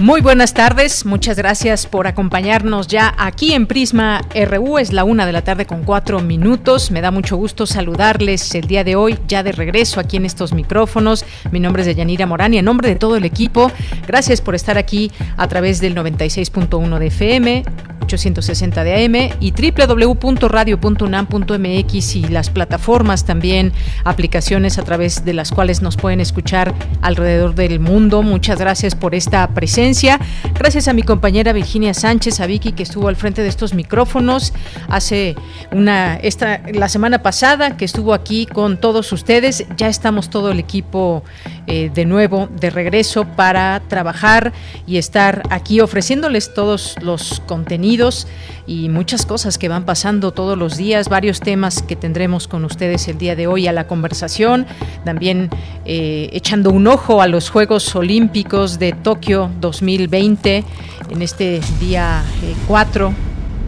Muy buenas tardes, muchas gracias por acompañarnos ya aquí en Prisma RU. Es la una de la tarde con cuatro minutos. Me da mucho gusto saludarles el día de hoy, ya de regreso aquí en estos micrófonos. Mi nombre es Deyanira Morán y en nombre de todo el equipo, gracias por estar aquí a través del 96.1 de FM, 860 de AM y www.radio.unam.mx y las plataformas también, aplicaciones a través de las cuales nos pueden escuchar alrededor del mundo. Muchas gracias por esta presencia. Gracias a mi compañera Virginia Sánchez, a Vicky que estuvo al frente de estos micrófonos hace una esta la semana pasada que estuvo aquí con todos ustedes. Ya estamos todo el equipo eh, de nuevo de regreso para trabajar y estar aquí ofreciéndoles todos los contenidos y muchas cosas que van pasando todos los días, varios temas que tendremos con ustedes el día de hoy a la conversación, también eh, echando un ojo a los Juegos Olímpicos de Tokio 2020 en este día 4 eh,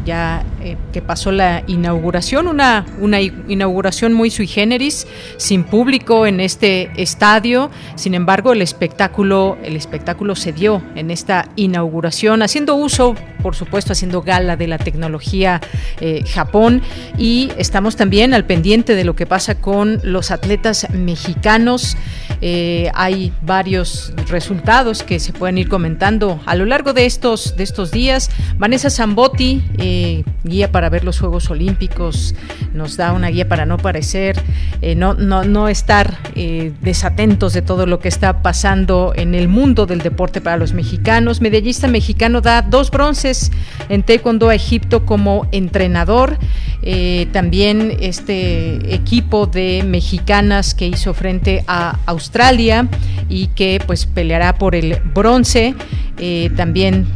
ya eh, que pasó la inauguración, una, una inauguración muy sui generis, sin público en este estadio. Sin embargo, el espectáculo, el espectáculo se dio en esta inauguración, haciendo uso, por supuesto, haciendo gala de la tecnología eh, Japón. Y estamos también al pendiente de lo que pasa con los atletas mexicanos. Eh, hay varios resultados que se pueden ir comentando a lo largo de estos, de estos días. Vanessa Zambotti, guía para ver los Juegos Olímpicos, nos da una guía para no parecer, eh, no, no, no estar eh, desatentos de todo lo que está pasando en el mundo del deporte para los mexicanos. Medallista mexicano da dos bronces en Taekwondo a Egipto como entrenador. Eh, también este equipo de mexicanas que hizo frente a Australia y que pues peleará por el bronce. también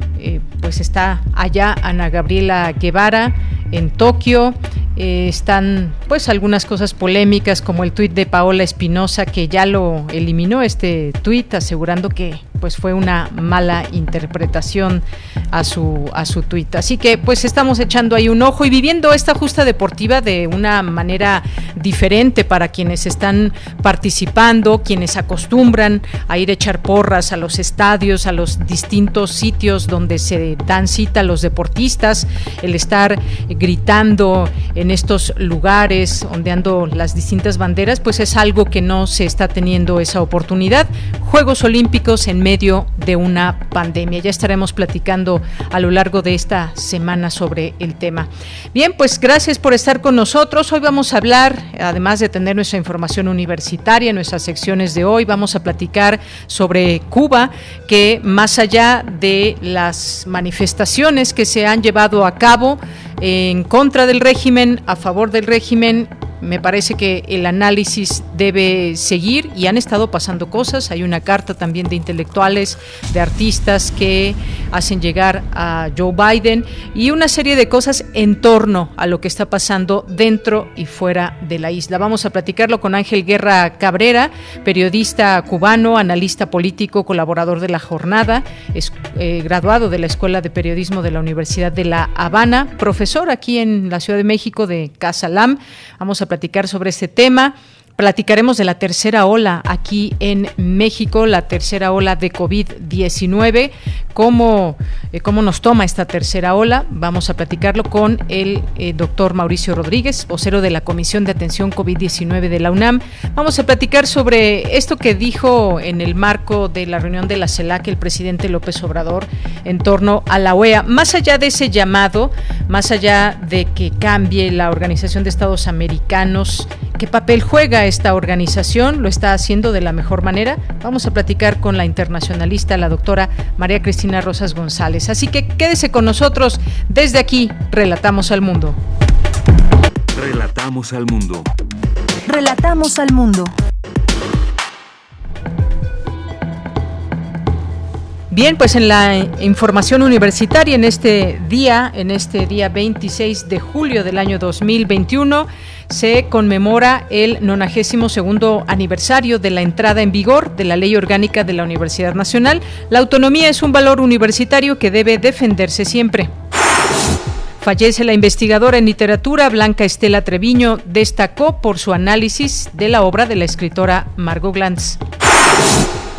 pues está allá Ana Gabriela Guevara en Tokio. Eh, están pues algunas cosas polémicas como el tuit de Paola Espinosa que ya lo eliminó este tuit asegurando que pues fue una mala interpretación a su a su tuit. Así que pues estamos echando ahí un ojo y viviendo esta justa deportiva de una manera diferente para quienes están participando, quienes acostumbran a ir a echar porras a los estadios, a los distintos sitios donde se dan cita a los deportistas, el estar gritando en estos lugares, ondeando las distintas banderas, pues es algo que no se está teniendo esa oportunidad. Juegos Olímpicos en medio de una pandemia. Ya estaremos platicando a lo largo de esta semana sobre el tema. Bien, pues gracias por estar con nosotros. Hoy vamos a hablar, además de tener nuestra información universitaria, nuestras secciones de hoy, vamos a platicar sobre Cuba, que más allá de las manifestaciones que se han llevado a cabo en contra del régimen, a favor del régimen, me parece que el análisis debe seguir y han estado pasando cosas. Hay una carta también de intelectuales, de artistas que hacen llegar a Joe Biden y una serie de cosas en torno a lo que está pasando dentro y fuera de la isla. Vamos a platicarlo con Ángel Guerra Cabrera, periodista cubano, analista político, colaborador de la jornada, es, eh, graduado de la Escuela de Periodismo de la Universidad de La Habana, profesor aquí en la Ciudad de México de Casalam. Vamos a platicar sobre este tema. Platicaremos de la tercera ola aquí en México, la tercera ola de COVID-19, cómo, eh, cómo nos toma esta tercera ola. Vamos a platicarlo con el eh, doctor Mauricio Rodríguez, vocero de la Comisión de Atención COVID-19 de la UNAM. Vamos a platicar sobre esto que dijo en el marco de la reunión de la CELAC el presidente López Obrador en torno a la OEA. Más allá de ese llamado, más allá de que cambie la Organización de Estados Americanos ¿Qué papel juega esta organización? ¿Lo está haciendo de la mejor manera? Vamos a platicar con la internacionalista, la doctora María Cristina Rosas González. Así que quédese con nosotros. Desde aquí, Relatamos al Mundo. Relatamos al Mundo. Relatamos al Mundo. Bien, pues en la información universitaria en este día, en este día 26 de julio del año 2021, se conmemora el 92 aniversario de la entrada en vigor de la Ley Orgánica de la Universidad Nacional. La autonomía es un valor universitario que debe defenderse siempre. Fallece la investigadora en literatura Blanca Estela Treviño, destacó por su análisis de la obra de la escritora Margot Glantz.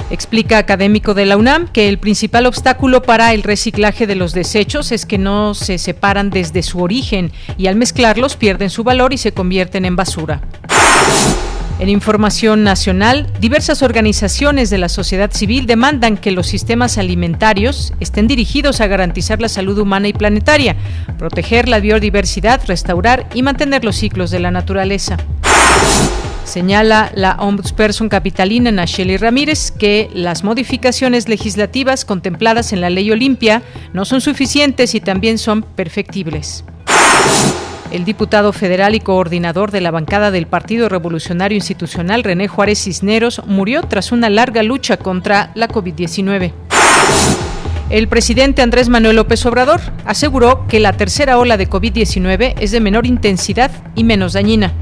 Explica académico de la UNAM que el principal obstáculo para el reciclaje de los desechos es que no se separan desde su origen y al mezclarlos pierden su valor y se convierten en basura. En información nacional, diversas organizaciones de la sociedad civil demandan que los sistemas alimentarios estén dirigidos a garantizar la salud humana y planetaria, proteger la biodiversidad, restaurar y mantener los ciclos de la naturaleza. Señala la ombudsperson capitalina Nacheli Ramírez que las modificaciones legislativas contempladas en la ley Olimpia no son suficientes y también son perfectibles. El diputado federal y coordinador de la bancada del Partido Revolucionario Institucional, René Juárez Cisneros, murió tras una larga lucha contra la COVID-19. El presidente Andrés Manuel López Obrador aseguró que la tercera ola de COVID-19 es de menor intensidad y menos dañina.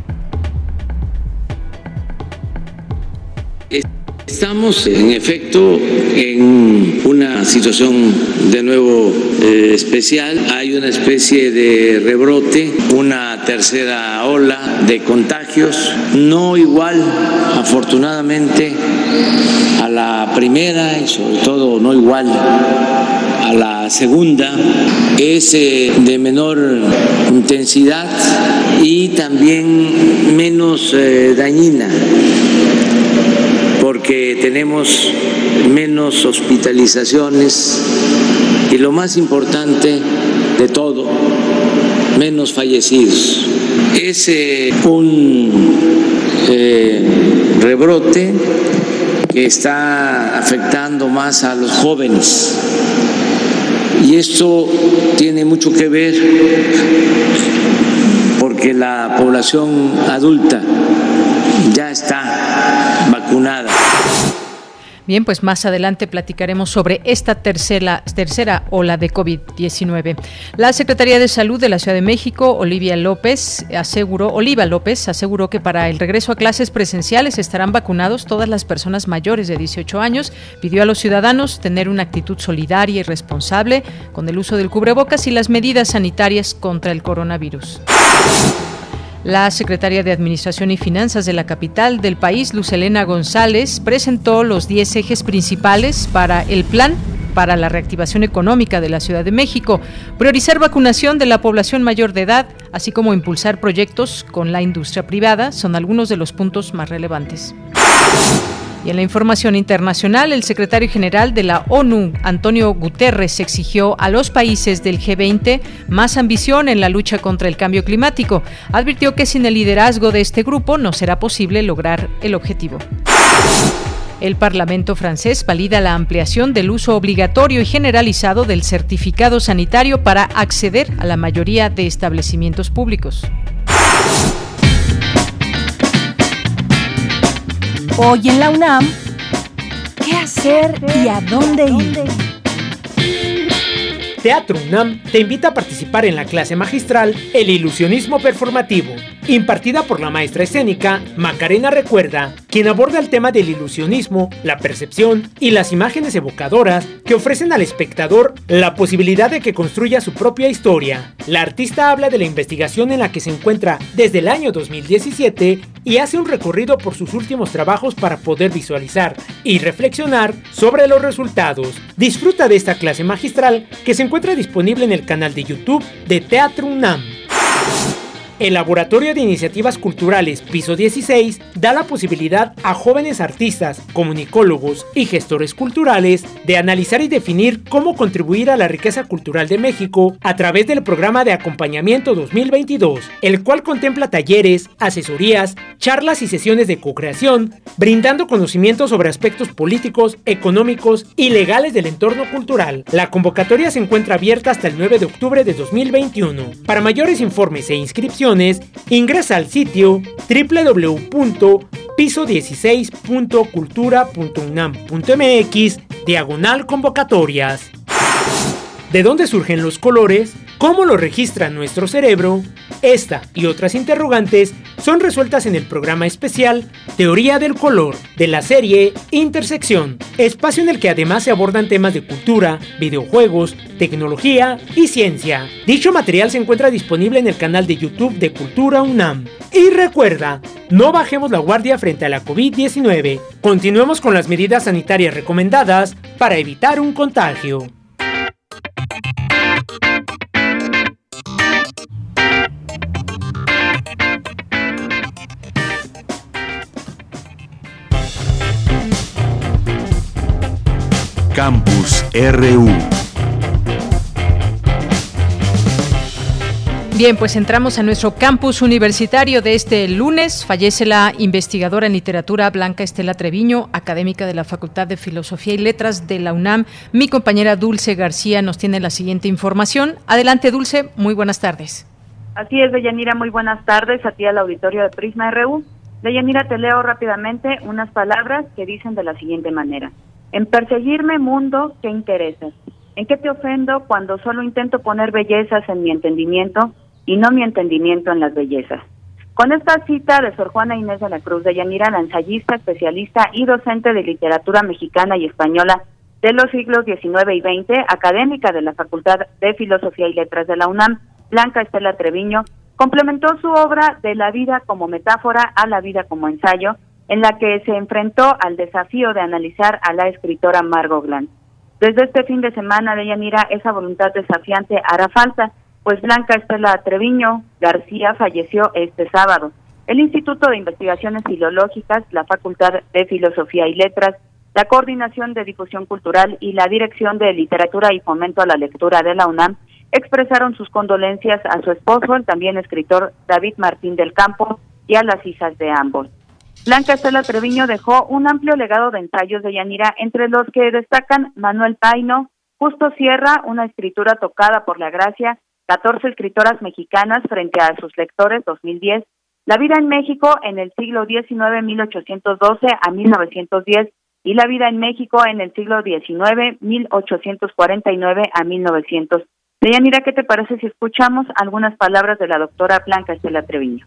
Estamos en efecto en una situación de nuevo eh, especial. Hay una especie de rebrote, una tercera ola de contagios, no igual afortunadamente a la primera y sobre todo no igual a la segunda, es eh, de menor intensidad y también menos eh, dañina porque tenemos menos hospitalizaciones y lo más importante de todo, menos fallecidos. Es un eh, rebrote que está afectando más a los jóvenes y esto tiene mucho que ver porque la población adulta ya está vacunada. Bien, pues más adelante platicaremos sobre esta tercera, tercera ola de COVID-19. La Secretaría de Salud de la Ciudad de México, Olivia López, aseguró, Oliva López aseguró que para el regreso a clases presenciales estarán vacunados todas las personas mayores de 18 años. Pidió a los ciudadanos tener una actitud solidaria y responsable con el uso del cubrebocas y las medidas sanitarias contra el coronavirus. La secretaria de Administración y Finanzas de la capital del país, Lucelena González, presentó los 10 ejes principales para el plan para la reactivación económica de la Ciudad de México, priorizar vacunación de la población mayor de edad, así como impulsar proyectos con la industria privada, son algunos de los puntos más relevantes. Y en la información internacional, el secretario general de la ONU, Antonio Guterres, exigió a los países del G20 más ambición en la lucha contra el cambio climático. Advirtió que sin el liderazgo de este grupo no será posible lograr el objetivo. El Parlamento francés valida la ampliación del uso obligatorio y generalizado del certificado sanitario para acceder a la mayoría de establecimientos públicos. Hoy en la UNAM, ¿qué hacer y a dónde ir? Teatro UNAM te invita a participar en la clase magistral El ilusionismo performativo, impartida por la maestra escénica Macarena Recuerda, quien aborda el tema del ilusionismo, la percepción y las imágenes evocadoras que ofrecen al espectador la posibilidad de que construya su propia historia. La artista habla de la investigación en la que se encuentra desde el año 2017 y hace un recorrido por sus últimos trabajos para poder visualizar y reflexionar sobre los resultados. Disfruta de esta clase magistral que se encuentra disponible en el canal de YouTube de Teatro UNAM. El Laboratorio de Iniciativas Culturales Piso 16 da la posibilidad a jóvenes artistas, comunicólogos y gestores culturales de analizar y definir cómo contribuir a la riqueza cultural de México a través del programa de acompañamiento 2022, el cual contempla talleres, asesorías, charlas y sesiones de co-creación, brindando conocimientos sobre aspectos políticos, económicos y legales del entorno cultural. La convocatoria se encuentra abierta hasta el 9 de octubre de 2021. Para mayores informes e inscripciones, ingresa al sitio www.piso16.cultura.unam.mx diagonal convocatorias. ¿De dónde surgen los colores? ¿Cómo lo registra nuestro cerebro? Esta y otras interrogantes son resueltas en el programa especial Teoría del Color de la serie Intersección, espacio en el que además se abordan temas de cultura, videojuegos, tecnología y ciencia. Dicho material se encuentra disponible en el canal de YouTube de Cultura UNAM. Y recuerda, no bajemos la guardia frente a la COVID-19. Continuemos con las medidas sanitarias recomendadas para evitar un contagio. Campus RU. Bien, pues entramos a nuestro campus universitario de este lunes. Fallece la investigadora en literatura Blanca Estela Treviño, académica de la Facultad de Filosofía y Letras de la UNAM. Mi compañera Dulce García nos tiene la siguiente información. Adelante, Dulce, muy buenas tardes. Así es, Deyanira, muy buenas tardes a ti al auditorio de Prisma RU. Deyanira, te leo rápidamente unas palabras que dicen de la siguiente manera. En perseguirme, mundo, ¿qué interesas? ¿En qué te ofendo cuando solo intento poner bellezas en mi entendimiento y no mi entendimiento en las bellezas? Con esta cita de Sor Juana Inés de la Cruz de Yanira, la ensayista, especialista y docente de literatura mexicana y española de los siglos XIX y XX, académica de la Facultad de Filosofía y Letras de la UNAM, Blanca Estela Treviño, complementó su obra de la vida como metáfora a la vida como ensayo, en la que se enfrentó al desafío de analizar a la escritora Margot Glantz. Desde este fin de semana de Yanira, esa voluntad desafiante hará falta, pues Blanca Estela Treviño García falleció este sábado. El Instituto de Investigaciones Filológicas, la Facultad de Filosofía y Letras, la Coordinación de Difusión Cultural y la Dirección de Literatura y Fomento a la Lectura de la UNAM expresaron sus condolencias a su esposo, el también escritor David Martín del Campo, y a las hijas de ambos. Blanca Estela Treviño dejó un amplio legado de ensayos de Yanira, entre los que destacan Manuel Paino, Justo Sierra, una escritura tocada por la gracia, 14 escritoras mexicanas frente a sus lectores, 2010, La vida en México en el siglo XIX, 1812 a 1910, y La vida en México en el siglo XIX, 1849 a 1900. Yanira, ¿qué te parece si escuchamos algunas palabras de la doctora Blanca Estela Treviño?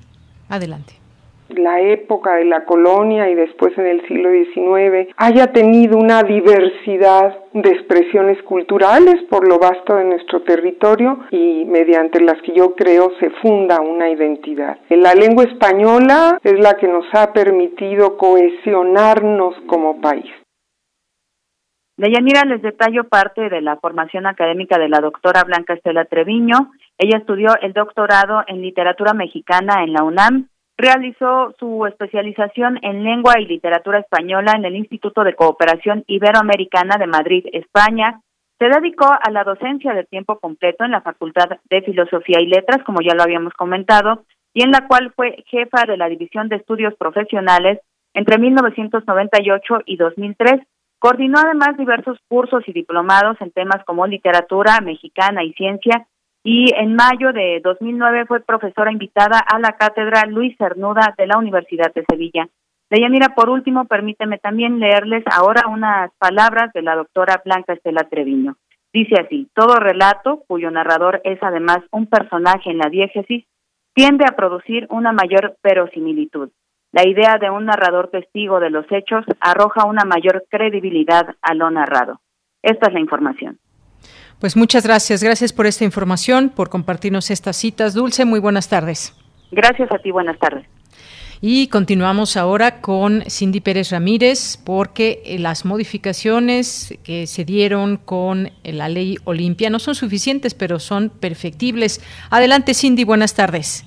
Adelante la época de la colonia y después en el siglo XIX haya tenido una diversidad de expresiones culturales por lo vasto de nuestro territorio y mediante las que yo creo se funda una identidad. La lengua española es la que nos ha permitido cohesionarnos como país. Deyanira, les detallo parte de la formación académica de la doctora Blanca Estela Treviño. Ella estudió el doctorado en literatura mexicana en la UNAM Realizó su especialización en lengua y literatura española en el Instituto de Cooperación Iberoamericana de Madrid, España. Se dedicó a la docencia de tiempo completo en la Facultad de Filosofía y Letras, como ya lo habíamos comentado, y en la cual fue jefa de la División de Estudios Profesionales entre 1998 y 2003. Coordinó además diversos cursos y diplomados en temas como literatura mexicana y ciencia y en mayo de 2009 fue profesora invitada a la cátedra Luis Cernuda de la Universidad de Sevilla. Deyanira, por último, permíteme también leerles ahora unas palabras de la doctora Blanca Estela Treviño. Dice así, todo relato, cuyo narrador es además un personaje en la diégesis, tiende a producir una mayor verosimilitud. La idea de un narrador testigo de los hechos arroja una mayor credibilidad a lo narrado. Esta es la información. Pues muchas gracias, gracias por esta información, por compartirnos estas citas. Dulce, muy buenas tardes. Gracias a ti, buenas tardes. Y continuamos ahora con Cindy Pérez Ramírez porque eh, las modificaciones que se dieron con la ley Olimpia no son suficientes, pero son perfectibles. Adelante, Cindy, buenas tardes.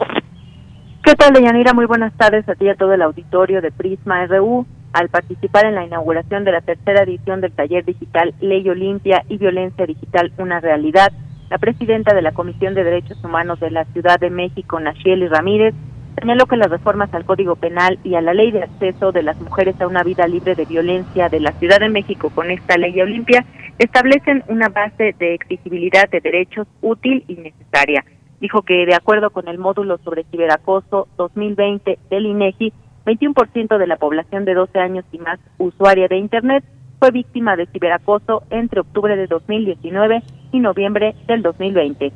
¿Qué tal, Deyanira? Muy buenas tardes a ti y a todo el auditorio de Prisma RU. Al participar en la inauguración de la tercera edición del taller digital Ley Olimpia y Violencia Digital Una Realidad, la presidenta de la Comisión de Derechos Humanos de la Ciudad de México, Nacheli Ramírez, señaló que las reformas al Código Penal y a la Ley de Acceso de las Mujeres a una Vida Libre de Violencia de la Ciudad de México con esta Ley Olimpia establecen una base de exigibilidad de derechos útil y necesaria. Dijo que, de acuerdo con el módulo sobre ciberacoso 2020 del INEGI, 21% de la población de 12 años y más usuaria de Internet fue víctima de ciberacoso entre octubre de 2019 y noviembre del 2020.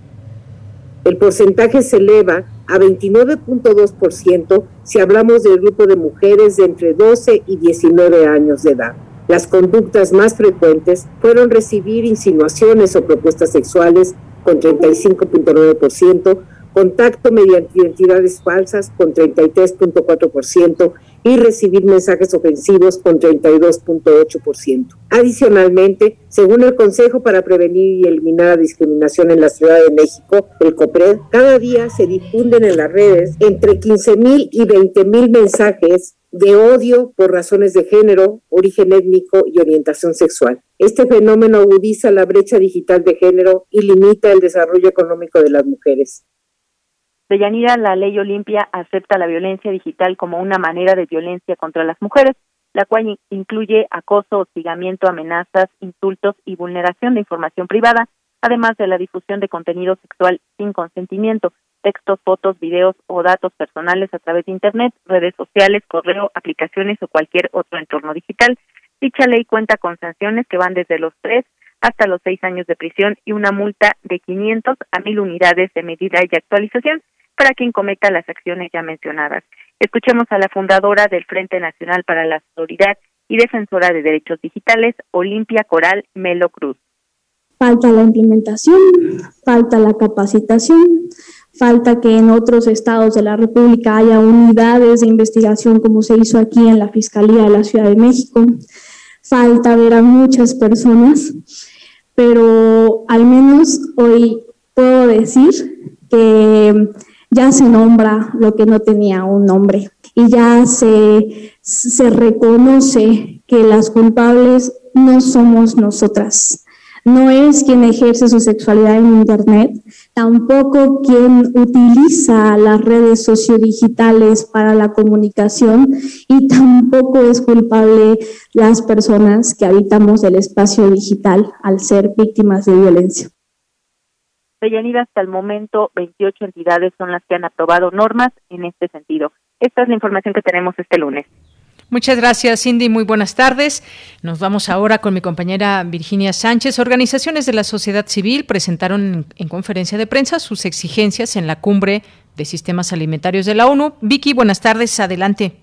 El porcentaje se eleva a 29.2% si hablamos del grupo de mujeres de entre 12 y 19 años de edad. Las conductas más frecuentes fueron recibir insinuaciones o propuestas sexuales con 35.9%, contacto mediante identidades falsas con 33.4% y recibir mensajes ofensivos con 32.8%. Adicionalmente, según el Consejo para Prevenir y Eliminar la Discriminación en la Ciudad de México, el COPRED, cada día se difunden en las redes entre 15.000 y 20.000 mensajes de odio por razones de género, origen étnico y orientación sexual. Este fenómeno agudiza la brecha digital de género y limita el desarrollo económico de las mujeres. Deyanira, la ley Olimpia acepta la violencia digital como una manera de violencia contra las mujeres, la cual incluye acoso, hostigamiento, amenazas, insultos y vulneración de información privada, además de la difusión de contenido sexual sin consentimiento, textos, fotos, videos o datos personales a través de Internet, redes sociales, correo, aplicaciones o cualquier otro entorno digital. Dicha ley cuenta con sanciones que van desde los tres hasta los seis años de prisión y una multa de 500 a 1000 unidades de medida y actualización para quien cometa las acciones ya mencionadas. Escuchemos a la fundadora del Frente Nacional para la Autoridad y defensora de derechos digitales, Olimpia Coral Melo Cruz. Falta la implementación, falta la capacitación, falta que en otros estados de la República haya unidades de investigación como se hizo aquí en la Fiscalía de la Ciudad de México, falta ver a muchas personas, pero al menos hoy puedo decir que ya se nombra lo que no tenía un nombre y ya se, se reconoce que las culpables no somos nosotras. No es quien ejerce su sexualidad en Internet, tampoco quien utiliza las redes sociodigitales para la comunicación y tampoco es culpable las personas que habitamos el espacio digital al ser víctimas de violencia. Deyanira, hasta el momento 28 entidades son las que han aprobado normas en este sentido. Esta es la información que tenemos este lunes. Muchas gracias, Cindy. Muy buenas tardes. Nos vamos ahora con mi compañera Virginia Sánchez. Organizaciones de la sociedad civil presentaron en, conferencia de prensa sus exigencias en la cumbre de sistemas alimentarios de la ONU. Vicky, buenas tardes. Adelante.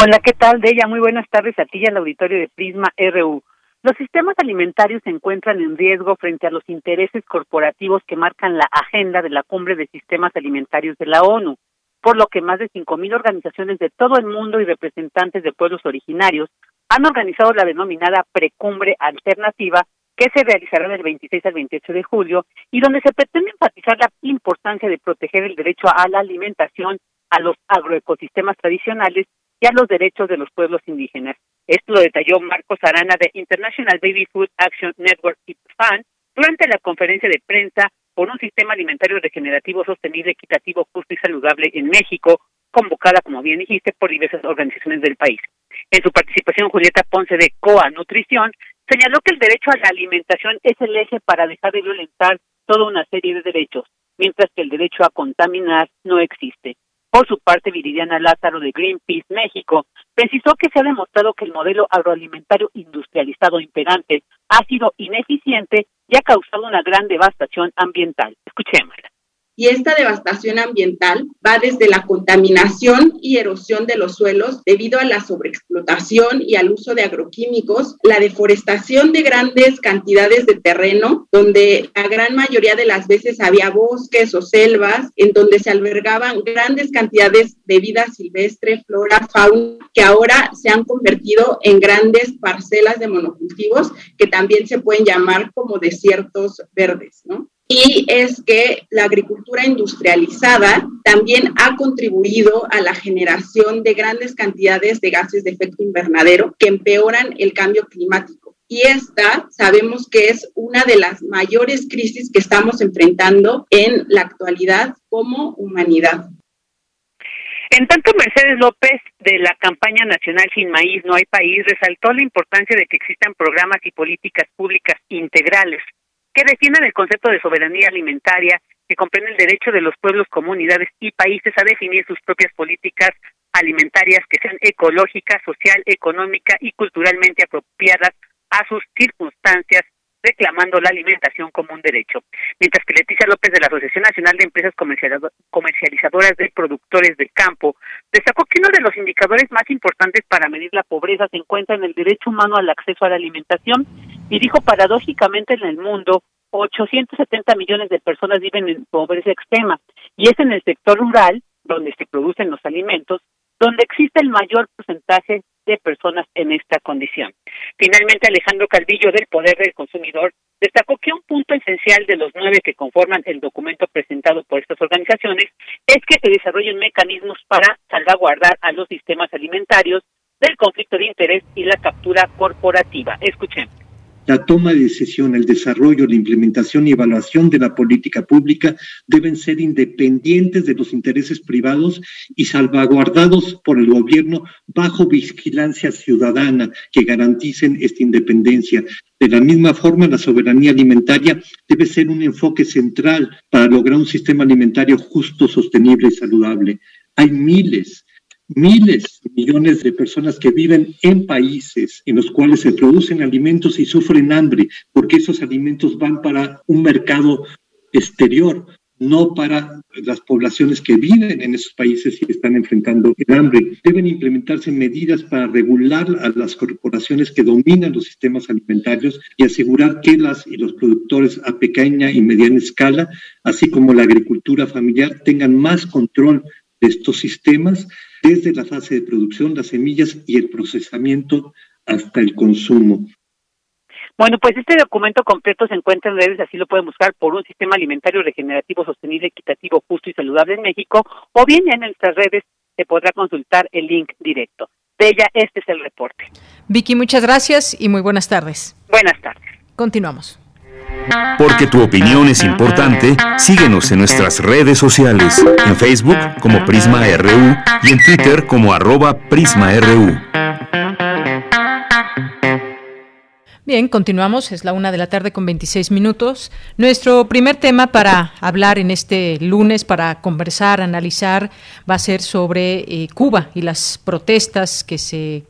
Hola, ¿qué tal, Deya? Muy buenas tardes a ti y al auditorio de Prisma RU. Los sistemas alimentarios se encuentran en riesgo frente a los intereses corporativos que marcan la agenda de la cumbre de sistemas alimentarios de la ONU, por lo que más de 5.000 organizaciones de todo el mundo y representantes de pueblos originarios han organizado la denominada Precumbre Alternativa, que se realizará del 26 al 28 de julio y donde se pretende enfatizar la importancia de proteger el derecho a la alimentación, a los agroecosistemas tradicionales y a los derechos de los pueblos indígenas. Esto lo detalló Marcos Arana de International Baby Food Action Network FAN durante la conferencia de prensa por un sistema alimentario regenerativo sostenible, equitativo, justo y saludable en México, convocada, como bien dijiste, por diversas organizaciones del país. En su participación, Julieta Ponce de COA Nutrición señaló que el derecho a la alimentación es el eje para dejar de violentar toda una serie de derechos, mientras que el derecho a contaminar no existe. Por su parte, Viridiana Lázaro de Greenpeace México precisó que se ha demostrado que el modelo agroalimentario industrializado imperante ha sido ineficiente y ha causado una gran devastación ambiental. Escuchémosla y esta devastación ambiental va desde la contaminación y erosión de los suelos debido a la sobreexplotación y al uso de agroquímicos, la deforestación de grandes cantidades de terreno, donde la gran mayoría de las veces había bosques o selvas, en donde se albergaban grandes cantidades de vida silvestre, flora, fauna, que ahora se han convertido en grandes parcelas de monocultivos que también se pueden llamar como desiertos verdes, ¿no? Y es que la agricultura industrializada también ha contribuido a la generación de grandes cantidades de gases de efecto invernadero que empeoran el cambio climático. Y esta sabemos que es una de las mayores crisis que estamos enfrentando en la actualidad como humanidad. En tanto, Mercedes López, de la campaña nacional Sin Maíz No hay País, resaltó la importancia de que existan programas y políticas públicas integrales que defiendan el concepto de soberanía alimentaria, que comprende el derecho de los pueblos, comunidades y países a definir sus propias políticas alimentarias que sean ecológicas, social, económica y culturalmente apropiadas a sus circunstancias reclamando la alimentación como un derecho. Mientras que Leticia López de la Asociación Nacional de Empresas Comercializadoras de Productores del Campo destacó que uno de los indicadores más importantes para medir la pobreza se encuentra en el derecho humano al acceso a la alimentación y dijo paradójicamente en el mundo 870 millones de personas viven en pobreza extrema y es en el sector rural donde se producen los alimentos donde existe el mayor porcentaje de personas en esta condición. Finalmente, Alejandro Calvillo del Poder del Consumidor destacó que un punto esencial de los nueve que conforman el documento presentado por estas organizaciones es que se desarrollen mecanismos para salvaguardar a los sistemas alimentarios del conflicto de interés y la captura corporativa. Escuchemos la toma de decisión, el desarrollo, la implementación y evaluación de la política pública deben ser independientes de los intereses privados y salvaguardados por el gobierno bajo vigilancia ciudadana que garanticen esta independencia. De la misma forma, la soberanía alimentaria debe ser un enfoque central para lograr un sistema alimentario justo, sostenible y saludable. Hay miles miles, millones de personas que viven en países en los cuales se producen alimentos y sufren hambre, porque esos alimentos van para un mercado exterior, no para las poblaciones que viven en esos países y están enfrentando el hambre. Deben implementarse medidas para regular a las corporaciones que dominan los sistemas alimentarios y asegurar que las y los productores a pequeña y mediana escala, así como la agricultura familiar, tengan más control de estos sistemas desde la fase de producción, las semillas y el procesamiento hasta el consumo. Bueno, pues este documento completo se encuentra en redes, así lo pueden buscar por un sistema alimentario regenerativo, sostenible, equitativo, justo y saludable en México, o bien en nuestras redes se podrá consultar el link directo. Bella, este es el reporte. Vicky, muchas gracias y muy buenas tardes. Buenas tardes. Continuamos. Porque tu opinión es importante, síguenos en nuestras redes sociales, en Facebook como Prisma RU y en Twitter como arroba PrismaRU. Bien, continuamos, es la una de la tarde con 26 minutos. Nuestro primer tema para hablar en este lunes, para conversar, analizar, va a ser sobre eh, Cuba y las protestas que se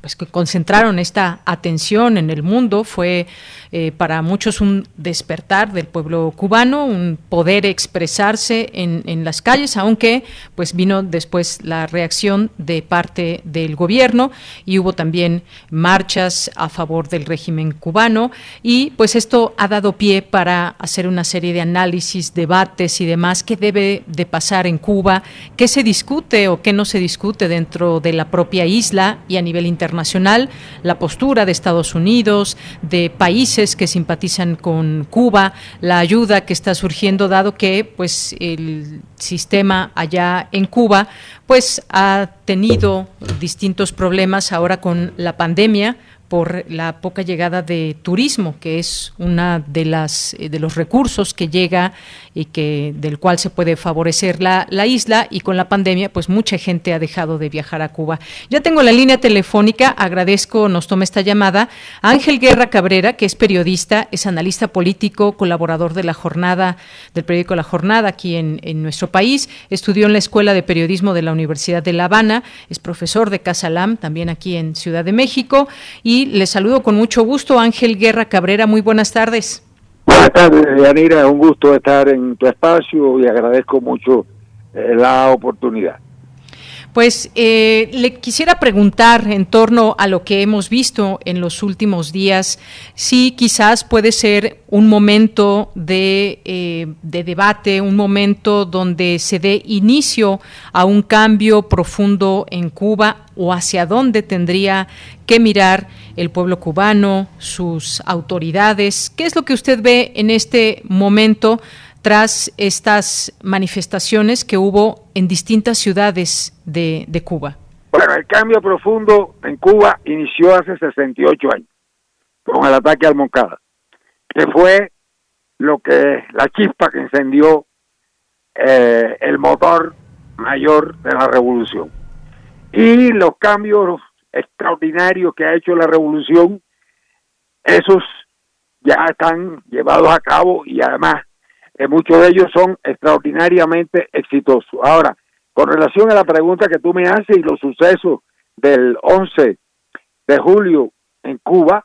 pues, que concentraron esta atención en el mundo. Fue eh, para muchos un despertar del pueblo cubano, un poder expresarse en, en, las calles, aunque pues vino después la reacción de parte del gobierno y hubo también marchas a favor del régimen cubano y pues esto ha dado pie para hacer una serie de análisis, debates y demás qué debe de pasar en Cuba, qué se discute o qué no se discute dentro de la propia isla y a nivel internacional, la postura de Estados Unidos, de países que simpatizan con Cuba, la ayuda que está surgiendo dado que pues el sistema allá en Cuba pues ha tenido distintos problemas ahora con la pandemia por la poca llegada de turismo, que es una de las eh, de los recursos que llega y que del cual se puede favorecer la, la isla. Y con la pandemia pues mucha gente ha dejado de viajar a Cuba. Ya tengo la línea telefónica, agradezco nos tome esta llamada. Ángel Guerra Cabrera, que es periodista, es analista político, colaborador de la jornada del periódico La Jornada aquí en, en nuestro país, estudió en la Escuela de Periodismo de la Universidad de La Habana, es profesor de Casalam también aquí en Ciudad de México. Y y le saludo con mucho gusto Ángel Guerra Cabrera. Muy buenas tardes. Buenas tardes, Yanira. Un gusto estar en tu espacio y agradezco mucho eh, la oportunidad. Pues eh, le quisiera preguntar en torno a lo que hemos visto en los últimos días, si quizás puede ser un momento de, eh, de, debate, un momento donde se dé inicio a un cambio profundo en Cuba, o hacia dónde tendría que mirar el pueblo cubano, sus autoridades. ¿Qué es lo que usted ve en este momento tras estas manifestaciones que hubo en distintas ciudades de, Cuba? Bueno, el cambio profundo en Cuba inició hace 68 años con el ataque al Moncada, que fue lo que la chispa que encendió eh, el motor mayor de la revolución. Y los cambios extraordinarios que ha hecho la revolución, esos ya están llevados a cabo y además eh, muchos de ellos son extraordinariamente exitosos. Ahora, con relación a la pregunta que tú me haces y los sucesos del 11 de julio en Cuba,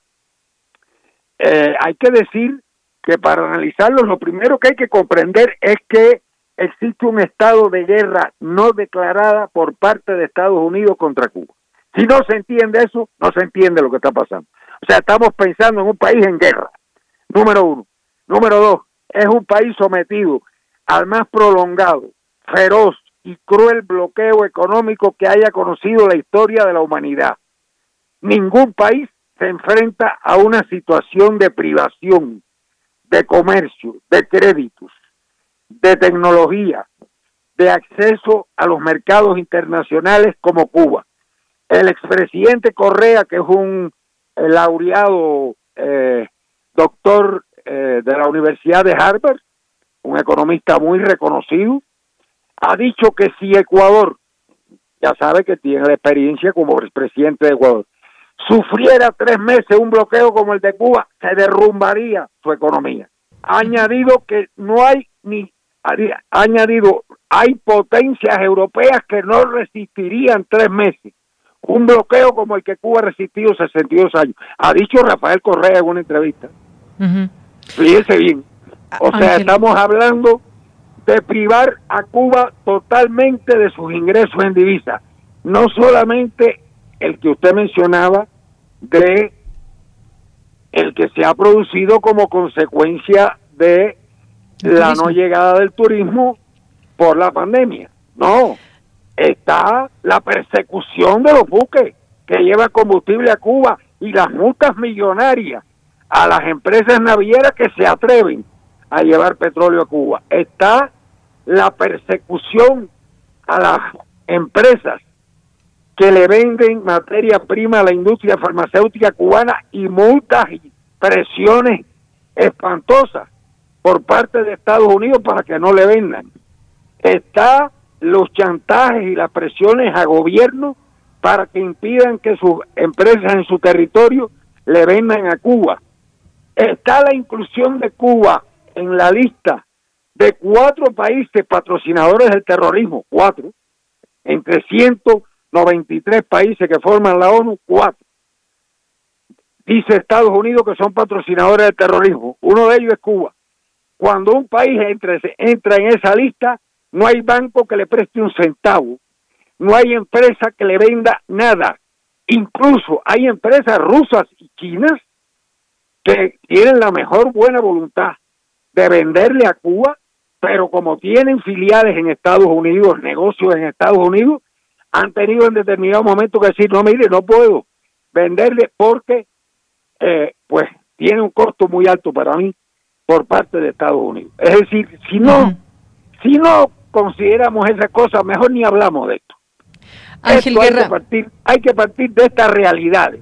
eh, hay que decir que para analizarlos lo primero que hay que comprender es que existe un estado de guerra no declarada por parte de Estados Unidos contra Cuba. Si no se entiende eso, no se entiende lo que está pasando. O sea, estamos pensando en un país en guerra, número uno. Número dos, es un país sometido al más prolongado, feroz y cruel bloqueo económico que haya conocido la historia de la humanidad. Ningún país se enfrenta a una situación de privación, de comercio, de créditos, de tecnología, de acceso a los mercados internacionales como Cuba. El expresidente Correa, que es un eh, laureado eh, doctor eh, de la Universidad de Harvard, un economista muy reconocido, ha dicho que si Ecuador, ya sabe que tiene la experiencia como presidente de Ecuador, sufriera tres meses un bloqueo como el de Cuba, se derrumbaría su economía. Ha añadido que no hay ni ha añadido, hay potencias europeas que no resistirían tres meses. Un bloqueo como el que Cuba ha resistido 62 años. Ha dicho Rafael Correa en una entrevista. Fíjese bien. O sea, estamos hablando de privar a Cuba totalmente de sus ingresos en divisa. No solamente el que usted mencionaba de el que se ha producido como consecuencia de la no llegada del turismo por la pandemia. No, está la persecución de los buques que llevan combustible a Cuba y las multas millonarias a las empresas navieras que se atreven a llevar petróleo a Cuba. Está la persecución a las empresas que le venden materia prima a la industria farmacéutica cubana y multas y presiones espantosas por parte de Estados Unidos para que no le vendan. Está los chantajes y las presiones a gobierno para que impidan que sus empresas en su territorio le vendan a Cuba. Está la inclusión de Cuba en la lista de cuatro países patrocinadores del terrorismo, cuatro, entre 193 países que forman la ONU, cuatro. Dice Estados Unidos que son patrocinadores del terrorismo, uno de ellos es Cuba. Cuando un país entra, entra en esa lista, no hay banco que le preste un centavo, no hay empresa que le venda nada. Incluso hay empresas rusas y chinas que tienen la mejor buena voluntad de venderle a Cuba, pero como tienen filiales en Estados Unidos, negocios en Estados Unidos, han tenido en determinado momento que decir, no, mire, no puedo venderle porque, eh, pues, tiene un costo muy alto para mí por parte de Estados Unidos. Es decir, si no, si no consideramos esa cosa, mejor ni hablamos de esto. Ángel Guerra. Hay que, partir, hay que partir de estas realidades.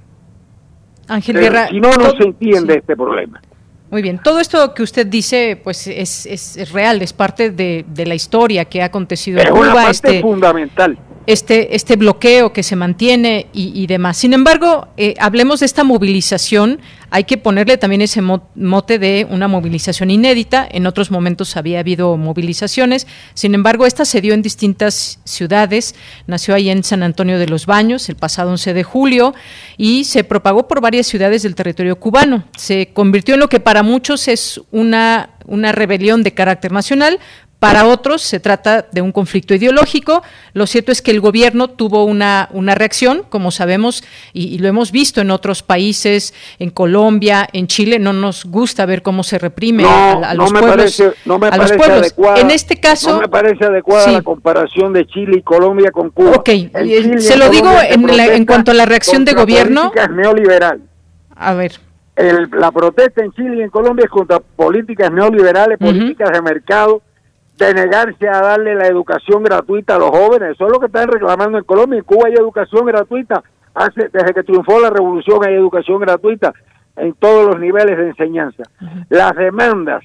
Ángel Guerra. Si no, no se entiende este problema. Muy bien, todo esto que usted dice, pues es, es, real, es parte de, de, la historia que ha acontecido en Cuba. Una parte este, fundamental este, este bloqueo que se mantiene y, demás. Sin embargo, eh, hablemos de esta movilización. Hay que ponerle también ese mote de una movilización inédita. En otros momentos había habido movilizaciones. Sin embargo, esta se dio en distintas ciudades. Nació ahí en San Antonio de los Baños el pasado 11 de julio y se propagó por varias ciudades del territorio cubano. Se convirtió en lo que para muchos es una una rebelión de carácter nacional, Para otros se trata de un conflicto ideológico. Lo cierto es que el gobierno tuvo una, una reacción, como sabemos, y, lo hemos visto en otros países, en Colombia, en Chile. No nos gusta ver cómo se reprime a, los pueblos. no me parece Adecuada, en este caso. No me parece adecuada la comparación de Chile y Colombia con Cuba. Ok, se lo digo en, en, cuanto a la reacción de gobierno. neoliberal. A ver. la protesta en Chile y en Colombia es contra políticas neoliberales, políticas de mercado de negarse a darle la educación gratuita a los jóvenes. Eso es lo que están reclamando en Colombia. En Cuba hay educación gratuita. Hace, desde que triunfó la revolución hay educación gratuita en todos los niveles de enseñanza. Las demandas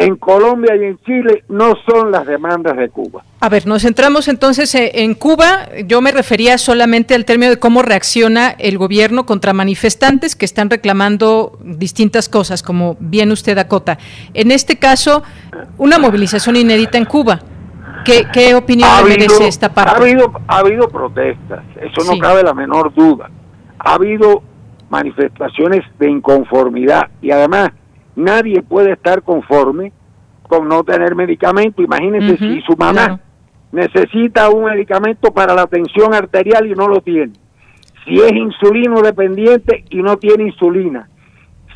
en Colombia y en Chile no son las demandas de Cuba. A ver, nos centramos entonces eh, en Cuba. Yo me refería solamente al término de cómo reacciona el gobierno contra manifestantes que están reclamando distintas cosas, como bien usted acota. En este caso, una movilización inédita en Cuba. ¿Qué, opinión merece esta parte? Ha habido, ha habido protestas, eso no cabe la menor duda. Ha habido manifestaciones de inconformidad y además nadie puede estar conforme con no tener medicamento. Imagínense si su mamá necesita un medicamento para la tensión arterial y no lo tiene. Si es insulino dependiente y no tiene insulina.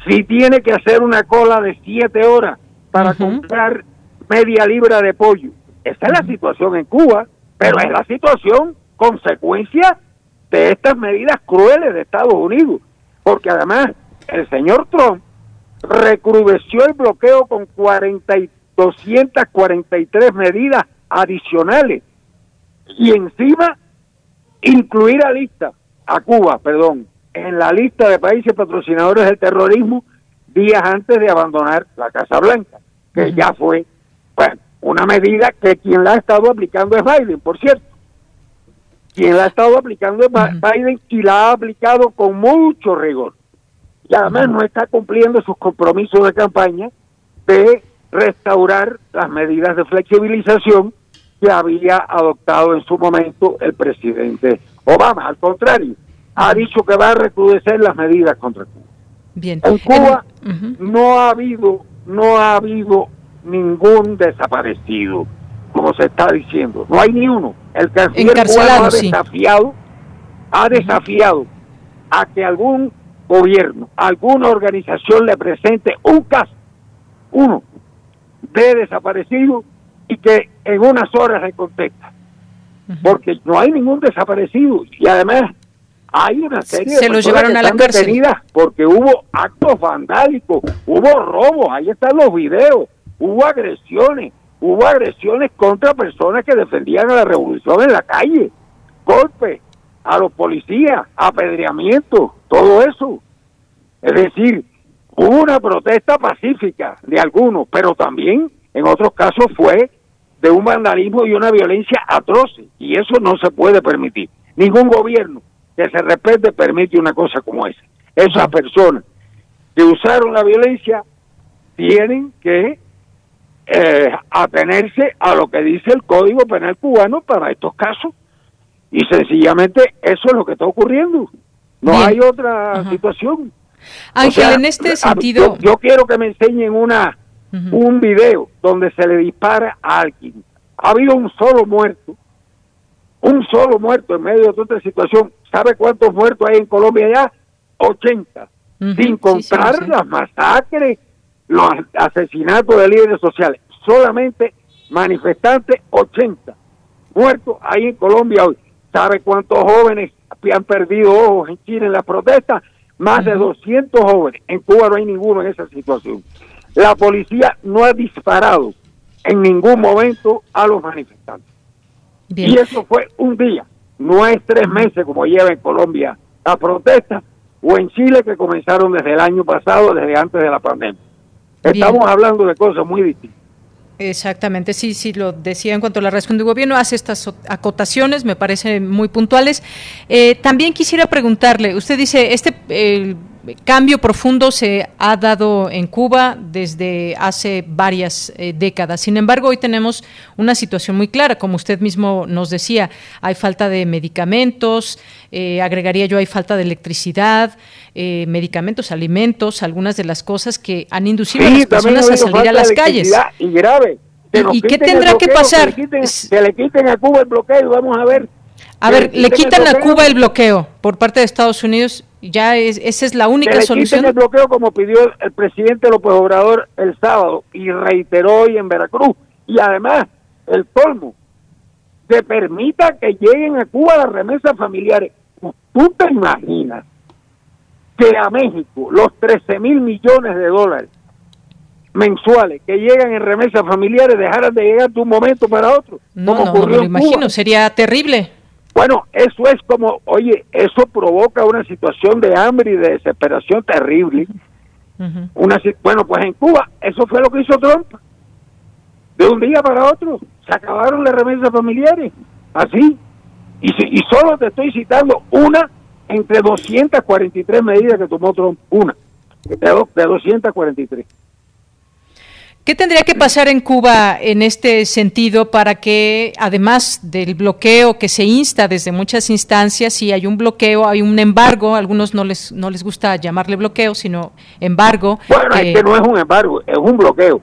Si tiene que hacer una cola de siete horas para comprar media libra de pollo. Esa es la situación en Cuba, pero es la situación consecuencia de estas medidas crueles de Estados Unidos. Porque además el señor Trump recrudeció el bloqueo con 40 y 243 medidas adicionales y encima incluir a lista a Cuba, perdón, en la lista de países patrocinadores del terrorismo días antes de abandonar la Casa Blanca, que ya fue una medida que quien la ha estado aplicando es Biden, por cierto. Quien la ha estado aplicando es Biden y la ha aplicado con mucho rigor y además no está cumpliendo sus compromisos de campaña de restaurar las medidas de flexibilización que había adoptado en su momento el presidente Obama. Al contrario, ha dicho que va a recrudecer las medidas contra Cuba. Bien. En Cuba no ha habido no ha habido ningún desaparecido, como se está diciendo. No hay ni uno. El canciller ha desafiado, ha desafiado a que algún gobierno, alguna organización le presente un caso, uno, de desaparecido y que en unas horas le contesta. Porque no hay ningún desaparecido y además hay una serie de personas llevaron que a la están detenidas porque hubo actos vandálicos, hubo robos, ahí están los videos, hubo agresiones, hubo agresiones contra personas que defendían a la revolución en la calle, golpes, a los policías, apedreamiento, todo eso. Es decir, hubo una protesta pacífica de algunos, pero también en otros casos fue de un vandalismo y una violencia atroce, y eso no se puede permitir. Ningún gobierno que se respete permite una cosa como esa. Esas personas que usaron la violencia tienen que eh, atenerse a lo que dice el Código Penal cubano para estos casos y sencillamente eso es lo que está ocurriendo. No hay otra situación. Ángel, en este sentido... Yo, quiero que me enseñen una un video donde se le dispara a alguien. Ha habido un solo muerto, un solo muerto en medio de toda esta situación. ¿Sabe cuántos muertos hay en Colombia ya? 80. sin contar las masacres, los asesinatos de líderes sociales. Solamente manifestantes, 80 muertos hay en Colombia hoy. ¿Sabe cuántos jóvenes han perdido ojos en Chile en la protesta? Más de 200 jóvenes. En Cuba no hay ninguno en esa situación. La policía no ha disparado en ningún momento a los manifestantes. Y eso fue un día, no es tres meses como lleva en Colombia la protesta, o en Chile que comenzaron desde el año pasado, desde antes de la pandemia. Estamos hablando de cosas muy distintas. Exactamente, sí, sí, lo decía en cuanto a la reacción del gobierno, hace estas acotaciones, me parecen muy puntuales. Eh, también quisiera preguntarle, usted dice, este cambio profundo se ha dado en Cuba desde hace varias eh, décadas. Sin embargo, hoy tenemos una situación muy clara, como usted mismo nos decía, hay falta de medicamentos, eh, agregaría yo, hay falta de electricidad, eh, medicamentos, alimentos, algunas de las cosas que han inducido a las personas a salir a las calles. Y grave, ¿Y qué tendrá que pasar? Que le, quiten, a Cuba el bloqueo vamos a ver. A ver, le, quitan a Cuba el bloqueo por parte de Estados Unidos. Ya es, esa es la única le solución. el bloqueo como pidió el presidente López Obrador el sábado y reiteró hoy en Veracruz. Y además, el colmo, se permita que lleguen a Cuba las remesas familiares. ¿Tú te imaginas que a México los 13 mil millones de dólares mensuales que llegan en remesas familiares dejaran de llegar de un momento para otro. No, no, no, me lo imagino, sería terrible. Bueno, eso es como, oye, eso provoca una situación de hambre y de desesperación terrible. una, bueno, pues en Cuba, eso fue lo que hizo Trump. De un día para otro, se acabaron las remesas familiares, así. Y, y solo te estoy citando una entre 243 medidas que tomó Trump, una, de, de 243. ¿Qué tendría que pasar en Cuba en este sentido para que, además del bloqueo que se insta desde muchas instancias, si hay un bloqueo, hay un embargo, a algunos no les no les gusta llamarle bloqueo, sino embargo. Bueno, que no es un embargo, es un bloqueo.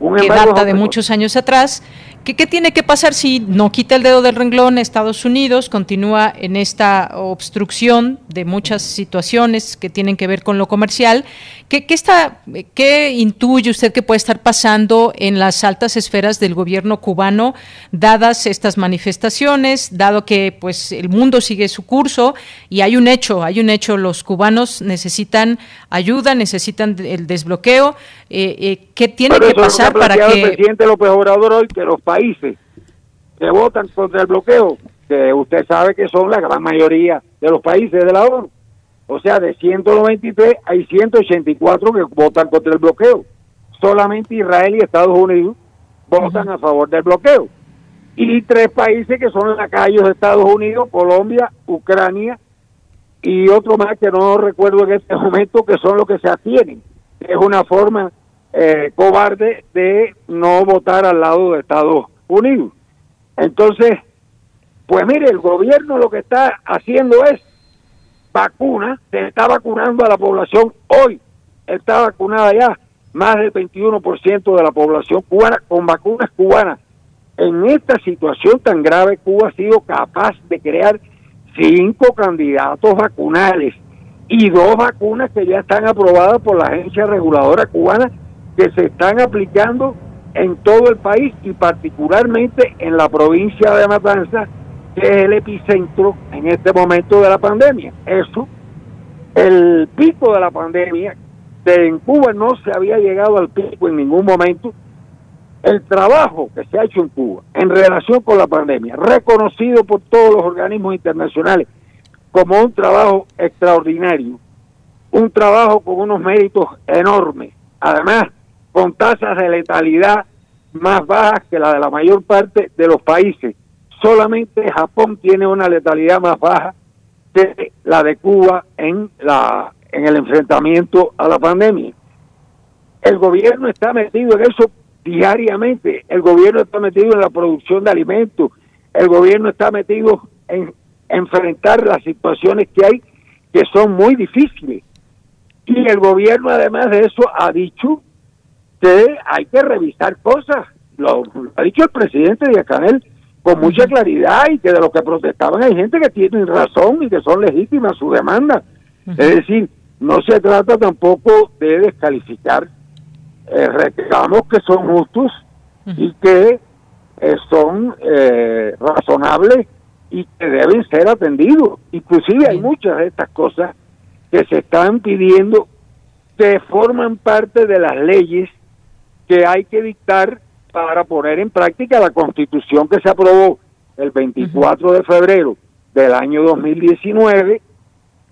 Un que data de muchos años atrás ¿Qué, tiene que pasar si no quita el dedo del renglón Estados Unidos, continúa en esta obstrucción de muchas situaciones que tienen que ver con lo comercial? ¿Qué, qué, está, ¿Qué intuye usted que puede estar pasando en las altas esferas del gobierno cubano, dadas estas manifestaciones, dado que pues el mundo sigue su curso y hay un hecho, hay un hecho, los cubanos necesitan ayuda, necesitan el desbloqueo. Eh, eh, ¿Qué tiene que pasar para que... El presidente López Obrador hoy que los países que votan contra el bloqueo, que usted sabe que son la gran mayoría de los países de la ONU. O sea, de 193 hay 184 que votan contra el bloqueo. Solamente Israel y Estados Unidos votan a favor del bloqueo. Y tres países que son lacayos de Estados Unidos, Colombia, Ucrania y otro más que no recuerdo en este momento, que son los que se abstienen. Es una forma eh, cobarde de no votar al lado de Estados Unidos. Entonces, pues mire, el gobierno lo que está haciendo es vacuna, se está vacunando a la población hoy, está vacunada ya más del 21% de la población cubana con vacunas cubanas. En esta situación tan grave, Cuba ha sido capaz de crear cinco candidatos vacunales y dos vacunas que ya están aprobadas por la agencia reguladora cubana que se están aplicando en todo el país y particularmente en la provincia de Matanzas, que es el epicentro en este momento de la pandemia. Eso, el pico de la pandemia, de en Cuba no se había llegado al pico en ningún momento. El trabajo que se ha hecho en Cuba en relación con la pandemia, reconocido por todos los organismos internacionales como un trabajo extraordinario, un trabajo con unos méritos enormes. Además, con tasas de letalidad más bajas que la de la mayor parte de los países. Solamente Japón tiene una letalidad más baja que la de Cuba en la en el enfrentamiento a la pandemia. El gobierno está metido en eso diariamente. El gobierno está metido en la producción de alimentos. El gobierno está metido en enfrentar las situaciones que hay que son muy difíciles. Y el gobierno además de eso ha dicho que hay que revisar cosas. Lo, ha dicho el presidente de Canel con mucha claridad y que de lo que protestaban hay gente que tiene razón y que son legítimas su demanda. Es decir, no se trata tampoco de descalificar eh, reclamos que son justos y que eh, son eh, razonables y que deben ser atendidos. Inclusive hay muchas de estas cosas que se están pidiendo que forman parte de las leyes que hay que dictar para poner en práctica la constitución que se aprobó el 24 de febrero del año 2019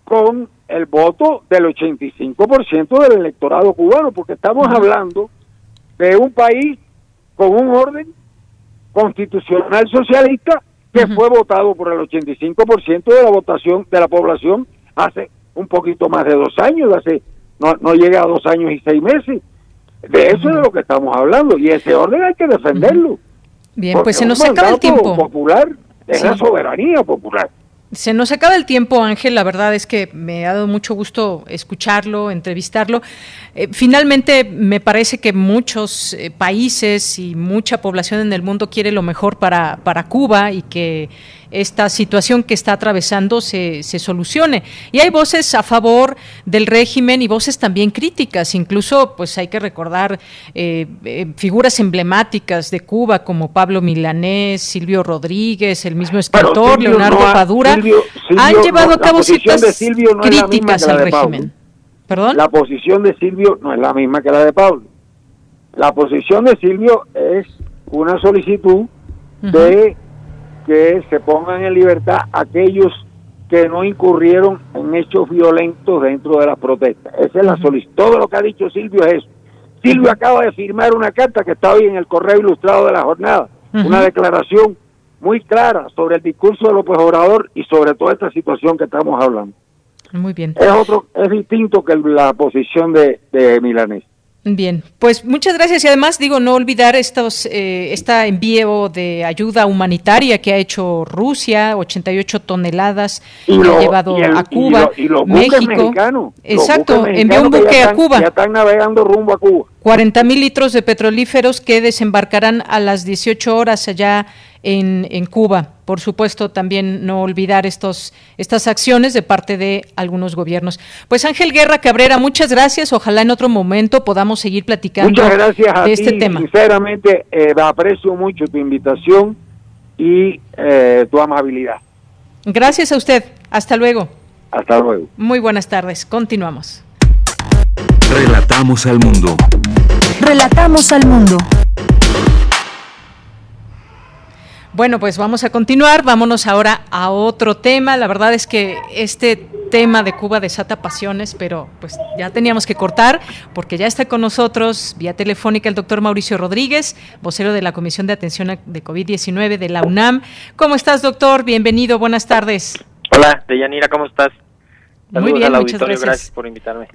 con el voto del 85% del electorado cubano, porque estamos hablando de un país con un orden constitucional socialista que fue votado por el 85% de la votación de la población hace un poquito más de dos años, hace no, no llega a dos años y seis meses. De eso es de lo que estamos hablando y ese orden hay que defenderlo. Bien, pues se nos acaba el tiempo. popular es la soberanía popular. Se nos acaba el tiempo, Ángel. La verdad es que me ha dado mucho gusto escucharlo, entrevistarlo. Eh, finalmente, me parece que muchos eh, países y mucha población en el mundo quiere lo mejor para, para Cuba y que esta situación que está atravesando se, se, solucione. Y hay voces a favor del régimen y voces también críticas. Incluso, pues hay que recordar eh, figuras emblemáticas de Cuba como Pablo Milanés, Silvio Rodríguez, el mismo escritor Leonardo Padura han llevado a cabo ciertas críticas al régimen. ¿Perdón? La posición de Silvio no es la misma que la de Pablo. La posición de Silvio es una solicitud de que se pongan en libertad aquellos que no incurrieron en hechos violentos dentro de las protestas. Esa es la solicitud. Todo lo que ha dicho Silvio es eso. Silvio acaba de firmar una carta que está hoy en el correo ilustrado de la jornada, una declaración muy clara sobre el discurso de López Obrador y sobre toda esta situación que estamos hablando. Muy bien. Es otro, es distinto que la posición de, de Milanés. Bien, pues muchas gracias y además digo no olvidar estos eh, este envío de ayuda humanitaria que ha hecho Rusia, 88 toneladas que ha llevado a Cuba, y, los México. Exacto, envió un buque a Cuba. Ya están navegando rumbo a Cuba. 40 mil litros de petrolíferos que desembarcarán a las 18 horas allá en, en, Cuba. Por supuesto, también no olvidar estos, estas acciones de parte de algunos gobiernos. Pues Ángel Guerra Cabrera, muchas gracias. Ojalá en otro momento podamos seguir platicando muchas gracias a de este tema. Sinceramente, eh, aprecio mucho tu invitación y eh, tu amabilidad. Gracias a usted. Hasta luego. Hasta luego. Muy buenas tardes. Continuamos. Relatamos al mundo. Relatamos al mundo. Bueno, pues vamos a continuar. Vámonos ahora a otro tema. La verdad es que este tema de Cuba desata pasiones, pero pues ya teníamos que cortar porque ya está con nosotros vía telefónica el doctor Mauricio Rodríguez, vocero de la Comisión de Atención de COVID-19 de la UNAM. ¿Cómo estás, doctor? Bienvenido. Buenas tardes. Hola, Deyanira, ¿cómo estás? Muy bien, muchas gracias. gracias por invitarme.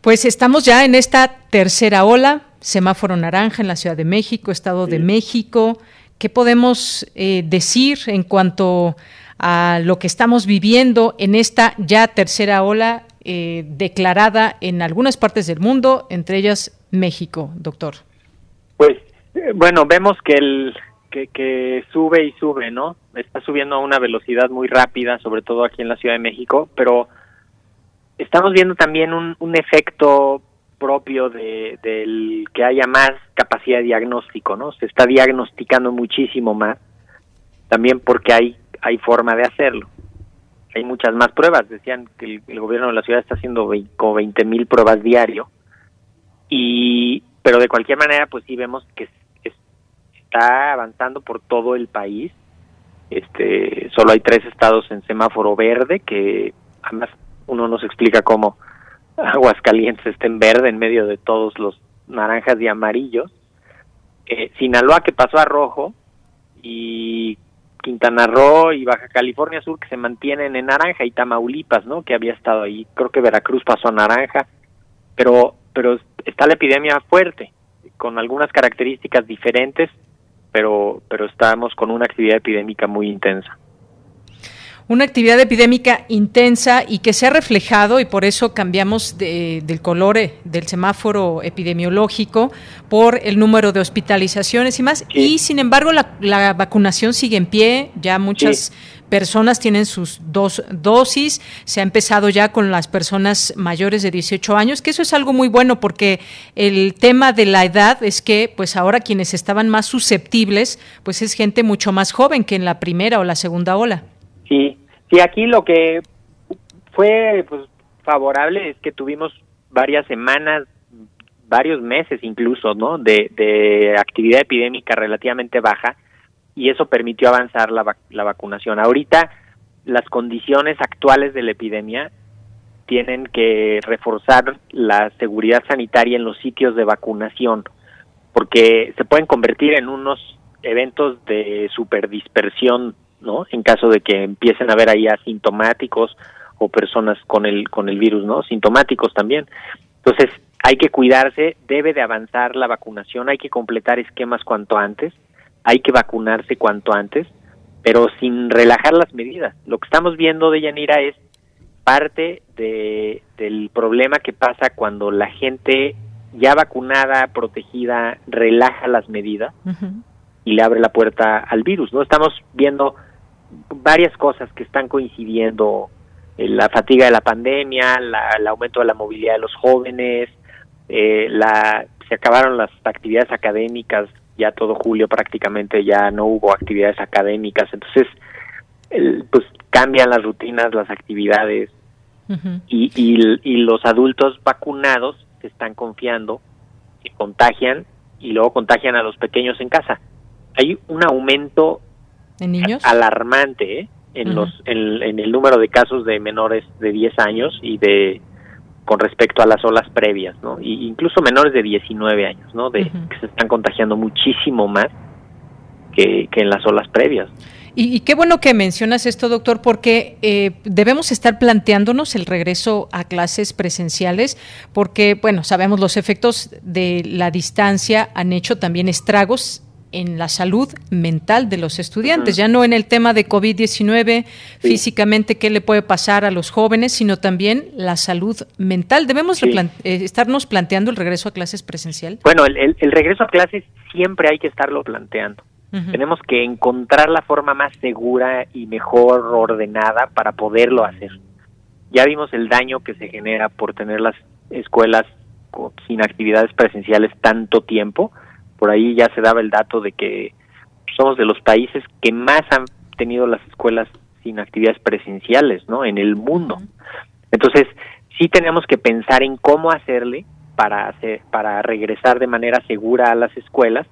Pues estamos ya en esta tercera ola, semáforo naranja en la Ciudad de México, Estado de México. ¿Qué podemos eh, decir en cuanto a lo que estamos viviendo en esta ya tercera ola eh, declarada en algunas partes del mundo, entre ellas México, doctor? Pues eh, bueno, vemos que el que, que sube y sube, ¿no? Está subiendo a una velocidad muy rápida, sobre todo aquí en la Ciudad de México, pero estamos viendo también un, un efecto propio de, del que haya más capacidad de diagnóstico, ¿no? Se está diagnosticando muchísimo más, también porque hay, hay forma de hacerlo. Hay muchas más pruebas, decían que el, gobierno de la ciudad está haciendo como 20 mil pruebas diario, y, pero de cualquier manera, pues sí vemos que está avanzando por todo el país. Este, solo hay tres estados en semáforo verde que además uno nos explica cómo Aguascalientes está en verde en medio de todos los naranjas y amarillos. Eh, Sinaloa que pasó a rojo y Quintana Roo y Baja California Sur que se mantienen en naranja y Tamaulipas, ¿no? Que había estado ahí. Creo que Veracruz pasó a naranja, pero pero está la epidemia fuerte con algunas características diferentes, pero pero estamos con una actividad epidémica muy intensa una actividad epidémica intensa y que se ha reflejado, y por eso cambiamos del color eh, del semáforo epidemiológico por el número de hospitalizaciones y más. Y sin embargo, la, vacunación sigue en pie, ya muchas personas tienen sus dos dosis, se ha empezado ya con las personas mayores de 18 años, que eso es algo muy bueno porque el tema de la edad es que pues ahora quienes estaban más susceptibles pues es gente mucho más joven que en la primera o la segunda ola. Sí, sí, aquí lo que fue pues favorable es que tuvimos varias semanas, varios meses incluso, ¿no? De, actividad epidémica relativamente baja y eso permitió avanzar la, la vacunación. Ahorita las condiciones actuales de la epidemia tienen que reforzar la seguridad sanitaria en los sitios de vacunación, porque se pueden convertir en unos eventos de superdispersión ¿no? En caso de que empiecen a haber ahí asintomáticos o personas con el con el virus, ¿no? Sintomáticos también. Entonces, hay que cuidarse, debe de avanzar la vacunación, hay que completar esquemas cuanto antes, hay que vacunarse cuanto antes pero sin relajar las medidas. Lo que estamos viendo de Yanira es parte de, del problema que pasa cuando la gente ya vacunada, protegida, relaja las medidas y le abre la puerta al virus. No estamos viendo varias cosas que están coincidiendo eh, la fatiga de la pandemia, el aumento de la movilidad de los jóvenes, eh, la, se acabaron las actividades académicas, ya todo julio prácticamente ya no hubo actividades académicas, entonces pues cambian las rutinas, las actividades y, y, y los adultos vacunados se están confiando, se contagian y luego contagian a los pequeños en casa. Hay un aumento ¿En niños? alarmante ¿eh? en los en, el número de casos de menores de 10 años y de con respecto a las olas previas, ¿no? Y incluso menores de 19 años, ¿no? De que se están contagiando muchísimo más que, que en las olas previas. Y, qué bueno que mencionas esto, doctor, porque eh, debemos estar planteándonos el regreso a clases presenciales, porque, bueno, sabemos los efectos de la distancia han hecho también estragos en la salud mental de los estudiantes, ya no en el tema de COVID-19, físicamente qué le puede pasar a los jóvenes, sino también la salud mental. ¿Debemos eh, estarnos planteando el regreso a clases presencial? Bueno, el, regreso a clases siempre hay que estarlo planteando. Tenemos que encontrar la forma más segura y mejor ordenada para poderlo hacer. Ya vimos el daño que se genera por tener las escuelas sin actividades presenciales tanto tiempo por ahí ya se daba el dato de que somos de los países que más han tenido las escuelas sin actividades presenciales, ¿no? En el mundo. Entonces, sí tenemos que pensar en cómo hacerle para hacer, para regresar de manera segura a las escuelas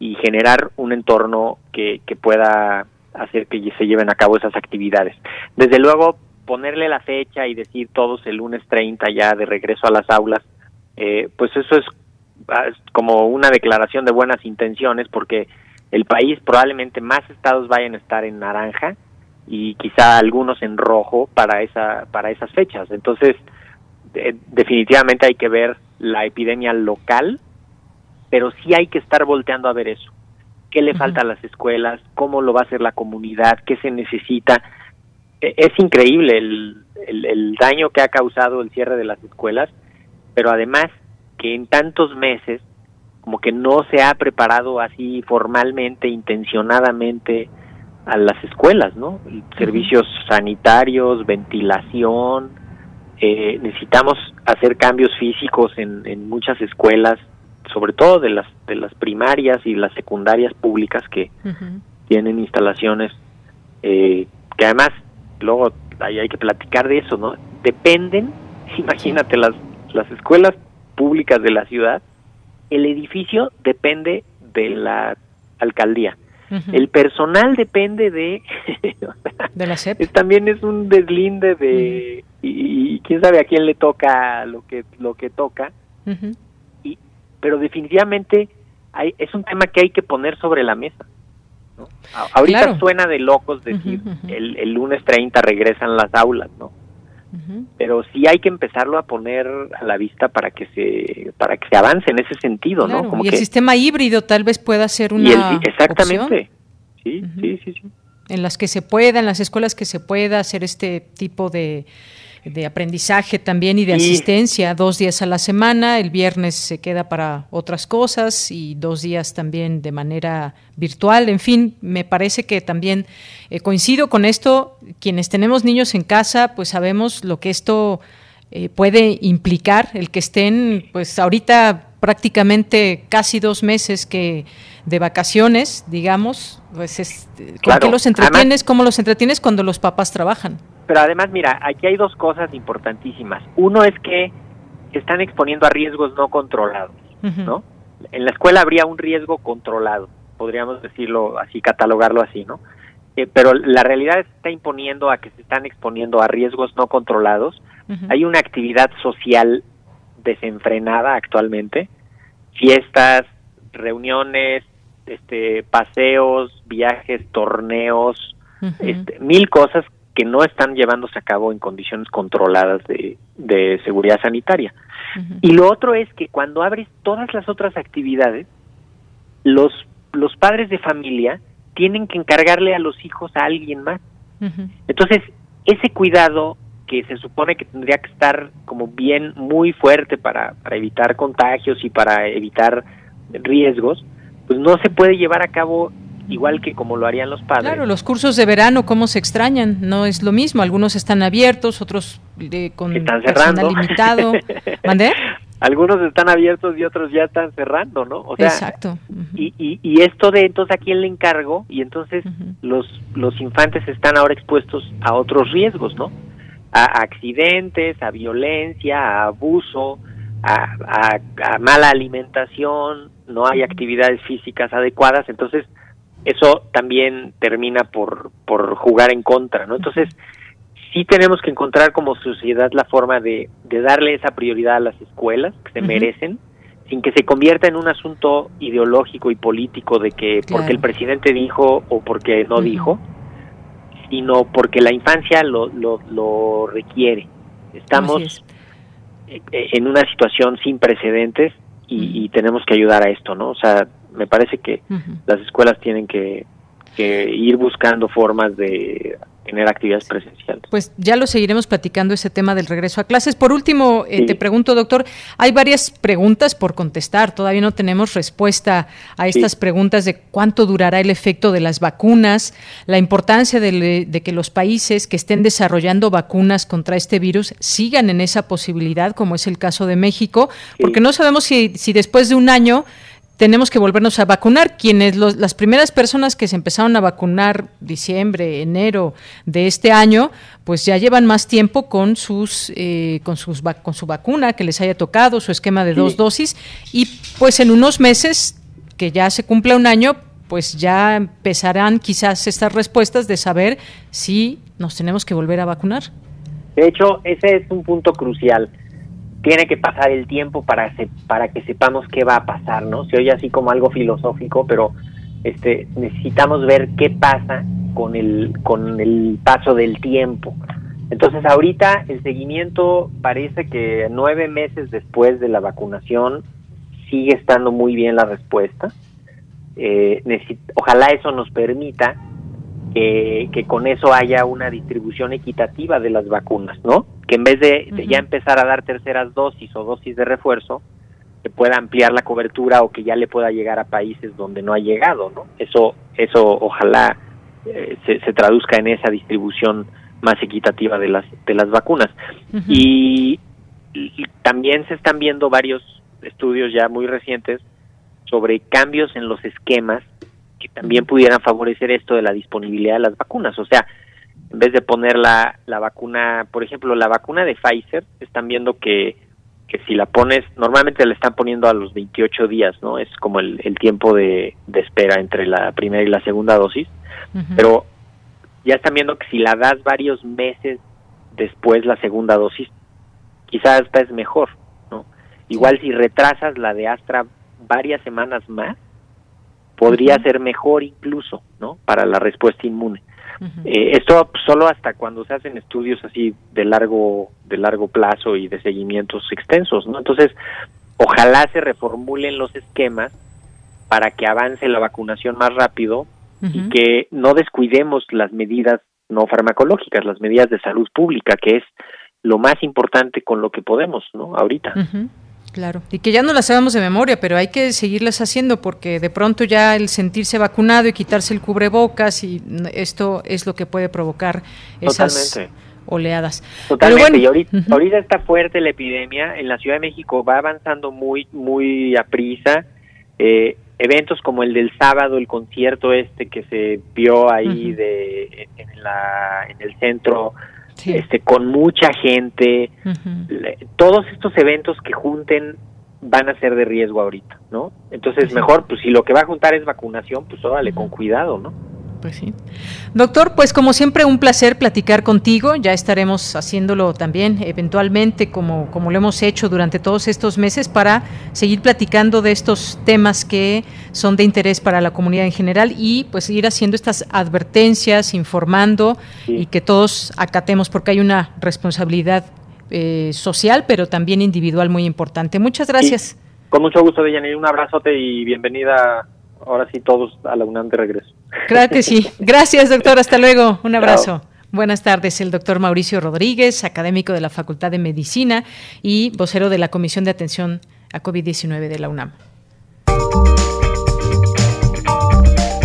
y generar un entorno que, que pueda hacer que se lleven a cabo esas actividades. Desde luego, ponerle la fecha y decir todos el lunes 30 ya de regreso a las aulas, eh, pues eso es como una declaración de buenas intenciones porque el país probablemente más estados vayan a estar en naranja y quizá algunos en rojo para esa para esas fechas. Entonces, definitivamente hay que ver la epidemia local, pero sí hay que estar volteando a ver eso. ¿Qué le falta a las escuelas? ¿Cómo lo va a hacer la comunidad? ¿Qué se necesita? E, es increíble el, el daño que ha causado el cierre de las escuelas, pero además que en tantos meses como que no se ha preparado así formalmente, intencionadamente a las escuelas, ¿no? Servicios sanitarios, ventilación, eh, necesitamos hacer cambios físicos en, en muchas escuelas, sobre todo de las de las primarias y las secundarias públicas que tienen instalaciones eh, que además luego hay, hay que platicar de eso, ¿no? Dependen, imagínate las las escuelas públicas de la ciudad, el edificio depende de la alcaldía. El personal depende de... de la SEP. también es un deslinde de... y, quién sabe a quién le toca lo que, lo que toca. y, pero definitivamente hay, es un tema que hay que poner sobre la mesa. ahorita suena de locos decir el, el lunes 30 regresan las aulas, ¿no? Pero sí hay que empezarlo a poner a la vista para que se para que se avance en ese sentido, ¿no? y el sistema híbrido tal vez pueda ser una exactamente. Sí, sí, sí, sí. En las que se pueda, en las escuelas que se pueda hacer este tipo de de aprendizaje también y de asistencia, dos días a la semana, el viernes se queda para otras cosas y dos días también de manera virtual, en fin, me parece que también eh, coincido con esto, quienes tenemos niños en casa, pues sabemos lo que esto eh, puede implicar, el que estén, pues ahorita prácticamente casi dos meses que de vacaciones, digamos, pues es, ¿con qué los entretienes? ¿Cómo los entretienes cuando los papás trabajan? Pero además, mira, aquí hay dos cosas importantísimas. Uno es que se están exponiendo a riesgos no controlados, ¿no? En la escuela habría un riesgo controlado, podríamos decirlo así, catalogarlo así, ¿no? Eh, pero la realidad está imponiendo a que se están exponiendo a riesgos no controlados. Hay una actividad social desenfrenada actualmente, fiestas, reuniones, este, paseos, viajes, torneos, este, mil cosas que no están llevándose a cabo en condiciones controladas de, seguridad sanitaria. Y lo otro es que cuando abres todas las otras actividades, los, los padres de familia tienen que encargarle a los hijos a alguien más. Entonces, ese cuidado que se supone que tendría que estar como bien muy fuerte para, para evitar contagios y para evitar riesgos, pues no se puede llevar a cabo igual que como lo harían los padres. Claro, los cursos de verano, ¿cómo se extrañan? No es lo mismo. Algunos están abiertos, otros de, con están cerrando. limitado. ¿Mandé? Algunos están abiertos y otros ya están cerrando, ¿no? O sea, Exacto. y, y, y, esto de entonces a quién le encargo y entonces los, los infantes están ahora expuestos a otros riesgos, ¿no? A accidentes, a violencia, a abuso, a, a mala alimentación, no hay actividades físicas adecuadas, entonces eso también termina por, por jugar en contra, ¿no? Entonces, sí tenemos que encontrar como sociedad la forma de, de darle esa prioridad a las escuelas que se merecen, sin que se convierta en un asunto ideológico y político de que porque el presidente dijo o porque no dijo, sino porque la infancia lo, lo, lo requiere. Estamos e, e, en una situación sin precedentes y, y, tenemos que ayudar a esto, ¿no? O sea, me parece que las escuelas tienen que, que ir buscando formas de tener actividades presenciales. Pues ya lo seguiremos platicando ese tema del regreso a clases. Por último, eh, te pregunto, doctor, hay varias preguntas por contestar. Todavía no tenemos respuesta a estas preguntas de cuánto durará el efecto de las vacunas, la importancia de, de, que los países que estén desarrollando vacunas contra este virus sigan en esa posibilidad, como es el caso de México, porque no sabemos si, si después de un año tenemos que volvernos a vacunar. Quienes las primeras personas que se empezaron a vacunar diciembre, enero de este año, pues ya llevan más tiempo con sus eh, con sus con su vacuna que les haya tocado, su esquema de dos dosis y pues en unos meses que ya se cumpla un año, pues ya empezarán quizás estas respuestas de saber si nos tenemos que volver a vacunar. De hecho, ese es un punto crucial tiene que pasar el tiempo para, para que sepamos qué va a pasar, ¿no? Se oye así como algo filosófico, pero este, necesitamos ver qué pasa con el, con el paso del tiempo. Entonces ahorita el seguimiento parece que nueve meses después de la vacunación sigue estando muy bien la respuesta. Eh, ojalá eso nos permita que, con eso haya una distribución equitativa de las vacunas, ¿no? Que en vez de, ya empezar a dar terceras dosis o dosis de refuerzo, se pueda ampliar la cobertura o que ya le pueda llegar a países donde no ha llegado, ¿no? Eso, eso ojalá eh, se, se, traduzca en esa distribución más equitativa de las, de las vacunas. y, y también se están viendo varios estudios ya muy recientes sobre cambios en los esquemas que también pudieran favorecer esto de la disponibilidad de las vacunas. O sea, en vez de poner la, la vacuna, por ejemplo, la vacuna de Pfizer, están viendo que, que si la pones, normalmente la están poniendo a los 28 días, ¿no? Es como el, el tiempo de, de, espera entre la primera y la segunda dosis, pero ya están viendo que si la das varios meses después la segunda dosis, quizás esta es mejor, ¿no? Igual si retrasas la de Astra varias semanas más, podría ser mejor incluso, ¿no? Para la respuesta inmune. Eh, esto solo hasta cuando se hacen estudios así de largo de largo plazo y de seguimientos extensos, ¿no? Entonces, ojalá se reformulen los esquemas para que avance la vacunación más rápido y que no descuidemos las medidas no farmacológicas, las medidas de salud pública, que es lo más importante con lo que podemos, ¿no? Ahorita. Claro, y que ya no las sabemos de memoria, pero hay que seguirlas haciendo porque de pronto ya el sentirse vacunado y quitarse el cubrebocas y esto es lo que puede provocar esas oleadas. Totalmente, y ahorita, está fuerte la epidemia, en la Ciudad de México va avanzando muy, muy a prisa. Eh, eventos como el del sábado, el concierto este que se vio ahí de, en, la, en el centro este, con mucha gente. Todos estos eventos que junten van a ser de riesgo ahorita, ¿no? Entonces, mejor, pues si lo que va a juntar es vacunación, pues órale, con cuidado, ¿no? Pues sí. Doctor, pues como siempre un placer platicar contigo, ya estaremos haciéndolo también eventualmente como, como lo hemos hecho durante todos estos meses para seguir platicando de estos temas que son de interés para la comunidad en general y pues seguir haciendo estas advertencias, informando y que todos acatemos porque hay una responsabilidad eh, social pero también individual muy importante. Muchas gracias. Con mucho gusto, Deyanir, un abrazote y bienvenida ahora sí todos a la UNAM de regreso. Claro que sí. Gracias, doctor. Hasta luego. Un abrazo. Buenas tardes, el doctor Mauricio Rodríguez, académico de la Facultad de Medicina y vocero de la Comisión de Atención a COVID-19 de la UNAM.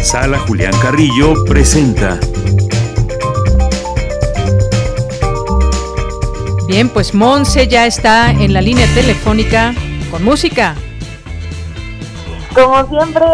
Sala Julián Carrillo presenta. Bien, pues Monse ya está en la línea telefónica con música. Como siempre,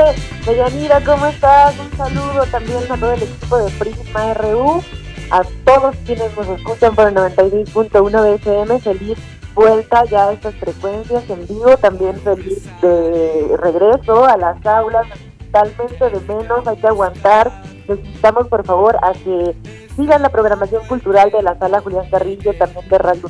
Deyanira, ¿cómo estás? Un saludo también a todo el equipo de Prisma RU, a todos quienes nos escuchan por el 96.1 de FM. Feliz vuelta ya a estas frecuencias en vivo, también feliz de regreso a las aulas, totalmente de menos, hay que aguantar. Necesitamos, por favor, a que sigan la programación cultural de la sala Julián Carrillo, también de Radio.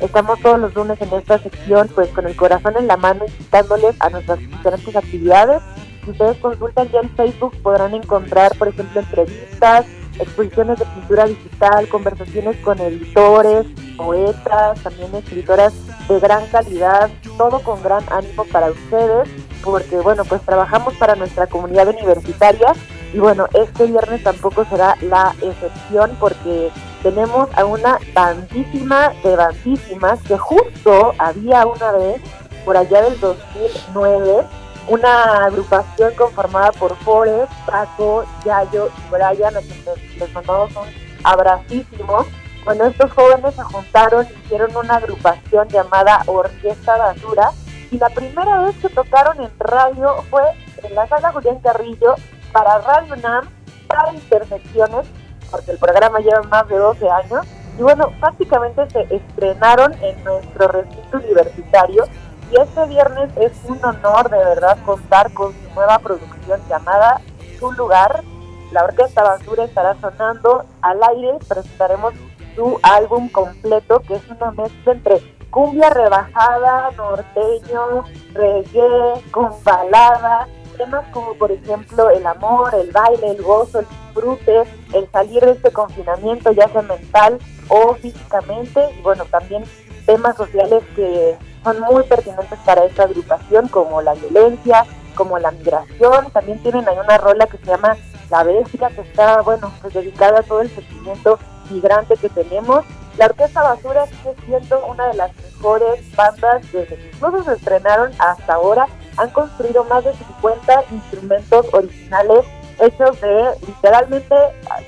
Estamos todos los lunes en esta sección, pues con el corazón en la mano, invitándoles a nuestras diferentes actividades. Si ustedes consultan ya en Facebook, podrán encontrar, por ejemplo, entrevistas, exposiciones de pintura digital, conversaciones con editores, poetas, también escritoras de gran calidad, todo con gran ánimo para ustedes, porque bueno, pues trabajamos para nuestra comunidad universitaria y bueno, este viernes tampoco será la excepción porque tenemos a una bandísima de bandísimas que justo había una vez, por allá del 2009, una agrupación conformada por Forest, Paco, Yayo y Brian, a quienes les mandamos un abracísimo. Bueno, estos jóvenes se juntaron, hicieron una agrupación llamada Orquesta Basura y la primera vez que tocaron en radio fue en la sala Julián Carrillo para Radio NAM, para Intersecciones, porque el programa lleva más de 12 años. Y bueno, prácticamente se estrenaron en nuestro recinto universitario y este viernes es un honor de verdad contar con su nueva producción llamada Su Lugar. La Orquesta Basura estará sonando al aire. Presentaremos su álbum completo, que es una mezcla entre cumbia rebajada, norteño, reggae, con balada, temas como por ejemplo el amor, el baile, el gozo, el disfrute, el salir de este confinamiento ya sea mental o físicamente, y bueno, también temas sociales que son muy pertinentes para esta agrupación, como la violencia, como la migración. También tienen ahí una rola que se llama La Bestia, que está, bueno, pues dedicada a todo el sentimiento migrante que tenemos. La Orquesta Basura sigue siendo una de las mejores bandas desde que incluso se estrenaron hasta ahora. Han construido más de 50 instrumentos originales hechos de literalmente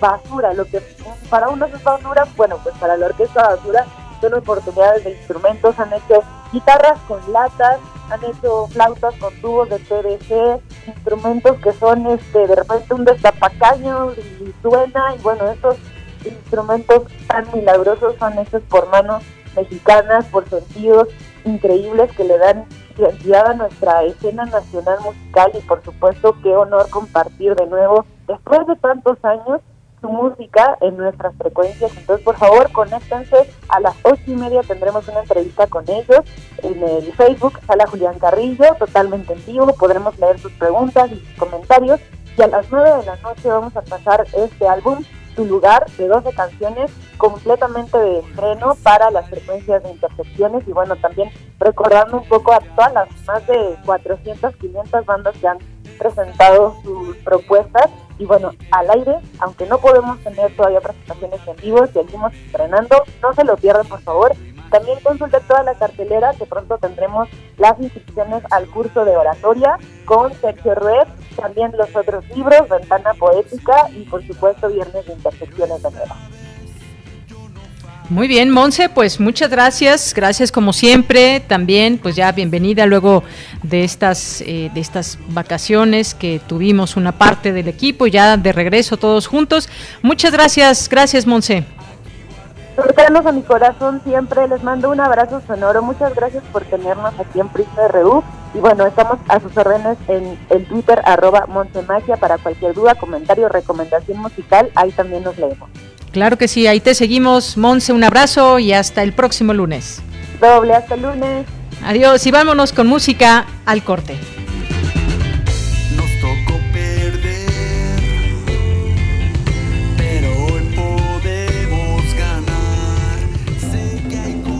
basura. Lo que para unos es basura, bueno, pues para la Orquesta Basura son oportunidades de instrumentos, han hecho guitarras con latas, han hecho flautas con tubos de PVC, instrumentos que son este de repente un destapacaño y suena y bueno, estos instrumentos tan milagrosos son hechos por manos mexicanas, por sentidos increíbles que le dan identidad a nuestra escena nacional musical y por supuesto qué honor compartir de nuevo después de tantos años su música en nuestras frecuencias. Entonces, por favor, conéctense. A las ocho y media tendremos una entrevista con ellos en el Facebook, Sala Julián Carrillo, totalmente en vivo. Podremos leer sus preguntas y sus comentarios. Y a las nueve de la noche vamos a pasar este álbum, Su Lugar, de 12 canciones completamente de estreno para las frecuencias de intersecciones. Y bueno, también recordando un poco a todas las más de 400, 500 bandas que han presentado sus propuestas y bueno, al aire, aunque no podemos tener todavía presentaciones en vivo, seguimos estrenando, no se lo pierdan por favor. También consulte toda la cartelera que pronto tendremos las inscripciones al curso de oratoria con Sergio Rued, también los otros libros, Ventana Poética y por supuesto Viernes de Intersecciones de Nueva. Muy bien, Monse, pues muchas gracias, gracias como siempre, también pues ya bienvenida luego de estas eh, de estas vacaciones que tuvimos una parte del equipo ya de regreso todos juntos. Muchas gracias, gracias Monse. Cercanos a mi corazón siempre, les mando un abrazo sonoro, muchas gracias por tenernos aquí en Prisma RU y bueno, estamos a sus órdenes en el Twitter arroba Montemagia para cualquier duda, comentario, recomendación musical, ahí también nos leemos. Claro que sí, ahí te seguimos, Monse, un abrazo y hasta el próximo lunes. Doble, hasta el lunes. Adiós y vámonos con música al corte.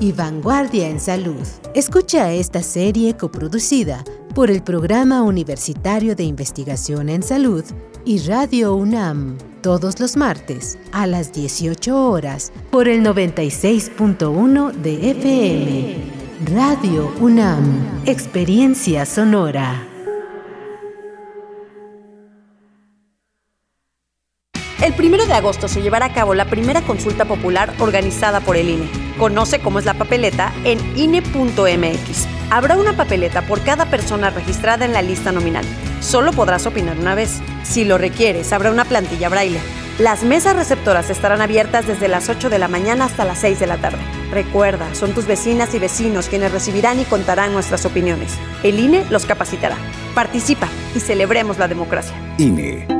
y vanguardia en salud. Escucha esta serie coproducida por el Programa Universitario de Investigación en Salud y Radio UNAM, todos los martes a las 18 horas por el 96.1 de FM. Radio UNAM, Experiencia Sonora. El primero de agosto se llevará a cabo la primera consulta popular organizada por el INE. Conoce cómo es la papeleta en INE.mx. Habrá una papeleta por cada persona registrada en la lista nominal. Solo podrás opinar una vez. Si lo requieres, habrá una plantilla braille. Las mesas receptoras estarán abiertas desde las 8 de la mañana hasta las 6 de la tarde. Recuerda, son tus vecinas y vecinos quienes recibirán y contarán nuestras opiniones. El INE los capacitará. Participa y celebremos la democracia. INE.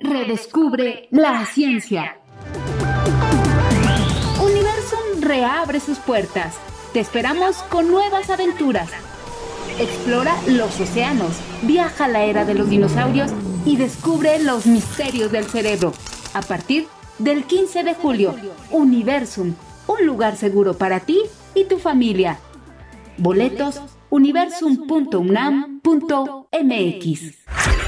Redescubre la ciencia. Universum reabre sus puertas. Te esperamos con nuevas aventuras. Explora los océanos, viaja a la era de los dinosaurios y descubre los misterios del cerebro. A partir del 15 de julio, Universum, un lugar seguro para ti y tu familia. Boletos universum.unam.mx.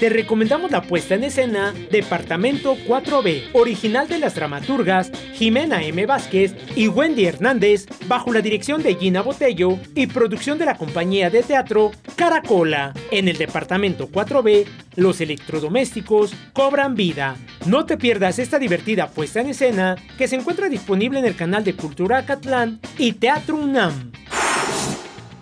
Te recomendamos la puesta en escena Departamento 4B, original de las dramaturgas Jimena M. Vázquez y Wendy Hernández, bajo la dirección de Gina Botello y producción de la compañía de teatro Caracola. En el Departamento 4B, los electrodomésticos cobran vida. No te pierdas esta divertida puesta en escena que se encuentra disponible en el canal de Cultura Catlán y Teatro UNAM.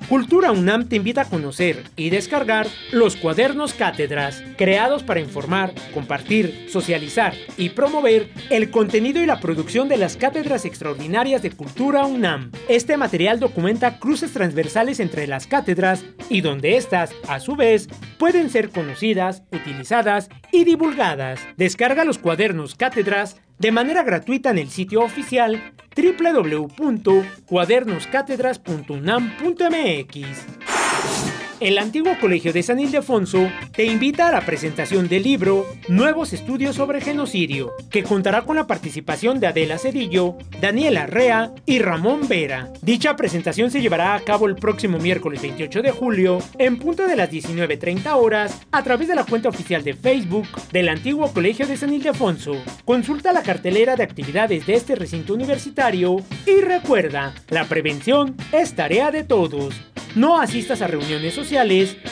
Cultura UNAM te invita a conocer y descargar los cuadernos cátedras, creados para informar, compartir, socializar y promover el contenido y la producción de las cátedras extraordinarias de Cultura UNAM. Este material documenta cruces transversales entre las cátedras y donde éstas, a su vez, pueden ser conocidas, utilizadas y divulgadas. Descarga los cuadernos cátedras de manera gratuita en el sitio oficial www.cuadernoscátedras.unam.mx. El antiguo Colegio de San Ildefonso te invita a la presentación del libro Nuevos Estudios sobre Genocidio, que contará con la participación de Adela Cedillo, Daniela Rea y Ramón Vera. Dicha presentación se llevará a cabo el próximo miércoles 28 de julio, en punto de las 19.30 horas, a través de la cuenta oficial de Facebook del antiguo Colegio de San Ildefonso. Consulta la cartelera de actividades de este recinto universitario y recuerda, la prevención es tarea de todos. No asistas a reuniones sociales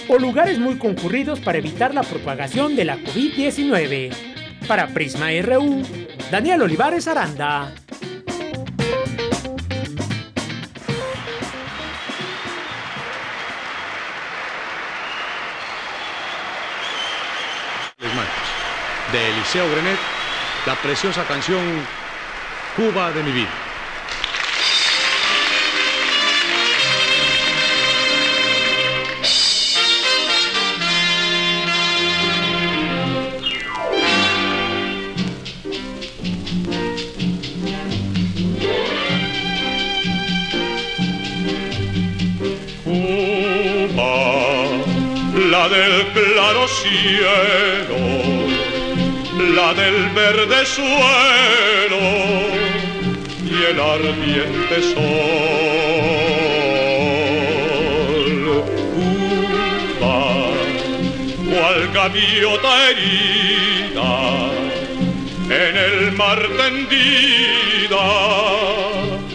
o lugares muy concurridos para evitar la propagación de la COVID-19. Para Prisma RU, Daniel Olivares Aranda. de Eliseo Grenet, la preciosa canción Cuba de mi vida. Claro cielo, la del verde suelo y el ardiente sol. Cuba, cual gaviota herida, en el mar tendida,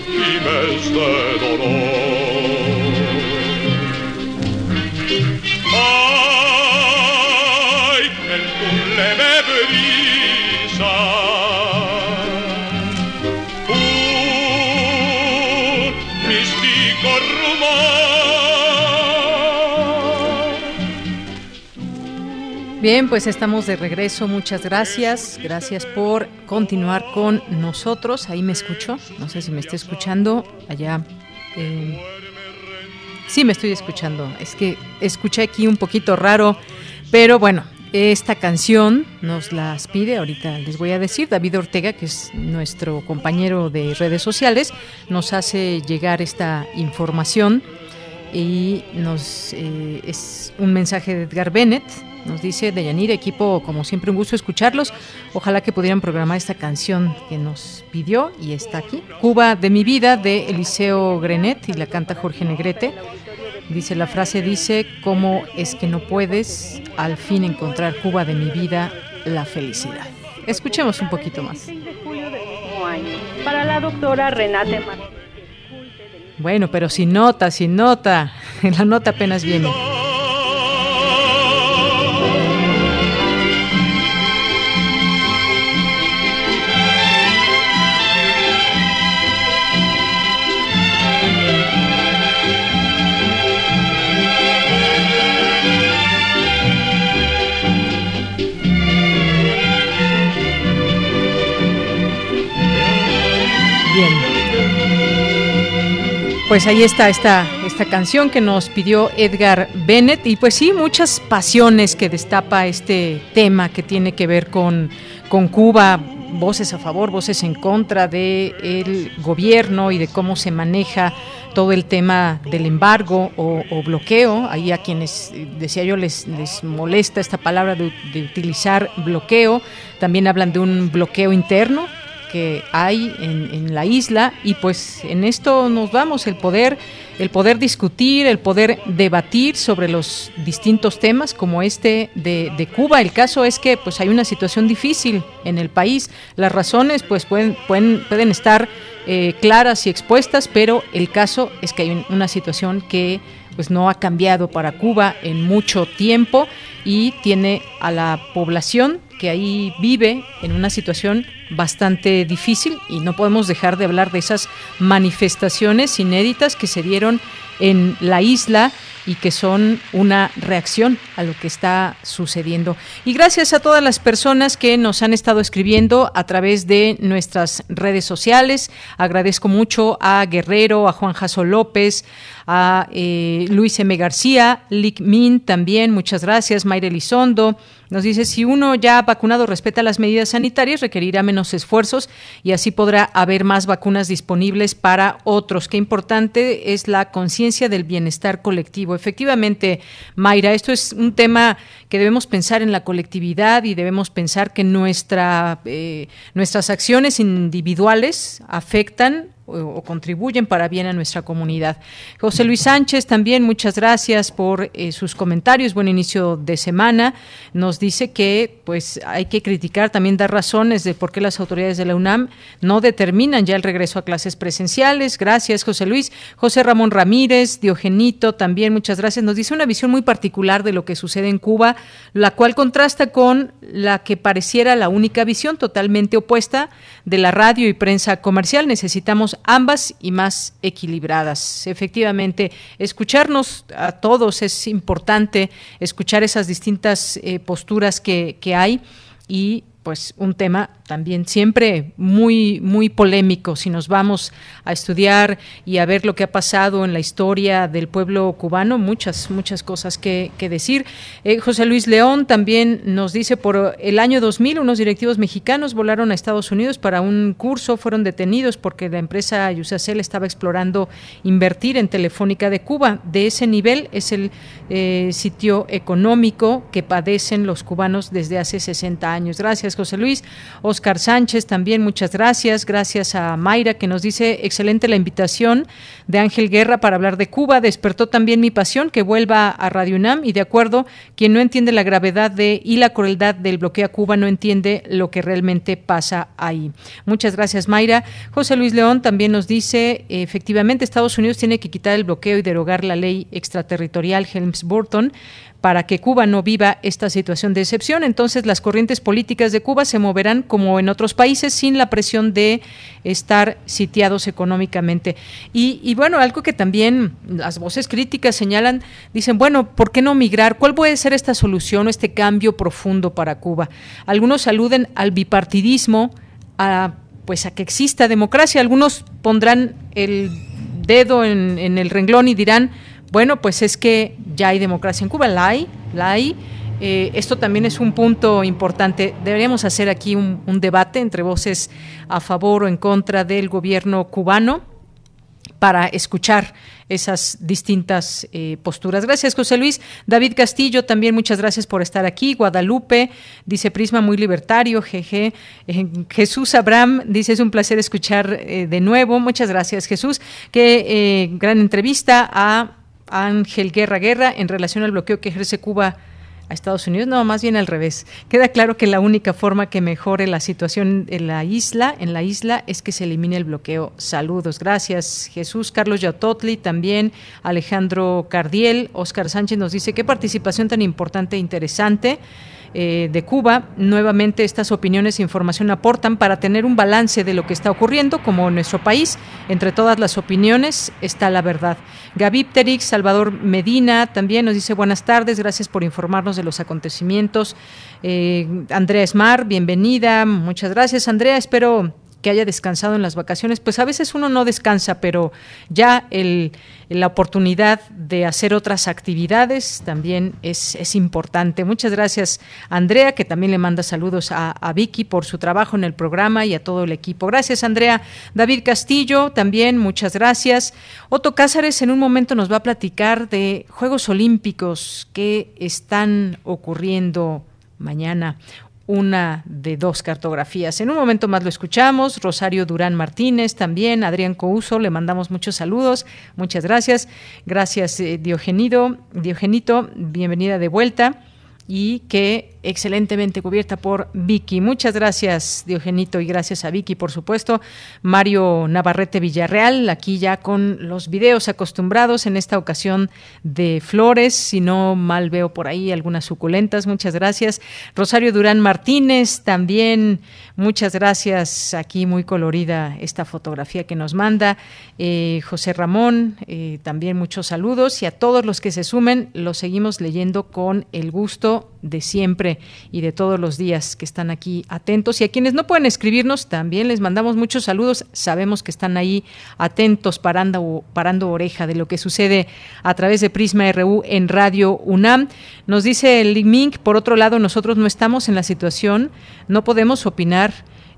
gimes de dolor. Bien, pues estamos de regreso. Muchas gracias. Gracias por continuar con nosotros. Ahí me escucho. No sé si me está escuchando. Allá. eh, sí, me estoy escuchando. Es que escuché aquí un poquito raro. Pero bueno, esta canción nos las pide, ahorita les voy a decir, David Ortega, que es nuestro compañero de redes sociales, nos hace llegar esta información y nos eh, es un mensaje de Edgar Bennett. Nos dice Deyanira, equipo, como siempre, un gusto escucharlos. Ojalá que pudieran programar esta canción que nos pidió y está aquí. Cuba de mi vida, de Eliseo Grenet, y la canta Jorge Negrete. Dice, la frase dice, ¿cómo es que no puedes al fin encontrar Cuba de mi vida la felicidad? Escuchemos un poquito más. Para la doctora Renate Martínez. Bueno, pero sin nota, sin nota. La nota apenas viene. Pues ahí está esta, esta canción que nos pidió Edgar Bennett y pues sí, muchas pasiones que destapa este tema que tiene que ver con, con Cuba, voces a favor, voces en contra del gobierno y de cómo se maneja todo el tema del embargo o, bloqueo. Ahí a quienes, decía yo, les, les molesta esta palabra de utilizar bloqueo. También hablan de un bloqueo interno que hay en, en, la isla y pues en esto nos vamos el poder el poder discutir el poder debatir sobre los distintos temas como este de, Cuba. El caso es que pues hay una situación difícil en el país. Las razones pues pueden pueden, pueden estar eh, claras y expuestas pero el caso es que hay un, una situación que pues no ha cambiado para Cuba en mucho tiempo y tiene a la población que ahí vive en una situación bastante difícil y no podemos dejar de hablar de esas manifestaciones inéditas que se dieron en la isla y que son una reacción a lo que está sucediendo. Y gracias a todas las personas que nos han estado escribiendo a través de nuestras redes sociales. Agradezco mucho a Guerrero, a Juan Jaso López, a eh, Luis M. García, Lick Min también, muchas gracias, Mayra Elizondo. Nos dice, si uno ya vacunado respeta las medidas sanitarias, requerirá menos esfuerzos y así podrá haber más vacunas disponibles para otros. Qué importante es la conciencia del bienestar colectivo. Efectivamente, Mayra, esto es un tema que debemos pensar en la colectividad y debemos pensar que nuestra, eh, nuestras acciones individuales afectan o contribuyen para bien a nuestra comunidad. José Luis Sánchez, también muchas gracias por eh, sus comentarios. Buen inicio de semana. Nos dice que pues hay que criticar, también dar razones de por qué las autoridades de la UNAM no determinan ya el regreso a clases presenciales. Gracias, José Luis. José Ramón Ramírez, Diogenito, también muchas gracias. Nos dice una visión muy particular de lo que sucede en Cuba, la cual contrasta con la que pareciera la única visión totalmente opuesta de la radio y prensa comercial. Necesitamos ambas y más equilibradas. Efectivamente, escucharnos a todos es importante, escuchar esas distintas eh, posturas que, que hay y pues un tema también siempre muy muy polémico. Si nos vamos a estudiar y a ver lo que ha pasado en la historia del pueblo cubano muchas muchas cosas que, decir. Eh, José Luis León también nos dice por el año 2000 unos directivos mexicanos volaron a Estados Unidos para un curso fueron detenidos porque la empresa Yusacel estaba explorando invertir en Telefónica de Cuba. De ese nivel es el eh, sitio económico que padecen los cubanos desde hace 60 años. Gracias José Luis. Oscar Sánchez también, muchas gracias. Gracias a Mayra que nos dice, excelente la invitación de Ángel Guerra para hablar de Cuba. Despertó también mi pasión que vuelva a Radio UNAM y de acuerdo, quien no entiende la gravedad de y la crueldad del bloqueo a Cuba no entiende lo que realmente pasa ahí. Muchas gracias, Mayra. José Luis León también nos dice, efectivamente, Estados Unidos tiene que quitar el bloqueo y derogar la ley extraterritorial Helms-Burton para que Cuba no viva esta situación de excepción. Entonces, las corrientes políticas de Cuba se moverán como en otros países sin la presión de estar sitiados económicamente. Y, bueno, algo que también las voces críticas señalan, dicen, bueno, ¿por qué no migrar? ¿Cuál puede ser esta solución o este cambio profundo para Cuba? Algunos aluden al bipartidismo, a pues a que exista democracia. Algunos pondrán el dedo en, en el renglón y dirán, bueno, pues es que ya hay democracia en Cuba, la hay, la hay. Eh, esto también es un punto importante. Deberíamos hacer aquí un, debate entre voces a favor o en contra del gobierno cubano para escuchar esas distintas eh, posturas. Gracias, José Luis. David Castillo, también muchas gracias por estar aquí. Guadalupe, dice Prisma muy libertario, jeje. Eh, Jesús Abraham, dice es un placer escuchar de nuevo. Muchas gracias, Jesús. Qué gran entrevista a Ángel Guerra Guerra en relación al bloqueo que ejerce Cuba a Estados Unidos, no, más bien al revés. Queda claro que la única forma que mejore la situación en la isla, en la isla, es que se elimine el bloqueo. Saludos, gracias. Jesús Carlos Yatotli, también Alejandro Cardiel, Oscar Sánchez nos dice qué participación tan importante e interesante. Eh, de Cuba. Nuevamente estas opiniones e información aportan para tener un balance de lo que está ocurriendo, como en nuestro país. Entre todas las opiniones está la verdad. Gaby Pterix, Salvador Medina, también nos dice buenas tardes, gracias por informarnos de los acontecimientos. Eh, Andrea Esmar, bienvenida, muchas gracias Andrea, espero que haya descansado en las vacaciones, pues a veces uno no descansa, pero ya la oportunidad de hacer otras actividades también es, es, importante. Muchas gracias, Andrea, que también le manda saludos a, a, Vicky por su trabajo en el programa y a todo el equipo. Gracias, Andrea. David Castillo, también muchas gracias. Otto Cázares en un momento nos va a platicar de Juegos Olímpicos que están ocurriendo mañana una de dos cartografías. En un momento más lo escuchamos. Rosario Durán Martínez también, Adrián Couso, le mandamos muchos saludos. Muchas gracias. Gracias, eh, Diogenito. Diogenito, bienvenida de vuelta y que excelentemente cubierta por Vicky. Muchas gracias, Diogenito, y gracias a Vicky, por supuesto. Mario Navarrete Villarreal, aquí ya con los videos acostumbrados, en esta ocasión de flores, si no mal veo por ahí algunas suculentas, muchas gracias. Rosario Durán Martínez, también muchas gracias, aquí muy colorida esta fotografía que nos manda. Eh, José Ramón, eh, también muchos saludos, y a todos los que se sumen, los seguimos leyendo con el gusto de siempre y de todos los días que están aquí atentos. Y a quienes no pueden escribirnos, también les mandamos muchos saludos. Sabemos que están ahí atentos, parando, parando oreja de lo que sucede a través de Prisma RU en Radio UNAM. Nos dice el Mink, por otro lado, nosotros no estamos en la situación, no podemos opinar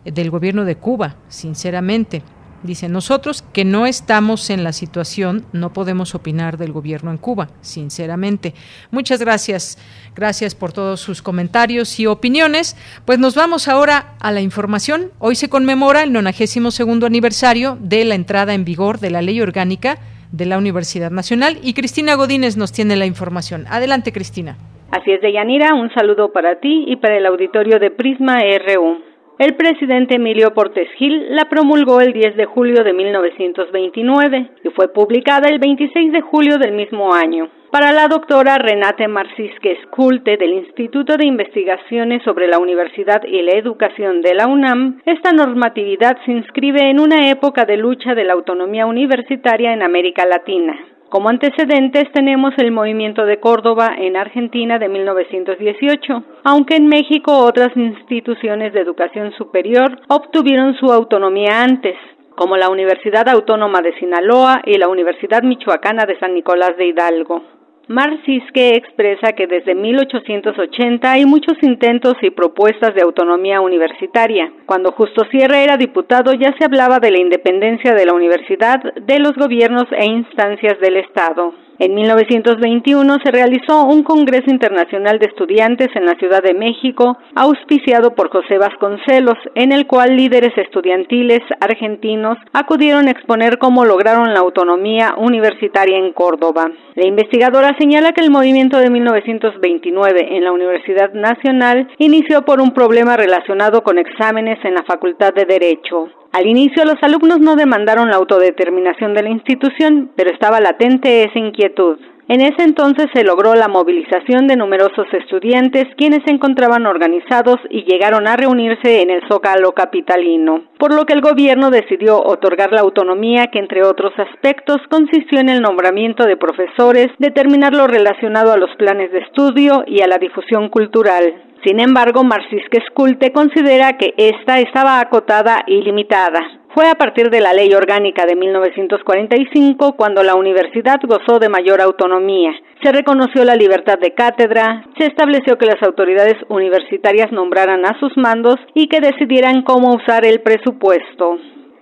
del gobierno de Cuba, sinceramente. Dice, nosotros que no estamos en la situación, no podemos opinar del gobierno en Cuba, sinceramente. Muchas gracias, gracias por todos sus comentarios y opiniones. Pues nos vamos ahora a la información. Hoy se conmemora el 92 aniversario de la entrada en vigor de la ley orgánica de la Universidad Nacional y Cristina Godínez nos tiene la información. Adelante, Cristina. Así es, Deyanira, un saludo para ti y para el auditorio de Prisma RU. El presidente Emilio Portes Gil la promulgó el 10 de julio de 1929 y fue publicada el 26 de julio del mismo año. Para la doctora Renate Marcisque Esculte del Instituto de Investigaciones sobre la Universidad y la Educación de la UNAM, esta normatividad se inscribe en una época de lucha de la autonomía universitaria en América Latina. Como antecedentes tenemos el movimiento de Córdoba en Argentina de 1918, aunque en México otras instituciones de educación superior obtuvieron su autonomía antes, como la Universidad Autónoma de Sinaloa y la Universidad Michoacana de San Nicolás de Hidalgo. Marcisque expresa que desde 1880 hay muchos intentos y propuestas de autonomía universitaria. Cuando Justo Sierra era diputado ya se hablaba de la independencia de la universidad de los gobiernos e instancias del Estado. En 1921 se realizó un Congreso Internacional de Estudiantes en la Ciudad de México, auspiciado por José Vasconcelos, en el cual líderes estudiantiles argentinos acudieron a exponer cómo lograron la autonomía universitaria en Córdoba. La investigadora señala que el movimiento de 1929 en la Universidad Nacional inició por un problema relacionado con exámenes en la Facultad de Derecho. Al inicio los alumnos no demandaron la autodeterminación de la institución, pero estaba latente esa inquietud. En ese entonces se logró la movilización de numerosos estudiantes quienes se encontraban organizados y llegaron a reunirse en el Zócalo capitalino, por lo que el gobierno decidió otorgar la autonomía que entre otros aspectos consistió en el nombramiento de profesores, determinar lo relacionado a los planes de estudio y a la difusión cultural. Sin embargo, Marcisque Esculte considera que esta estaba acotada y limitada. Fue a partir de la Ley Orgánica de 1945 cuando la universidad gozó de mayor autonomía. Se reconoció la libertad de cátedra, se estableció que las autoridades universitarias nombraran a sus mandos y que decidieran cómo usar el presupuesto.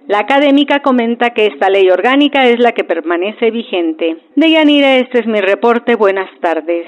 La académica comenta que esta ley orgánica es la que permanece vigente. De Yanira, este es mi reporte. Buenas tardes.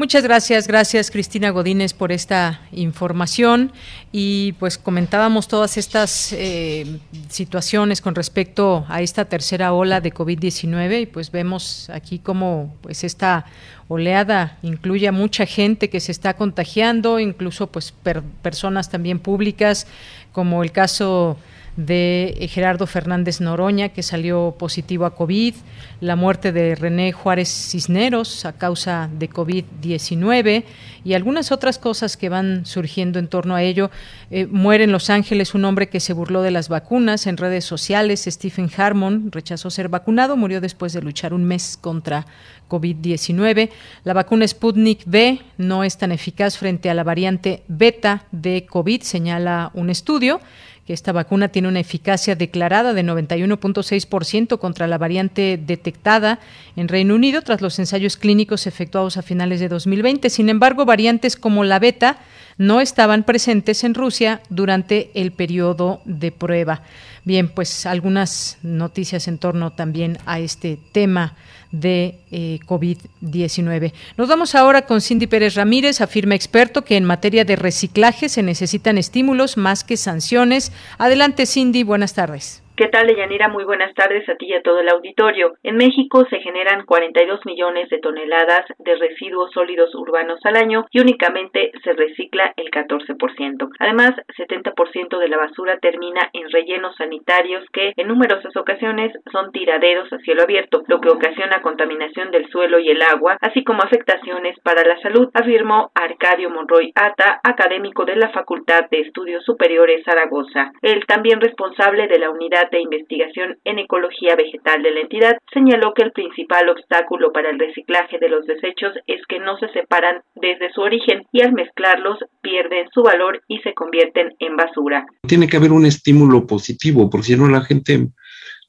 Muchas gracias, gracias Cristina Godínez por esta información. Y pues comentábamos todas estas eh, situaciones con respecto a esta tercera ola de COVID-19 y pues vemos aquí como pues esta oleada incluye a mucha gente que se está contagiando, incluso pues personas también públicas como el caso de Gerardo Fernández Noroña, que salió positivo a COVID, la muerte de René Juárez Cisneros a causa de COVID-19 y algunas otras cosas que van surgiendo en torno a ello. Eh, muere en Los Ángeles un hombre que se burló de las vacunas en redes sociales. Stephen Harmon rechazó ser vacunado, murió después de luchar un mes contra COVID-19. La vacuna Sputnik V no es tan eficaz frente a la variante beta de COVID, señala un estudio esta vacuna tiene una eficacia declarada de 91.6% contra la variante detectada en Reino Unido tras los ensayos clínicos efectuados a finales de 2020. Sin embargo, variantes como la beta no estaban presentes en Rusia durante el periodo de prueba. Bien, pues algunas noticias en torno también a este tema de eh, COVID-19. Nos vamos ahora con Cindy Pérez Ramírez, afirma experto que en materia de reciclaje se necesitan estímulos más que sanciones. Adelante, Cindy, buenas tardes. ¿Qué tal, Deyanira? Muy buenas tardes a ti y a todo el auditorio. En México se generan 42 millones de toneladas de residuos sólidos urbanos al año y únicamente se recicla el 14%. Además, 70% de la basura termina en rellenos sanitarios que en numerosas ocasiones son tiraderos a cielo abierto, lo que ocasiona contaminación del suelo y el agua, así como afectaciones para la salud, afirmó Arcadio Monroy Ata, académico de la Facultad de Estudios Superiores Zaragoza. El también responsable de la unidad de Investigación en Ecología Vegetal de la entidad, señaló que el principal obstáculo para el reciclaje de los desechos es que no se separan desde su origen y al mezclarlos pierden su valor y se convierten en basura. Tiene que haber un estímulo positivo, porque si no la gente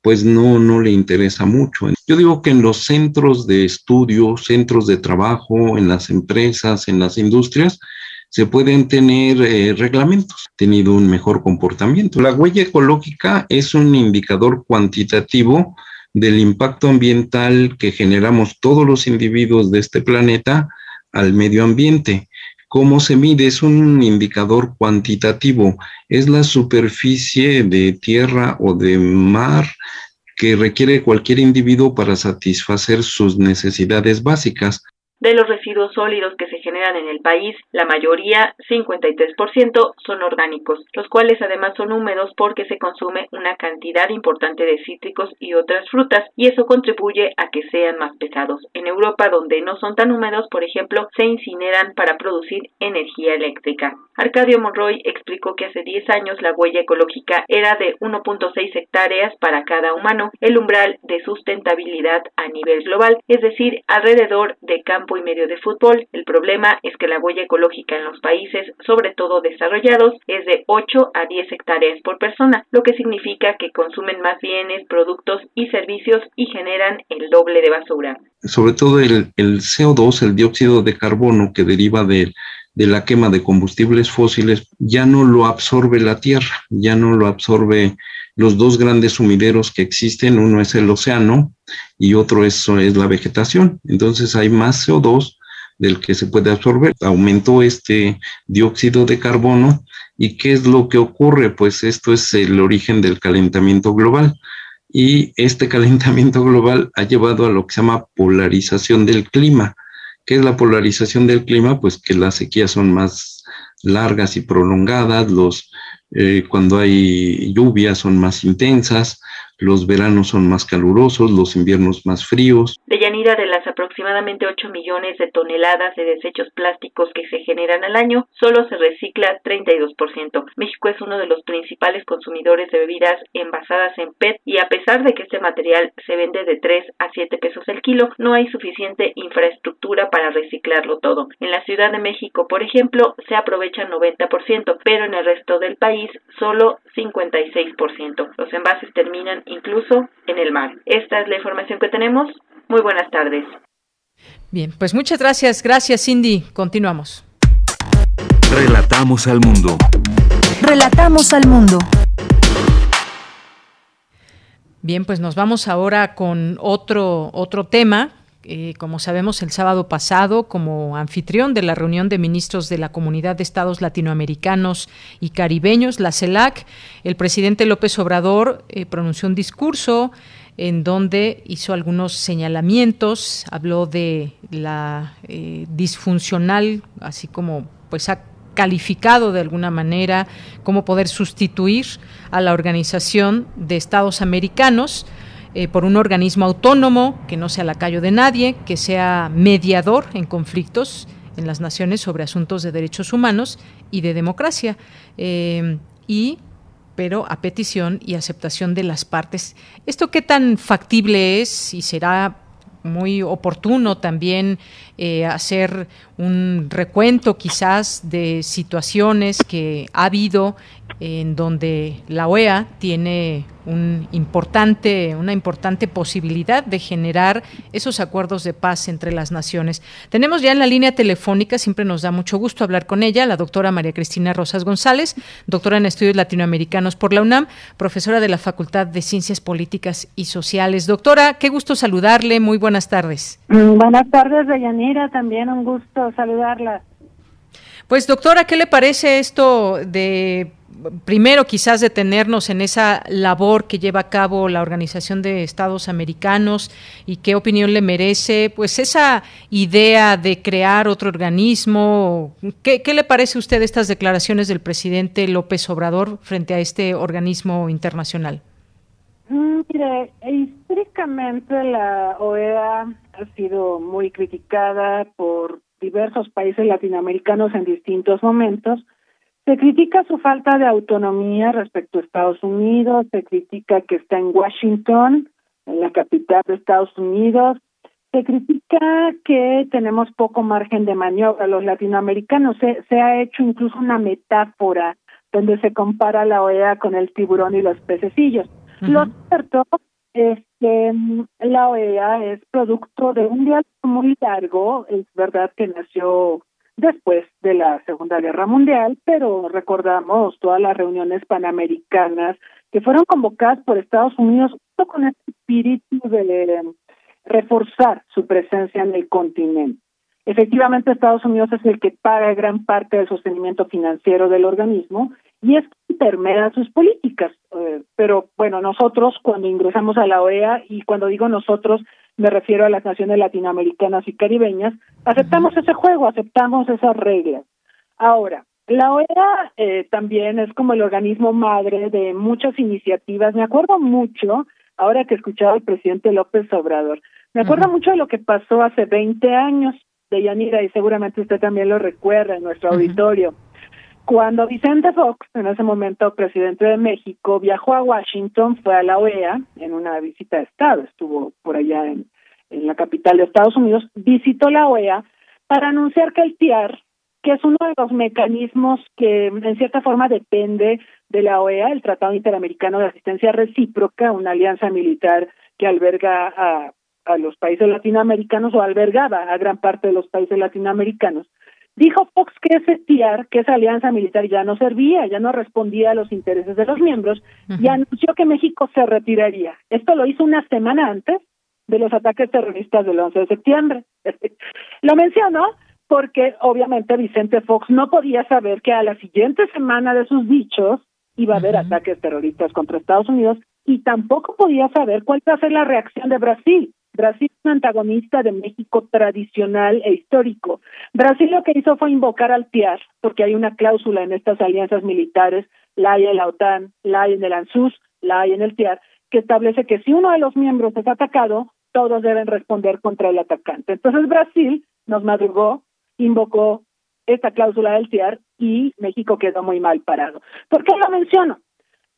pues no, no le interesa mucho. Yo digo que en los centros de estudio, centros de trabajo, en las empresas, en las industrias, se pueden tener eh, reglamentos, tenido un mejor comportamiento. La huella ecológica es un indicador cuantitativo del impacto ambiental que generamos todos los individuos de este planeta al medio ambiente. ¿Cómo se mide? Es un indicador cuantitativo. Es la superficie de tierra o de mar que requiere cualquier individuo para satisfacer sus necesidades básicas. De los residuos sólidos que se generan en el país, la mayoría, 53%, son orgánicos, los cuales además son húmedos porque se consume una cantidad importante de cítricos y otras frutas, y eso contribuye a que sean más pesados. En Europa, donde no son tan húmedos, por ejemplo, se incineran para producir energía eléctrica. Arcadio Monroy explicó que hace 10 años la huella ecológica era de 1.6 hectáreas para cada humano, el umbral de sustentabilidad a nivel global, es decir, alrededor de campo y medio de fútbol. El problema es que la huella ecológica en los países, sobre todo desarrollados, es de 8 a 10 hectáreas por persona, lo que significa que consumen más bienes, productos y servicios y generan el doble de basura. Sobre todo el, el CO2, el dióxido de carbono que deriva de de la quema de combustibles fósiles ya no lo absorbe la tierra, ya no lo absorbe los dos grandes sumideros que existen, uno es el océano y otro es, es la vegetación. Entonces hay más CO2 del que se puede absorber. Aumentó este dióxido de carbono y ¿qué es lo que ocurre? Pues esto es el origen del calentamiento global. Y este calentamiento global ha llevado a lo que se llama polarización del clima. ¿Qué es la polarización del clima? Pues que las sequías son más largas y prolongadas, los, eh, cuando hay lluvias son más intensas, los veranos son más calurosos, los inviernos más fríos. Deyanira, de las aproximadamente 8 millones de toneladas de desechos plásticos que se generan al año, solo se recicla 32%. México es uno de los principales consumidores de bebidas envasadas en PET y a pesar de que este material se vende de 3 a 7 pesos el kilo, no hay suficiente infraestructura para reciclarlo todo. En la Ciudad de México, por ejemplo, se aprovecha 90%, pero en el resto del país solo 56%. Los envases terminan incluso en el mar. Esta es la información que tenemos. Muy buenas tardes. Bien, pues muchas gracias. Gracias, Cindy. Continuamos. Relatamos al mundo. Relatamos al mundo. Bien, pues nos vamos ahora con otro, otro tema eh, como sabemos, el sábado pasado, como anfitrión de la reunión de ministros de la Comunidad de Estados Latinoamericanos y Caribeños, la CELAC, el presidente López Obrador eh, pronunció un discurso en donde hizo algunos señalamientos, habló de la eh, disfuncional, así como pues ha calificado de alguna manera cómo poder sustituir a la Organización de Estados Americanos eh, por un organismo autónomo que no sea lacayo de nadie, que sea mediador en conflictos en las naciones sobre asuntos de derechos humanos y de democracia. Eh, y pero a petición y aceptación de las partes. ¿Esto qué tan factible es y será muy oportuno también eh, hacer un recuento quizás de situaciones que ha habido en donde la OEA tiene un importante, una importante posibilidad de generar esos acuerdos de paz entre las naciones. Tenemos ya en la línea telefónica, siempre nos da mucho gusto hablar con ella, la doctora María Cristina Rosas González, doctora en estudios latinoamericanos por la UNAM, profesora de la Facultad de Ciencias Políticas y Sociales. Doctora, qué gusto saludarle, muy buenas tardes. Mm, buenas tardes, Deyanira, también un gusto saludarla. Pues doctora, ¿qué le parece esto de primero quizás detenernos en esa labor que lleva a cabo la Organización de Estados Americanos y qué opinión le merece, pues esa idea de crear otro organismo. ¿Qué, le parece a usted estas declaraciones del presidente López Obrador frente a este organismo internacional? Mm, mire, históricamente la OEA ha sido muy criticada por diversos países latinoamericanos en distintos momentos se critica su falta de autonomía respecto a Estados Unidos, se critica que está en Washington, en la capital de Estados Unidos, se critica que tenemos poco margen de maniobra los latinoamericanos, se, se ha hecho incluso una metáfora donde se compara la OEA con el tiburón y los pececillos. Lo cierto es que mm, la OEA es producto de un diálogo muy largo, es verdad que nació después de la Segunda Guerra Mundial, pero recordamos todas las reuniones panamericanas que fueron convocadas por Estados Unidos con este espíritu de reforzar su presencia en el continente. Efectivamente, Estados Unidos es el que paga gran parte del sostenimiento financiero del organismo y es que permea sus políticas. Eh, pero bueno, nosotros cuando ingresamos a la OEA, y cuando digo nosotros, me refiero a las naciones latinoamericanas y caribeñas, aceptamos ese juego, aceptamos esas reglas. Ahora, la OEA eh, también es como el organismo madre de muchas iniciativas. Me acuerdo mucho, ahora que escuchaba al presidente López Obrador, me acuerdo mucho de lo que pasó hace 20 años de Yanira, y seguramente usted también lo recuerda en nuestro auditorio. Cuando Vicente Fox, en ese momento presidente de México, viajó a Washington, fue a la OEA en una visita de Estado, estuvo por allá en, la capital de Estados Unidos, visitó la OEA para anunciar que el TIAR, que es uno de los mecanismos que en cierta forma depende de la OEA, el Tratado Interamericano de Asistencia Recíproca, una alianza militar que alberga a, a los países latinoamericanos o albergaba a gran parte de los países latinoamericanos, Dijo Fox que ese TIAR, que esa alianza militar ya no servía, ya no respondía a los intereses de los miembros y anunció que México se retiraría. Esto lo hizo una semana antes de los ataques terroristas del 11 de septiembre. lo mencionó porque obviamente Vicente Fox no podía saber que a la siguiente semana de sus dichos iba a haber ataques terroristas contra Estados Unidos y tampoco podía saber cuál iba a ser la reacción de Brasil. Brasil es un antagonista de México tradicional e histórico. Brasil lo que hizo fue invocar al TIAR, porque hay una cláusula en estas alianzas militares, la hay en la OTAN, la hay en el ANSUS, la hay en el TIAR, que establece que si uno de los miembros es atacado, todos deben responder contra el atacante. Entonces Brasil nos madrugó, invocó esta cláusula del TIAR y México quedó muy mal parado. ¿Por qué lo menciono?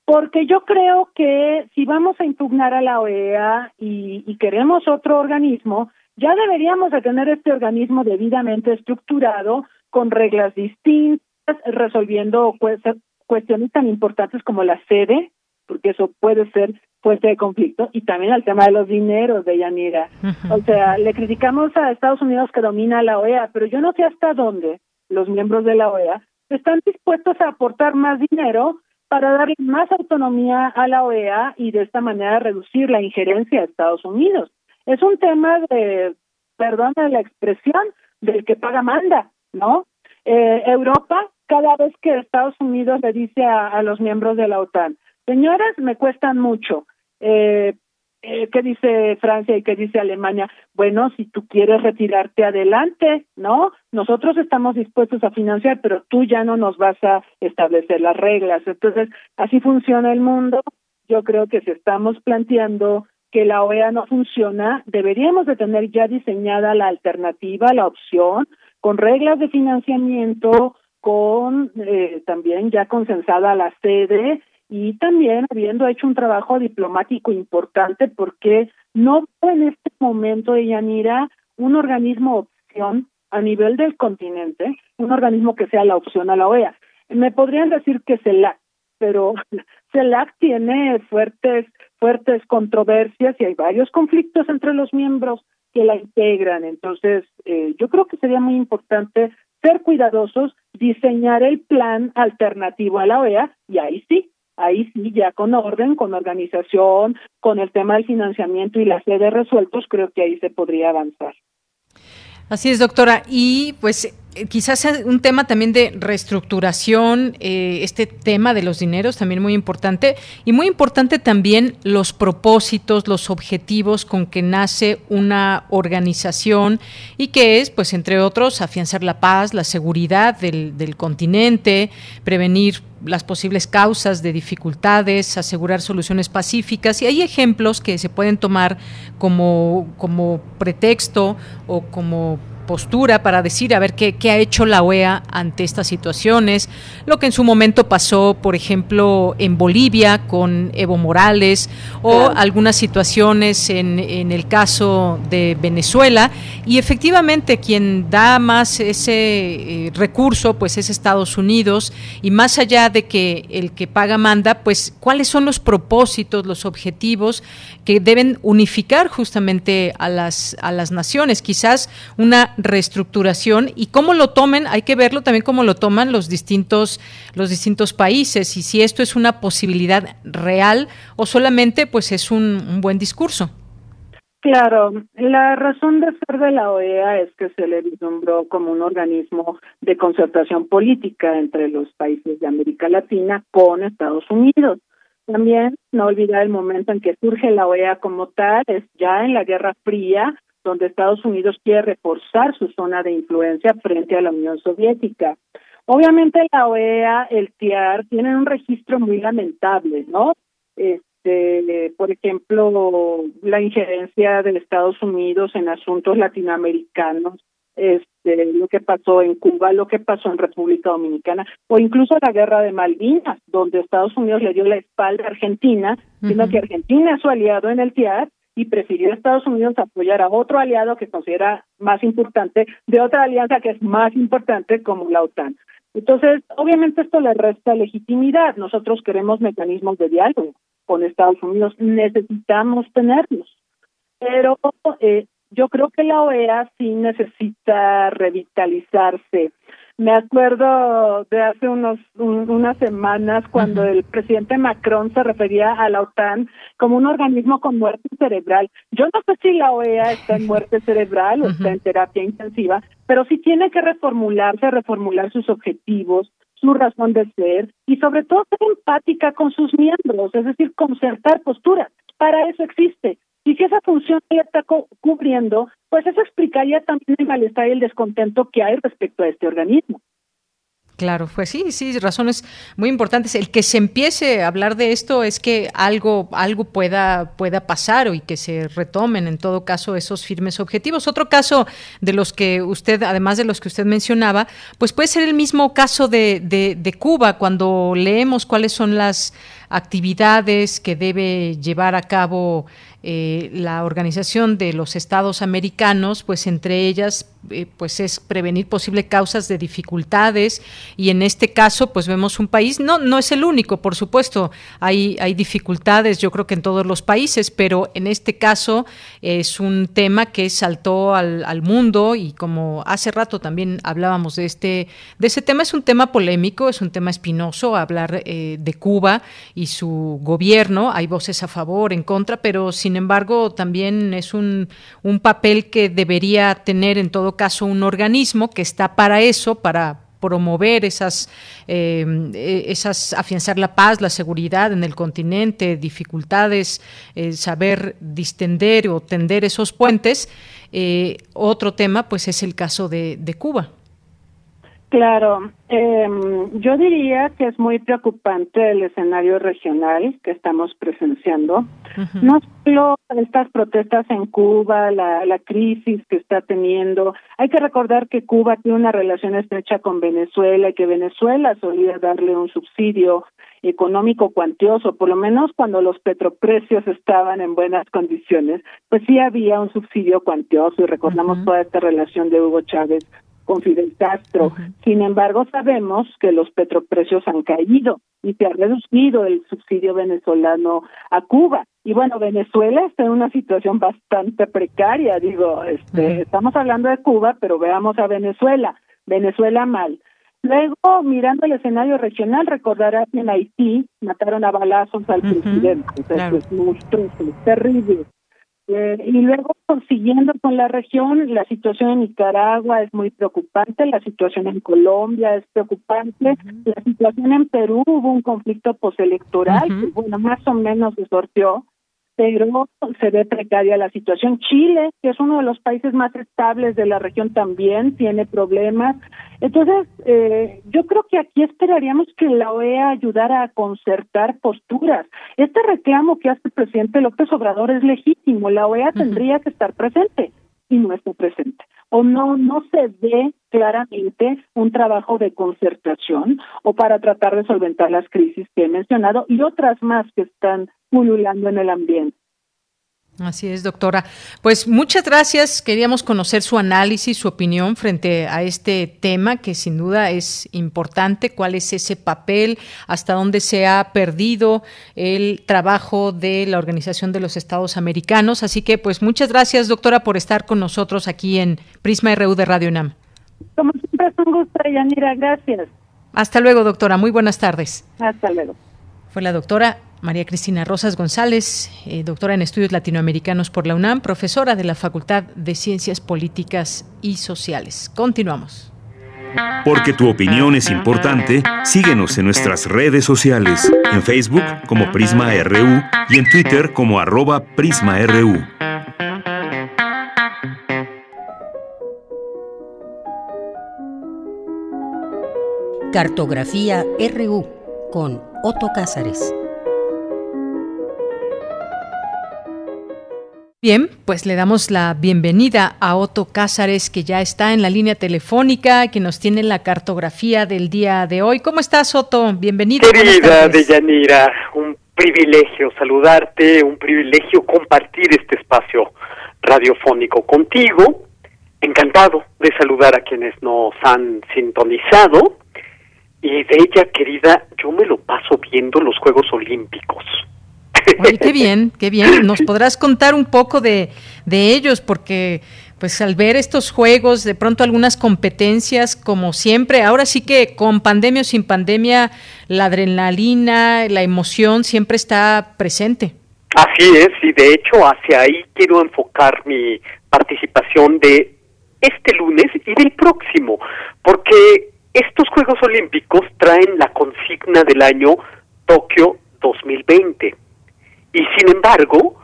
Porque yo creo que si vamos a impugnar a la OEA y, queremos otro organismo, ya deberíamos de tener este organismo debidamente estructurado, con reglas distintas, resolviendo cuestiones tan importantes como la sede, porque eso puede ser fuente de conflicto, y también el tema de los dineros de Yanira. O sea, le criticamos a Estados Unidos que domina la OEA, pero yo no sé hasta dónde los miembros de la OEA están dispuestos a aportar más dinero para darle más autonomía a la OEA y de esta manera reducir la injerencia de Estados Unidos. Es un tema de, perdón la expresión, del que paga manda, ¿no? Eh, Europa, cada vez que Estados Unidos le dice a, los miembros de la OTAN, señores, me cuestan mucho, eh, eh, ¿qué dice Francia y qué dice Alemania? Bueno, si tú quieres retirarte adelante, ¿no? Nosotros estamos dispuestos a financiar, pero tú ya no nos vas a establecer las reglas. Entonces, así funciona el mundo. Yo creo que si estamos planteando que la OEA no funciona, deberíamos de tener ya diseñada la alternativa, la opción, con reglas de financiamiento, con eh, también ya consensada la sede y también habiendo hecho un trabajo diplomático importante porque no en este momento, Yanira, un organismo opción a nivel del continente, un organismo que sea la opción a la OEA. Me podrían decir que CELAC, pero CELAC tiene fuertes, fuertes controversias y hay varios conflictos entre los miembros que la integran. Entonces, eh, yo creo que sería muy importante ser cuidadosos, diseñar el plan alternativo a la OEA y ahí sí, ahí sí, ya con orden, con organización, con el tema del financiamiento y las sedes resueltos, creo que ahí se podría avanzar. Así es, doctora. Y pues quizás un tema también de reestructuración, eh, este tema de los dineros también muy importante. Y muy importante también los propósitos, los objetivos con que nace una organización y que es, pues entre otros, afianzar la paz, la seguridad del, del continente, prevenir las posibles causas de dificultades, asegurar soluciones pacíficas. Y hay ejemplos que se pueden tomar como, como pretexto o como postura para decir a ver qué, qué, ha hecho la OEA ante estas situaciones, lo que en su momento pasó, por ejemplo, en Bolivia con Evo Morales o algunas situaciones en, en, el caso de Venezuela. Y efectivamente quien da más ese eh, recurso pues es Estados Unidos. Y más allá de que el que paga manda, pues cuáles son los propósitos, los objetivos que deben unificar justamente a las, a las naciones, quizás una reestructuración y cómo lo tomen, hay que verlo también cómo lo toman los distintos, los distintos países y si esto es una posibilidad real o solamente pues es un, un buen discurso. Claro, la razón de ser de la OEA es que se le vislumbró como un organismo de concertación política entre los países de América Latina con Estados Unidos. También no olvidar el momento en que surge la OEA como tal, es ya en la Guerra Fría, donde Estados Unidos quiere reforzar su zona de influencia frente a la Unión Soviética. Obviamente la OEA, el TIAR, tienen un registro muy lamentable, ¿no? Este, por ejemplo, la injerencia de Estados Unidos en asuntos latinoamericanos, este, lo que pasó en Cuba, lo que pasó en República Dominicana, o incluso la guerra de Malvinas, donde Estados Unidos le dio la espalda a Argentina, siendo que Argentina es su aliado en el TIAR, y prefirió Estados Unidos apoyar a otro aliado que considera más importante de otra alianza que es más importante como la OTAN. Entonces, obviamente esto le resta legitimidad. Nosotros queremos mecanismos de diálogo con Estados Unidos, necesitamos tenerlos. Pero eh, yo creo que la OEA sí necesita revitalizarse. Me acuerdo de hace unos unas semanas cuando el presidente Macron se refería a la OTAN como un organismo con muerte cerebral. Yo no sé si la OEA está en muerte cerebral o está en terapia intensiva, pero sí tiene que reformularse, reformular sus objetivos, su razón de ser y sobre todo ser empática con sus miembros, es decir, concertar posturas. Para eso existe. Y si esa función ya está cubriendo, pues eso explicaría también el malestar y el descontento que hay respecto a este organismo. Claro, pues sí, sí, razones muy importantes. El que se empiece a hablar de esto es que algo, algo pueda, pueda pasar y que se retomen en todo caso esos firmes objetivos. Otro caso de los que usted, además de los que usted mencionaba, pues puede ser el mismo caso de, de, Cuba, cuando leemos cuáles son las actividades que debe llevar a cabo eh, la Organización de los Estados Americanos, pues entre ellas eh, pues es prevenir posibles causas de dificultades y en este caso pues vemos un país no no es el único por supuesto hay hay dificultades yo creo que en todos los países pero en este caso es un tema que saltó al, al mundo y como hace rato también hablábamos de este de ese tema es un tema polémico es un tema espinoso hablar eh, de Cuba y su gobierno hay voces a favor en contra pero sin embargo también es un un papel que debería tener en todo caso un organismo que está para eso, para promover esas, eh, esas, afianzar la paz, la seguridad en el continente, dificultades, eh, saber distender o tender esos puentes. Eh, otro tema, pues, es el caso de Cuba. Claro, eh, yo diría que es muy preocupante el escenario regional que estamos presenciando. No solo estas protestas en Cuba, la, la crisis que está teniendo. Hay que recordar que Cuba tiene una relación estrecha con Venezuela y que Venezuela solía darle un subsidio económico cuantioso, por lo menos cuando los petroprecios estaban en buenas condiciones, pues sí había un subsidio cuantioso y recordamos toda esta relación de Hugo Chávez con Fidel Castro. Sin embargo, sabemos que los petroprecios han caído y se ha reducido el subsidio venezolano a Cuba. Y bueno, Venezuela está en una situación bastante precaria, digo, este, estamos hablando de Cuba, pero veamos a Venezuela. Venezuela mal. Luego, mirando el escenario regional, recordarás que en Haití mataron a balazos al presidente. es monstruoso, es terrible. Eh, y luego, siguiendo con la región, la situación en Nicaragua es muy preocupante, la situación en Colombia es preocupante, la situación en Perú hubo un conflicto postelectoral, que bueno, más o menos se sorteó, pero se ve precaria la situación. Chile, que es uno de los países más estables de la región, también tiene problemas. Entonces, eh, yo creo que aquí esperaríamos que la OEA ayudara a concertar posturas. Este reclamo que hace el presidente López Obrador es legítimo. La OEA tendría que estar presente y no está presente. O no, no se ve claramente un trabajo de concertación o para tratar de solventar las crisis que he mencionado y otras más que están pululando en el ambiente. Así es, doctora. Pues muchas gracias. Queríamos conocer su análisis, su opinión frente a este tema que sin duda es importante. ¿Cuál es ese papel? ¿Hasta dónde se ha perdido el trabajo de la Organización de los Estados Americanos? Así que, pues muchas gracias, doctora, por estar con nosotros aquí en Prisma RU de Radio UNAM. Como siempre es un gusto, Yanira. Gracias. Hasta luego, doctora. Muy buenas tardes. Hasta luego. Fue la doctora María Cristina Rosas González, eh, doctora en estudios latinoamericanos por la UNAM, profesora de la Facultad de Ciencias Políticas y Sociales. Continuamos. Porque tu opinión es importante, síguenos en nuestras redes sociales, en Facebook como Prisma RU y en Twitter como arroba PrismaRU. Cartografía RU con Otto Cázares. Bien, pues le damos la bienvenida a Otto Cázares, que ya está en la línea telefónica, que nos tiene la cartografía del día de hoy. ¿Cómo estás, Otto? Bienvenido. Querida Deyanira, un privilegio saludarte, un privilegio compartir este espacio radiofónico contigo. Encantado de saludar a quienes nos han sintonizado. Y de ella, querida, yo me lo paso viendo los Juegos Olímpicos. Qué bien, qué bien. ¿Nos podrás contar un poco de, de ellos? Porque pues al ver estos juegos, de pronto algunas competencias, como siempre, ahora sí que con pandemia o sin pandemia, la adrenalina, la emoción siempre está presente. Así es, y de hecho hacia ahí quiero enfocar mi participación de este lunes y del próximo, porque estos Juegos Olímpicos traen la consigna del año Tokio 2020. Y sin embargo,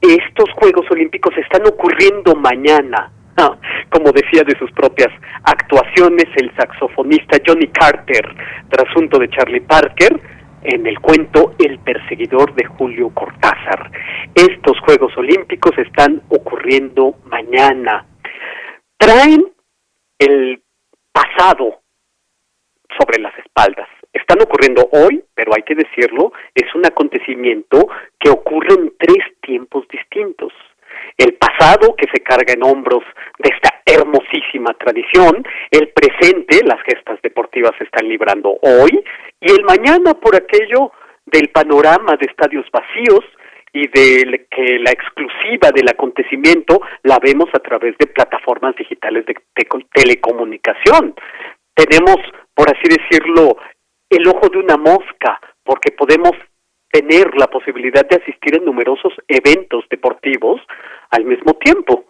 estos Juegos Olímpicos están ocurriendo mañana. Ah, como decía de sus propias actuaciones el saxofonista Johnny Carter, trasunto de Charlie Parker, en el cuento El perseguidor de Julio Cortázar. Estos Juegos Olímpicos están ocurriendo mañana. Traen el pasado sobre las espaldas. Están ocurriendo hoy, pero hay que decirlo, es un acontecimiento que ocurre en tres tiempos distintos. El pasado, que se carga en hombros de esta hermosísima tradición, el presente, las gestas deportivas se están librando hoy, y el mañana por aquello del panorama de estadios vacíos y de que la exclusiva del acontecimiento la vemos a través de plataformas digitales de, telecomunicación. Tenemos, por así decirlo, el ojo de una mosca, porque podemos tener la posibilidad de asistir a numerosos eventos deportivos al mismo tiempo.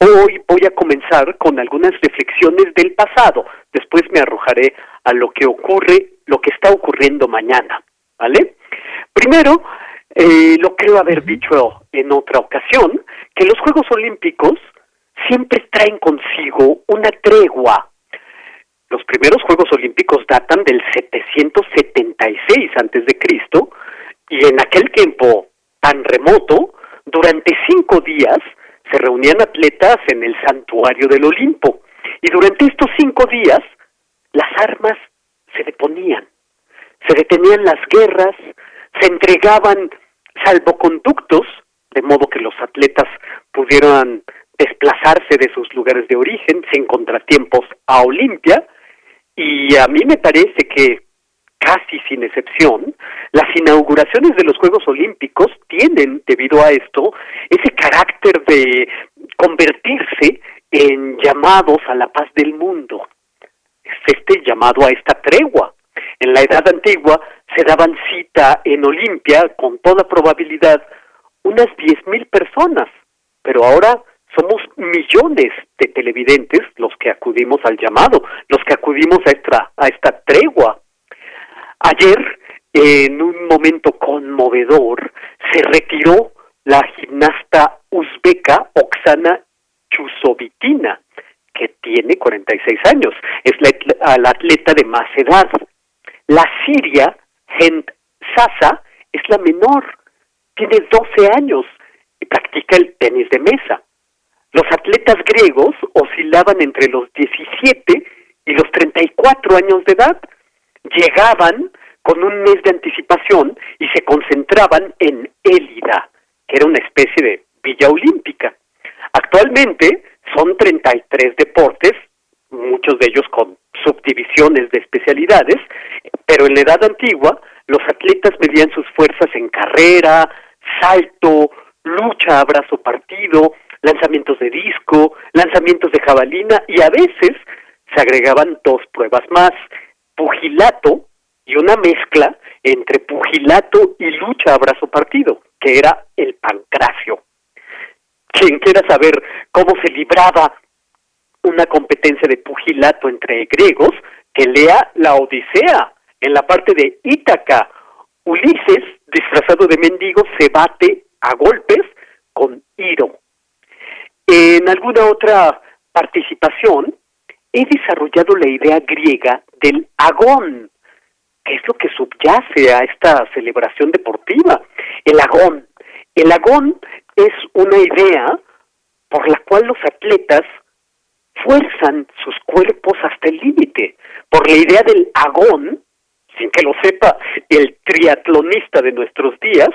Hoy voy a comenzar con algunas reflexiones del pasado, después me arrojaré a lo que ocurre, lo que está ocurriendo mañana, ¿vale? Primero, eh, lo creo haber dicho en otra ocasión, que los Juegos Olímpicos siempre traen consigo una tregua los primeros Juegos Olímpicos datan del 776 antes de Cristo y en aquel tiempo tan remoto, durante cinco días se reunían atletas en el santuario del Olimpo. Y durante estos cinco días las armas se deponían, se detenían las guerras, se entregaban salvoconductos de modo que los atletas pudieran desplazarse de sus lugares de origen sin contratiempos a Olimpia y a mí me parece que, casi sin excepción, las inauguraciones de los Juegos Olímpicos tienen, debido a esto, ese carácter de convertirse en llamados a la paz del mundo. Es este llamado a esta tregua. En la Edad Antigua se daban cita en Olimpia, con toda probabilidad, unas diez mil personas, pero ahora somos millones de televidentes los que acudimos al llamado, los que acudimos a esta, a esta tregua. Ayer, en un momento conmovedor, se retiró la gimnasta uzbeca Oksana Chusovitina, que tiene 46 años, es la, atleta de más edad. La siria Hent Sasa es la menor, tiene 12 años y practica el tenis de mesa. Los atletas griegos oscilaban entre los 17 y los 34 años de edad. Llegaban con un mes de anticipación y se concentraban en Élida, que era una especie de villa olímpica. Actualmente son 33 deportes, muchos de ellos con subdivisiones de especialidades, pero en la edad antigua los atletas medían sus fuerzas en carrera, salto, lucha a brazo partido, lanzamientos de disco, lanzamientos de jabalina y a veces se agregaban dos pruebas más, pugilato y una mezcla entre pugilato y lucha a brazo partido, que era el pancracio. Quien quiera saber cómo se libraba una competencia de pugilato entre griegos, que lea la Odisea. En la parte de Ítaca, Ulises, disfrazado de mendigo, se bate a golpes con Iro, en alguna otra participación he desarrollado la idea griega del agón, que es lo que subyace a esta celebración deportiva. El agón. El agón es una idea por la cual los atletas fuerzan sus cuerpos hasta el límite. Por la idea del agón, sin que lo sepa el triatlonista de nuestros días,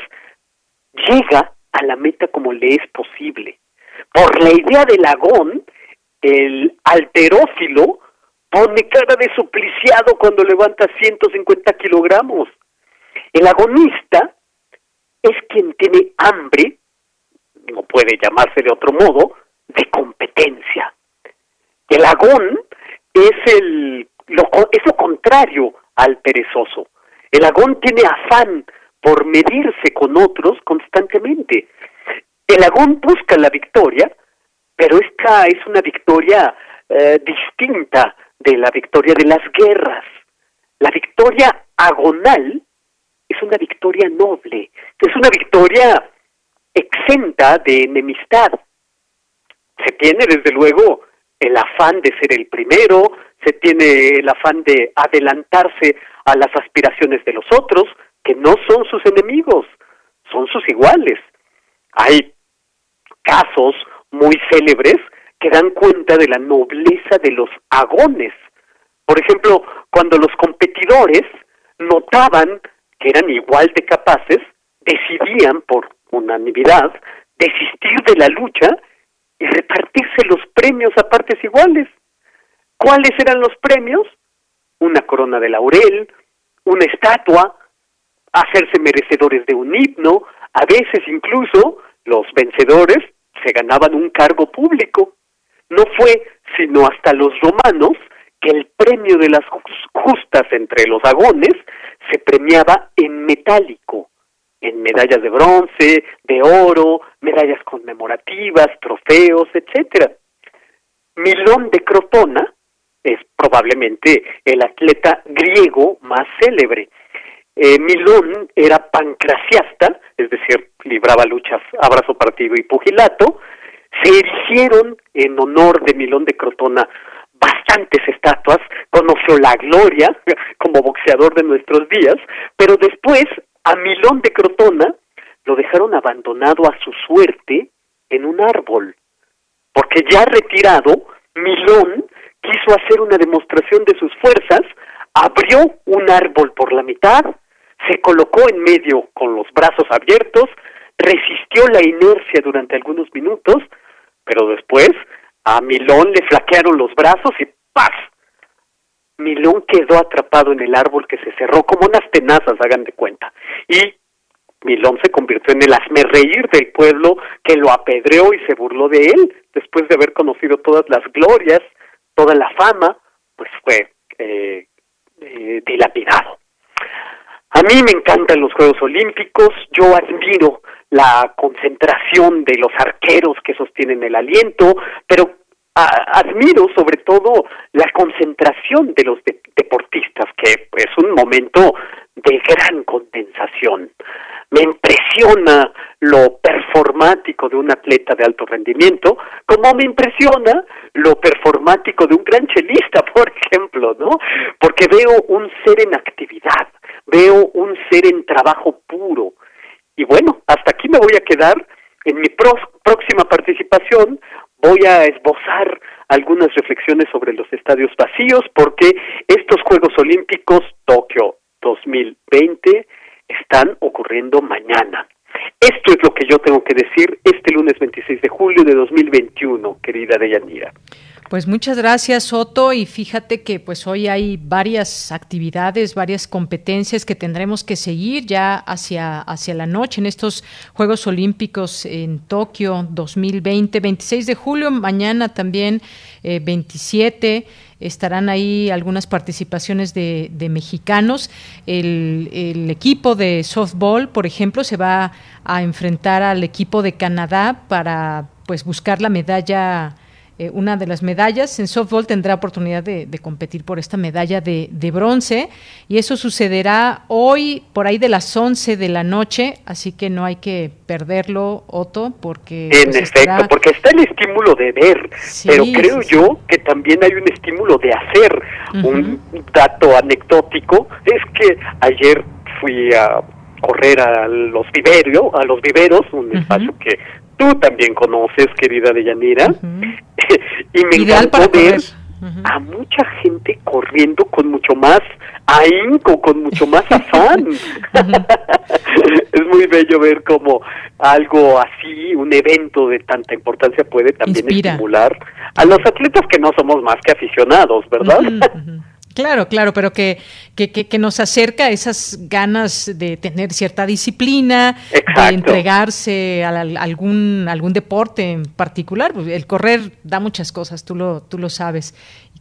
llega a la meta como le es posible. Por la idea del agón, el alterófilo pone cara de supliciado cuando levanta 150 kilogramos. El agonista es quien tiene hambre, no puede llamarse de otro modo, de competencia. El agón es el lo, es lo contrario al perezoso. El agón tiene afán por medirse con otros constantemente. El agón busca la victoria, pero esta es una victoria eh, distinta de la victoria de las guerras. La victoria agonal es una victoria noble, es una victoria exenta de enemistad. Se tiene desde luego el afán de ser el primero, se tiene el afán de adelantarse a las aspiraciones de los otros, que no son sus enemigos, son sus iguales. Hay casos muy célebres que dan cuenta de la nobleza de los agones. Por ejemplo, cuando los competidores notaban que eran igual de capaces, decidían por unanimidad desistir de la lucha y repartirse los premios a partes iguales. ¿Cuáles eran los premios? Una corona de laurel, una estatua, hacerse merecedores de un himno, a veces incluso los vencedores se ganaban un cargo público. No fue sino hasta los romanos que el premio de las justas entre los agones se premiaba en metálico, en medallas de bronce, de oro, medallas conmemorativas, trofeos, etcétera. Milón de Crotona es probablemente el atleta griego más célebre. Eh, Milón era pancraciasta, es decir, libraba luchas a brazo partido y pugilato. Se erigieron en honor de Milón de Crotona bastantes estatuas, conoció la gloria como boxeador de nuestros días, pero después a Milón de Crotona lo dejaron abandonado a su suerte en un árbol, porque ya retirado, Milón quiso hacer una demostración de sus fuerzas, abrió un árbol por la mitad, se colocó en medio con los brazos abiertos, resistió la inercia durante algunos minutos, pero después a Milón le flaquearon los brazos y ¡paz! Milón quedó atrapado en el árbol que se cerró como unas tenazas, hagan de cuenta. Y Milón se convirtió en el reír del pueblo que lo apedreó y se burló de él después de haber conocido todas las glorias, toda la fama, pues fue eh, eh, dilapidado. A mí me encantan los Juegos Olímpicos, yo admiro la concentración de los arqueros que sostienen el aliento, pero admiro sobre todo la concentración de los deportistas, que es un momento de gran condensación. Me impresiona lo performático de un atleta de alto rendimiento, como me impresiona lo performático de un gran chelista, por ejemplo, ¿no? Porque veo un ser en actividad, veo un ser en trabajo puro. Y bueno, hasta aquí me voy a quedar. En mi próxima participación voy a esbozar algunas reflexiones sobre los estadios vacíos porque estos Juegos Olímpicos Tokio 2020 están ocurriendo mañana. Esto es lo que yo tengo que decir este lunes 26 de julio de 2021, querida Deyanira. Pues muchas gracias, Soto. Y fíjate que pues hoy hay varias actividades, varias competencias que tendremos que seguir ya hacia, hacia la noche en estos Juegos Olímpicos en Tokio 2020, 26 de julio, mañana también 27 eh, estarán ahí algunas participaciones de, mexicanos. El, el, equipo de softball, por ejemplo, se va a enfrentar al equipo de Canadá para pues buscar la medalla eh, una de las medallas. En softball tendrá oportunidad de, competir por esta medalla de, bronce. Y eso sucederá hoy por ahí de las 11 de la noche, así que no hay que perderlo, Otto, porque... En pues, efecto, porque está el estímulo de ver, pero creo yo que también hay un estímulo de hacer. Un dato anecdótico es que ayer fui a correr a los viveros, a los viveros, un espacio que tú también conoces, querida Deyanira, y me encantó ver a mucha gente corriendo con mucho más ahínco, con mucho más afán. es muy bello ver cómo algo así, un evento de tanta importancia puede también estimular a los atletas que no somos más que aficionados, ¿verdad? Claro, claro, pero que, que, que, nos acerca a esas ganas de tener cierta disciplina, de entregarse a, algún, algún deporte en particular. El correr da muchas cosas, tú lo, tú lo sabes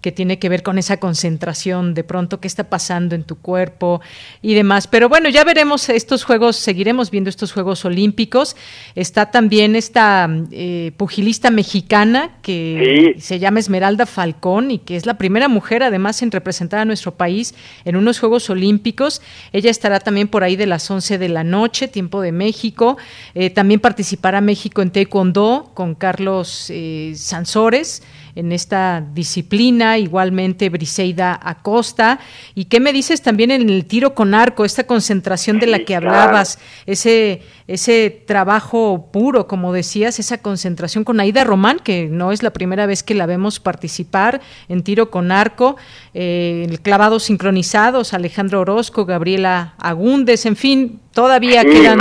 que tiene que ver con esa concentración, de pronto qué está pasando en tu cuerpo y demás. Pero bueno, ya veremos estos Juegos, seguiremos viendo estos Juegos Olímpicos. Está también esta eh, pugilista mexicana que se llama Esmeralda Falcón y que es la primera mujer además en representar a nuestro país en unos Juegos Olímpicos. Ella estará también por ahí de las 11 de la noche, tiempo de México. Eh, también participará México en Taekwondo con Carlos eh, Sansores en esta disciplina, igualmente Briseida Acosta. ¿Y qué me dices también en el tiro con arco, esta concentración de la que hablabas, ese, ese trabajo puro, como decías, esa concentración con Aida Román, que no es la primera vez que la vemos participar en tiro con arco, eh, el clavados sincronizados, Alejandro Orozco, Gabriela Agúndez, en fin, todavía quedan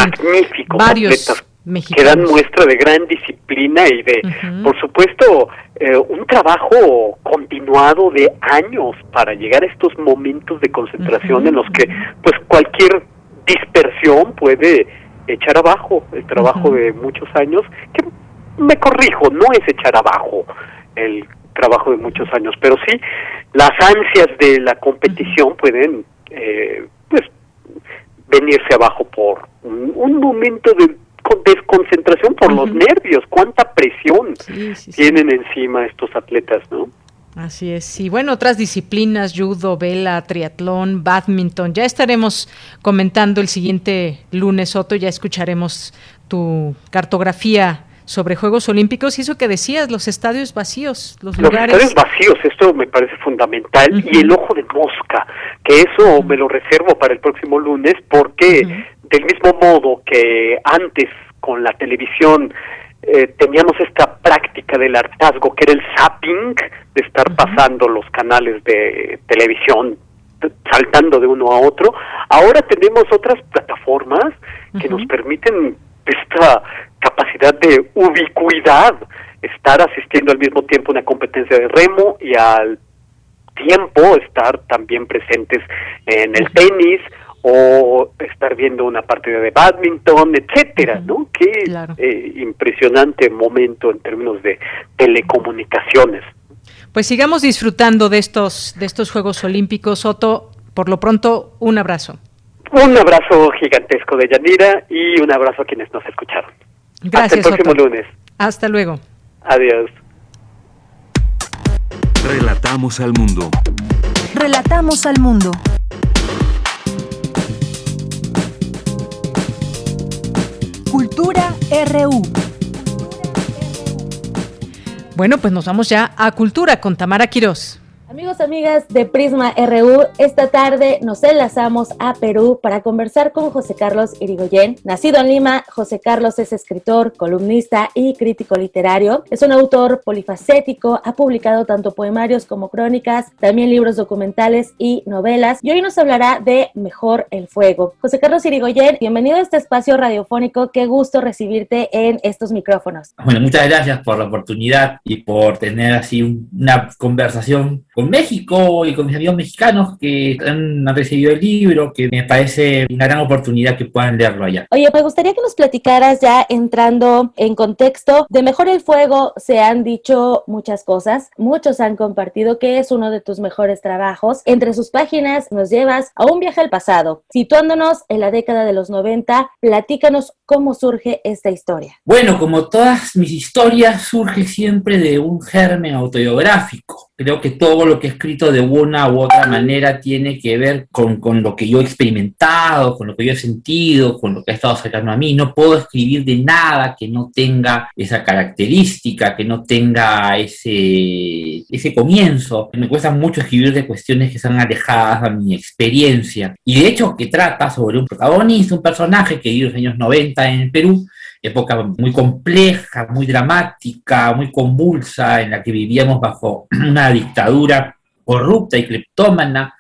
varios que dan muestra de gran disciplina y de, por supuesto, eh, un trabajo continuado de años para llegar a estos momentos de concentración en los que, pues, cualquier dispersión puede echar abajo el trabajo de muchos años, que me corrijo, no es echar abajo el trabajo de muchos años, pero sí las ansias de la competición pueden, eh, pues, venirse abajo por un momento de desconcentración por los nervios, cuánta presión tienen encima estos atletas, ¿no? Así es. Y bueno, otras disciplinas, judo, vela, triatlón, badminton, ya estaremos comentando el siguiente lunes, Otto, ya escucharemos tu cartografía sobre Juegos Olímpicos y eso que decías, los estadios vacíos, los, lugares. estadios vacíos, esto me parece fundamental. Y el ojo de mosca, que eso me lo reservo para el próximo lunes porque del mismo modo que antes con la televisión eh, teníamos esta práctica del hartazgo, que era el zapping, de estar pasando los canales de televisión saltando de uno a otro. Ahora tenemos otras plataformas que nos permiten esta capacidad de ubicuidad, estar asistiendo al mismo tiempo a una competencia de remo y al tiempo estar también presentes en el tenis o estar viendo una partida de badminton, etcétera, ¿no? Qué eh, impresionante momento en términos de telecomunicaciones. Pues sigamos disfrutando de estos de estos Juegos Olímpicos, Otto. Por lo pronto, un abrazo. Un abrazo gigantesco de Yanira y un abrazo a quienes nos escucharon. Gracias. Hasta el próximo lunes. Hasta luego. Adiós. Relatamos al mundo. Relatamos al mundo. RU. Bueno, pues nos vamos ya a Cultura con Tamara Quirós. Amigos, amigas de Prisma RU, esta tarde nos enlazamos a Perú para conversar con José Carlos Irigoyen. Nacido en Lima, José Carlos es escritor, columnista y crítico literario. Es un autor polifacético, ha publicado tanto poemarios como crónicas, también libros documentales y novelas. Y hoy nos hablará de Mejor el Fuego. José Carlos Irigoyen, bienvenido a este espacio radiofónico. Qué gusto recibirte en estos micrófonos. Bueno, muchas gracias por la oportunidad y por tener así una conversación con México y con mis amigos mexicanos que han recibido el libro, que me parece una gran oportunidad que puedan leerlo allá. Oye, me gustaría que nos platicaras ya entrando en contexto de Mejor el Fuego, se han dicho muchas cosas, muchos han compartido que es uno de tus mejores trabajos. Entre sus páginas nos llevas a un viaje al pasado, situándonos en la década de los 90, platícanos cómo surge esta historia. Bueno, como todas mis historias, surge siempre de un germen autobiográfico creo que todo lo que he escrito de una u otra manera tiene que ver con, con, lo que yo he experimentado, con lo que yo he sentido, con lo que ha estado cercano a mí. No puedo escribir de nada que no tenga esa característica, que no tenga ese, ese comienzo. Me cuesta mucho escribir de cuestiones que están alejadas a mi experiencia. Y de hecho que trata sobre un protagonista, un personaje que vive en los años 90 en el Perú, época muy compleja, muy dramática, muy convulsa, en la que vivíamos bajo una dictadura corrupta y cleptómana,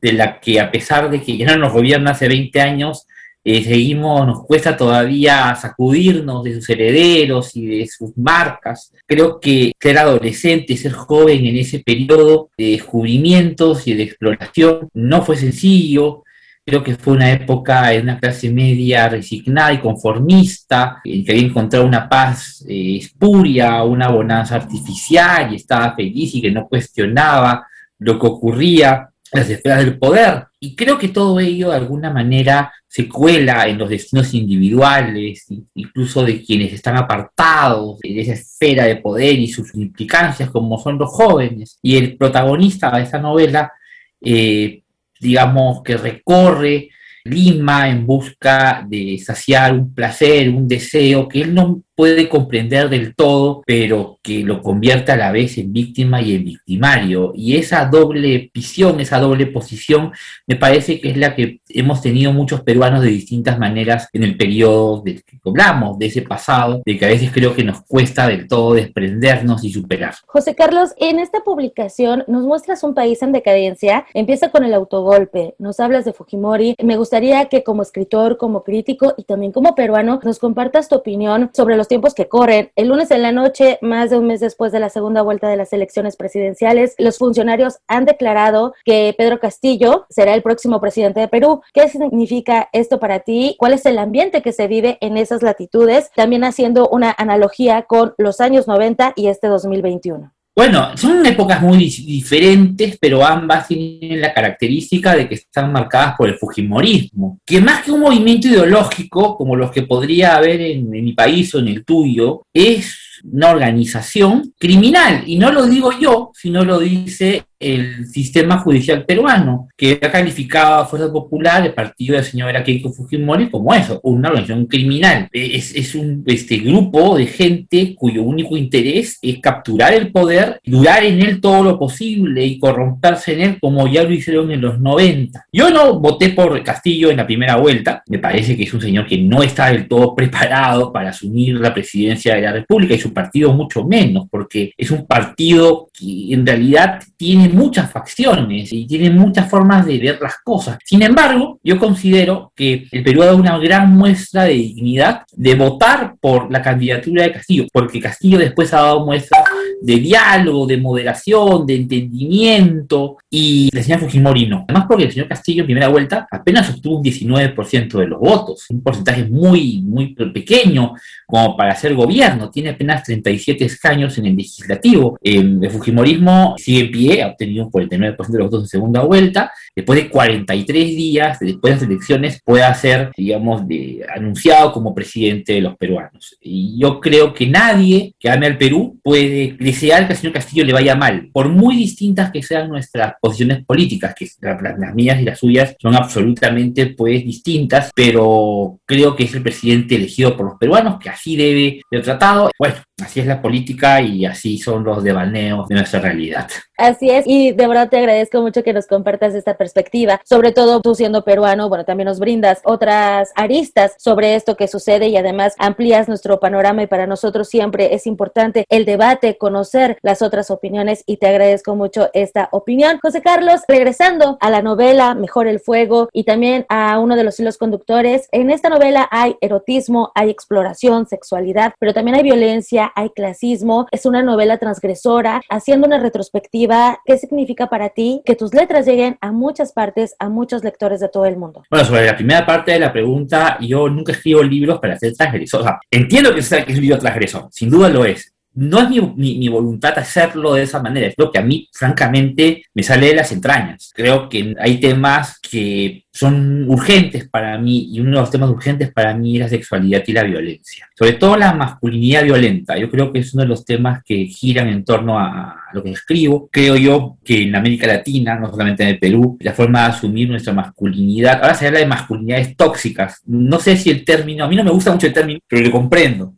de la que a pesar de que ya no nos gobierna hace 20 años, eh, seguimos, nos cuesta todavía sacudirnos de sus herederos y de sus marcas. Creo que ser adolescente, ser joven en ese periodo de descubrimientos y de exploración no fue sencillo. Creo que fue una época en una clase media resignada y conformista, que había encontrado una paz eh, espuria, una bonanza artificial y estaba feliz y que no cuestionaba lo que ocurría las esferas del poder. Y creo que todo ello de alguna manera se cuela en los destinos individuales, incluso de quienes están apartados de esa esfera de poder y sus implicancias, como son los jóvenes. Y el protagonista de esta novela, eh, digamos, que recorre Lima en busca de saciar un placer, un deseo que él no puede comprender del todo, pero que lo convierte a la vez en víctima y en victimario. Y esa doble visión, esa doble posición, me parece que es la que hemos tenido muchos peruanos de distintas maneras en el periodo del que hablamos, de ese pasado, de que a veces creo que nos cuesta del todo desprendernos y superar. José Carlos, en esta publicación nos muestras un país en decadencia, empieza con el autogolpe, nos hablas de Fujimori, me gustaría que como escritor, como crítico y también como peruano nos compartas tu opinión sobre los tiempos que corren. El lunes en la noche, más de un mes después de la segunda vuelta de las elecciones presidenciales, los funcionarios han declarado que Pedro Castillo será el próximo presidente de Perú. ¿Qué significa esto para ti? ¿Cuál es el ambiente que se vive en esas latitudes? También haciendo una analogía con los años 90 y este 2021. Bueno, son épocas muy diferentes, pero ambas tienen la característica de que están marcadas por el Fujimorismo, que más que un movimiento ideológico, como los que podría haber en, mi país o en el tuyo, es una organización criminal. Y no lo digo yo, sino lo dice el sistema judicial peruano, que ha calificado a Fuerza Popular, el partido de la señora Keiko Fujimori, como eso, una organización criminal. Es, es un este, grupo de gente cuyo único interés es capturar el poder, durar en él todo lo posible y corromperse en él como ya lo hicieron en los 90. Yo no voté por Castillo en la primera vuelta, me parece que es un señor que no está del todo preparado para asumir la presidencia de la República y su partido mucho menos, porque es un partido que en realidad tiene muchas facciones y tiene muchas formas de ver las cosas. Sin embargo, yo considero que el Perú ha dado una gran muestra de dignidad de votar por la candidatura de Castillo, porque Castillo después ha dado muestras de diálogo, de moderación, de entendimiento, y el señor Fujimori no. Además porque el señor Castillo en primera vuelta apenas obtuvo un 19% de los votos, un porcentaje muy, muy pequeño como para hacer gobierno, tiene apenas 37 escaños en el legislativo. el Fujimorismo sigue en pie, ha obtenido un 49% de los votos en segunda vuelta, después de 43 días, después de las elecciones, pueda ser, digamos, de, anunciado como presidente de los peruanos. Y yo creo que nadie que ame al Perú puede desear que al señor Castillo le vaya mal, por muy distintas que sean nuestras posiciones políticas, que las mías y las suyas son absolutamente pues distintas, pero creo que es el presidente elegido por los peruanos, que así debe ser tratado. Bueno, así es la política y así son los devaneos de nuestra realidad. Así es, y de verdad te agradezco mucho que nos compartas esta perspectiva, sobre todo tú siendo peruano, bueno, también nos brindas otras aristas sobre esto que sucede y además amplías nuestro panorama y para nosotros siempre es importante el debate, conocer las otras opiniones y te agradezco mucho esta opinión. José Carlos, regresando a la novela Mejor el Fuego y también a uno de los hilos conductores, en esta novela hay erotismo, hay exploración, sexualidad, pero también hay violencia, hay clasismo, es una novela transgresora, haciendo una retrospectiva ¿qué significa para ti que tus letras lleguen a muchas partes, a muchos lectores de todo el mundo? Bueno, sobre la primera parte de la pregunta, yo nunca escribo libros para ser transgresor. O sea, entiendo que es un libro transgresor, sin duda lo es. No es mi, mi, voluntad hacerlo de esa manera, es lo que a mí, francamente, me sale de las entrañas. Creo que hay temas que son urgentes para mí y uno de los temas urgentes para mí es la sexualidad y la violencia. Sobre todo la masculinidad violenta. Yo creo que es uno de los temas que giran en torno a, lo que escribo. Creo yo que en América Latina, no solamente en el Perú, la forma de asumir nuestra masculinidad, ahora se habla de masculinidades tóxicas. No sé si el término, a mí no me gusta mucho el término, pero lo comprendo.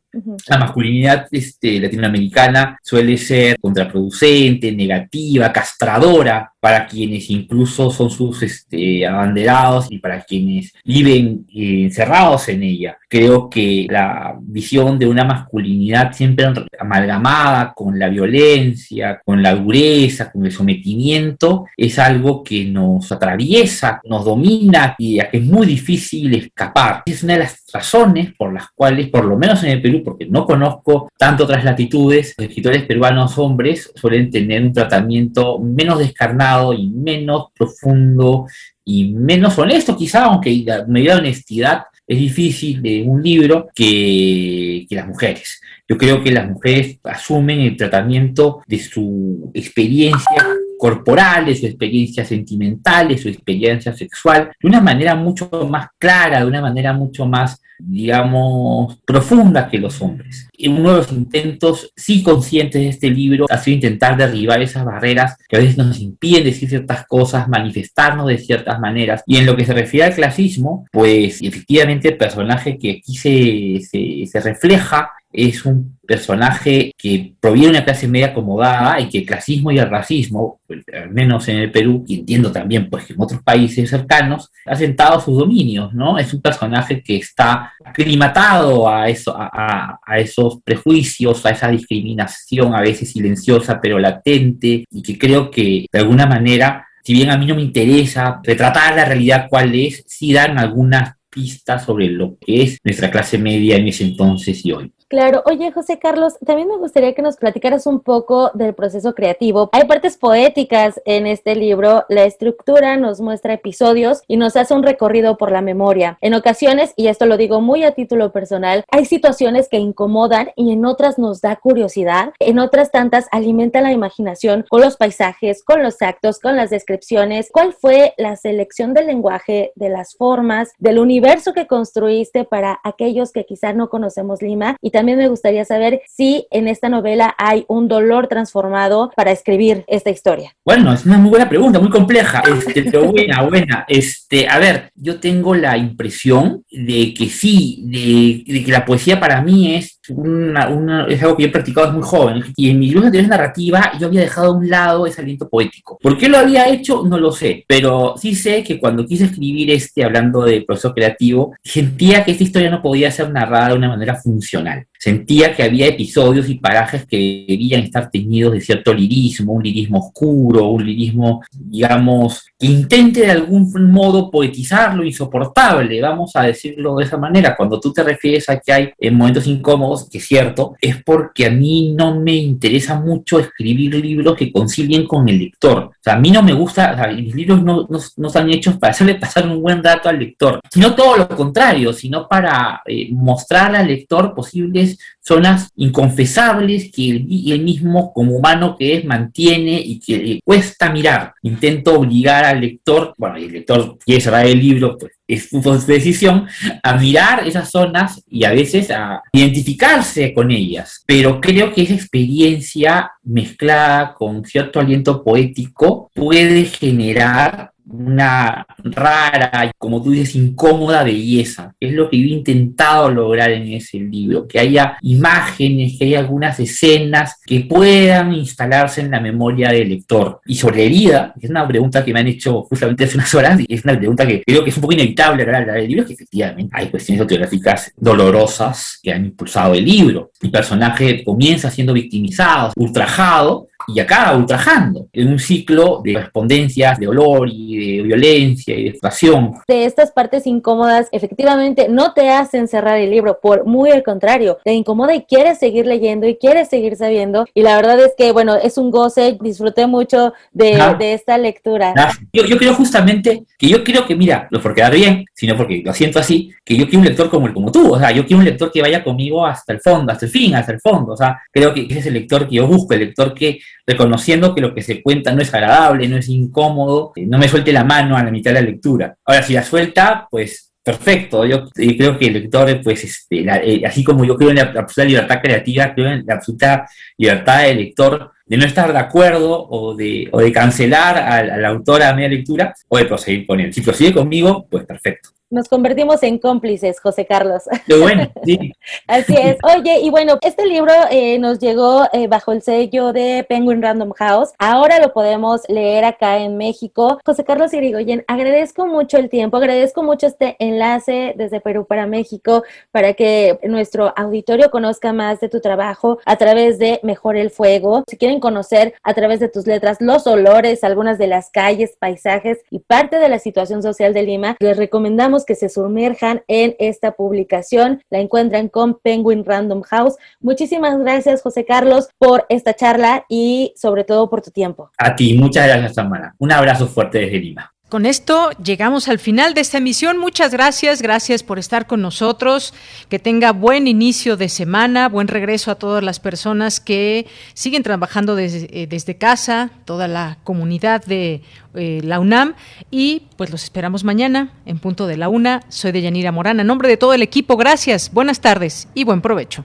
La masculinidad este, latinoamericana suele ser contraproducente, negativa, castradora, para quienes incluso son sus este, abanderados y para quienes viven eh, encerrados en ella. Creo que la visión de una masculinidad siempre amalgamada con la violencia, con la dureza, con el sometimiento, es algo que nos atraviesa, nos domina y a que es muy difícil escapar. Es una de las razones por las cuales, por lo menos en el Perú, porque no conozco tanto otras latitudes, los escritores peruanos hombres suelen tener un tratamiento menos descarnado y menos profundo y menos honesto quizá, aunque a medida de honestidad es difícil de un libro que, que las mujeres. Yo creo que las mujeres asumen el tratamiento de su experiencia corporal, de su experiencia sentimental, de su experiencia sexual, de una manera mucho más clara, de una manera mucho más, digamos, profunda que los hombres. Uno de los intentos, sí conscientes de este libro, ha sido intentar derribar esas barreras que a veces nos impiden decir ciertas cosas, manifestarnos de ciertas maneras. Y en lo que se refiere al clasismo, pues efectivamente el personaje que aquí se, se, se refleja es un personaje que proviene de una clase media acomodada y que el clasismo y el racismo, pues, al menos en el Perú, y entiendo también pues que en otros países cercanos, ha sentado sus dominios, ¿no? Es un personaje que está aclimatado a, eso, a, a esos prejuicios, a esa discriminación a veces silenciosa pero latente, y que creo que de alguna manera, si bien a mí no me interesa retratar la realidad cuál es, sí dan algunas pistas sobre lo que es nuestra clase media en ese entonces y hoy. Claro, oye José Carlos, también me gustaría que nos platicaras un poco del proceso creativo. Hay partes poéticas en este libro, la estructura nos muestra episodios y nos hace un recorrido por la memoria. En ocasiones, y esto lo digo muy a título personal, hay situaciones que incomodan y en otras nos da curiosidad, en otras tantas alimenta la imaginación con los paisajes, con los actos, con las descripciones. ¿Cuál fue la selección del lenguaje, de las formas, del universo que construiste para aquellos que quizá no conocemos Lima? Y me gustaría saber si en esta novela hay un dolor transformado para escribir esta historia. Bueno, es una muy buena pregunta, muy compleja, este, pero buena, buena. Este, a ver, yo tengo la impresión de que sí, de, de que la poesía para mí es una, una, es algo que yo he practicado desde muy joven. Y en mi libros anteriores narrativa yo había dejado a un lado ese aliento poético. ¿Por qué lo había hecho? No lo sé. Pero sí sé que cuando quise escribir este, hablando de proceso creativo, sentía que esta historia no podía ser narrada de una manera funcional. Sentía que había episodios y parajes que debían estar teñidos de cierto lirismo, un lirismo oscuro, un lirismo, digamos, que intente de algún modo poetizar lo insoportable, vamos a decirlo de esa manera. Cuando tú te refieres a que hay en momentos incómodos, que es cierto, es porque a mí no me interesa mucho escribir libros que concilien con el lector. A mí no me gusta, mis libros no, no, no están hechos para hacerle pasar un buen rato al lector, sino todo lo contrario, sino para eh, mostrar al lector posibles zonas inconfesables que él, él, mismo, como humano que es, mantiene y que le cuesta mirar. Intento obligar al lector, bueno, el lector quiere cerrar el libro, pues es su decisión, a mirar esas zonas y a veces a identificarse con ellas. Pero creo que esa experiencia mezclada con cierto aliento poético puede generar una rara, como tú dices, incómoda belleza, es lo que yo he intentado lograr en ese libro, que haya imágenes, que haya algunas escenas que puedan instalarse en la memoria del lector. Y sobre herida, es una pregunta que me han hecho justamente hace unas horas, y es una pregunta que creo que es un poco inevitable hablar del libro, que efectivamente hay cuestiones autobiográficas dolorosas que han impulsado el libro. El personaje comienza siendo victimizado, ultrajado, y acaba ultrajando en un ciclo de correspondencias, de olor y de violencia y de frustración. De estas partes incómodas, efectivamente, no te hacen cerrar el libro, por muy al contrario, te incomoda y quieres seguir leyendo y quieres seguir sabiendo. Y la verdad es que, bueno, es un goce, disfruté mucho de, de esta lectura. Yo, yo, creo justamente que yo creo que, mira, no por quedar bien, sino porque lo siento así, que yo quiero un lector como como tú, o sea, yo quiero un lector que vaya conmigo hasta el fondo, hasta el fin, hasta el fondo, o sea, creo que ese es el lector que yo busco, el lector que reconociendo que lo que se cuenta no es agradable, no es incómodo, no me suelte la mano a la mitad de la lectura. Ahora, si la suelta, pues perfecto. Yo creo que el lector, pues, este, eh, así como yo creo en la, absoluta libertad creativa, creo en la absoluta libertad del lector de no estar de acuerdo o de, o de cancelar al, al autor a media lectura o de proseguir con él. Si prosigue conmigo, pues perfecto. Nos convertimos en cómplices, José Carlos. Qué bueno, sí. Así es. Oye, y bueno, este libro eh, nos llegó eh, bajo el sello de Penguin Random House. Ahora lo podemos leer acá en México. José Carlos Irigoyen, agradezco mucho el tiempo, agradezco mucho este enlace desde Perú para México para que nuestro auditorio conozca más de tu trabajo a través de Mejor el Fuego. Si quieren conocer a través de tus letras los olores, algunas de las calles, paisajes y parte de la situación social de Lima, les recomendamos que se sumerjan en esta publicación. La encuentran con Penguin Random House. Muchísimas gracias, José Carlos, por esta charla y sobre todo por tu tiempo. A ti, muchas gracias, Tamara. Un abrazo fuerte desde Lima. Con esto llegamos al final de esta emisión. Muchas gracias, gracias por estar con nosotros. Que tenga buen inicio de semana, buen regreso a todas las personas que siguen trabajando desde, eh, desde casa, toda la comunidad de eh, la UNAM. Y pues los esperamos mañana en punto de la una. Soy de Yanira Morán. A nombre de todo el equipo, gracias, buenas tardes y buen provecho.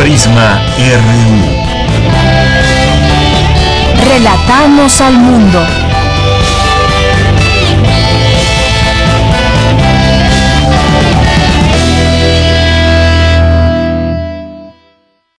Prisma RU. Relatamos al mundo.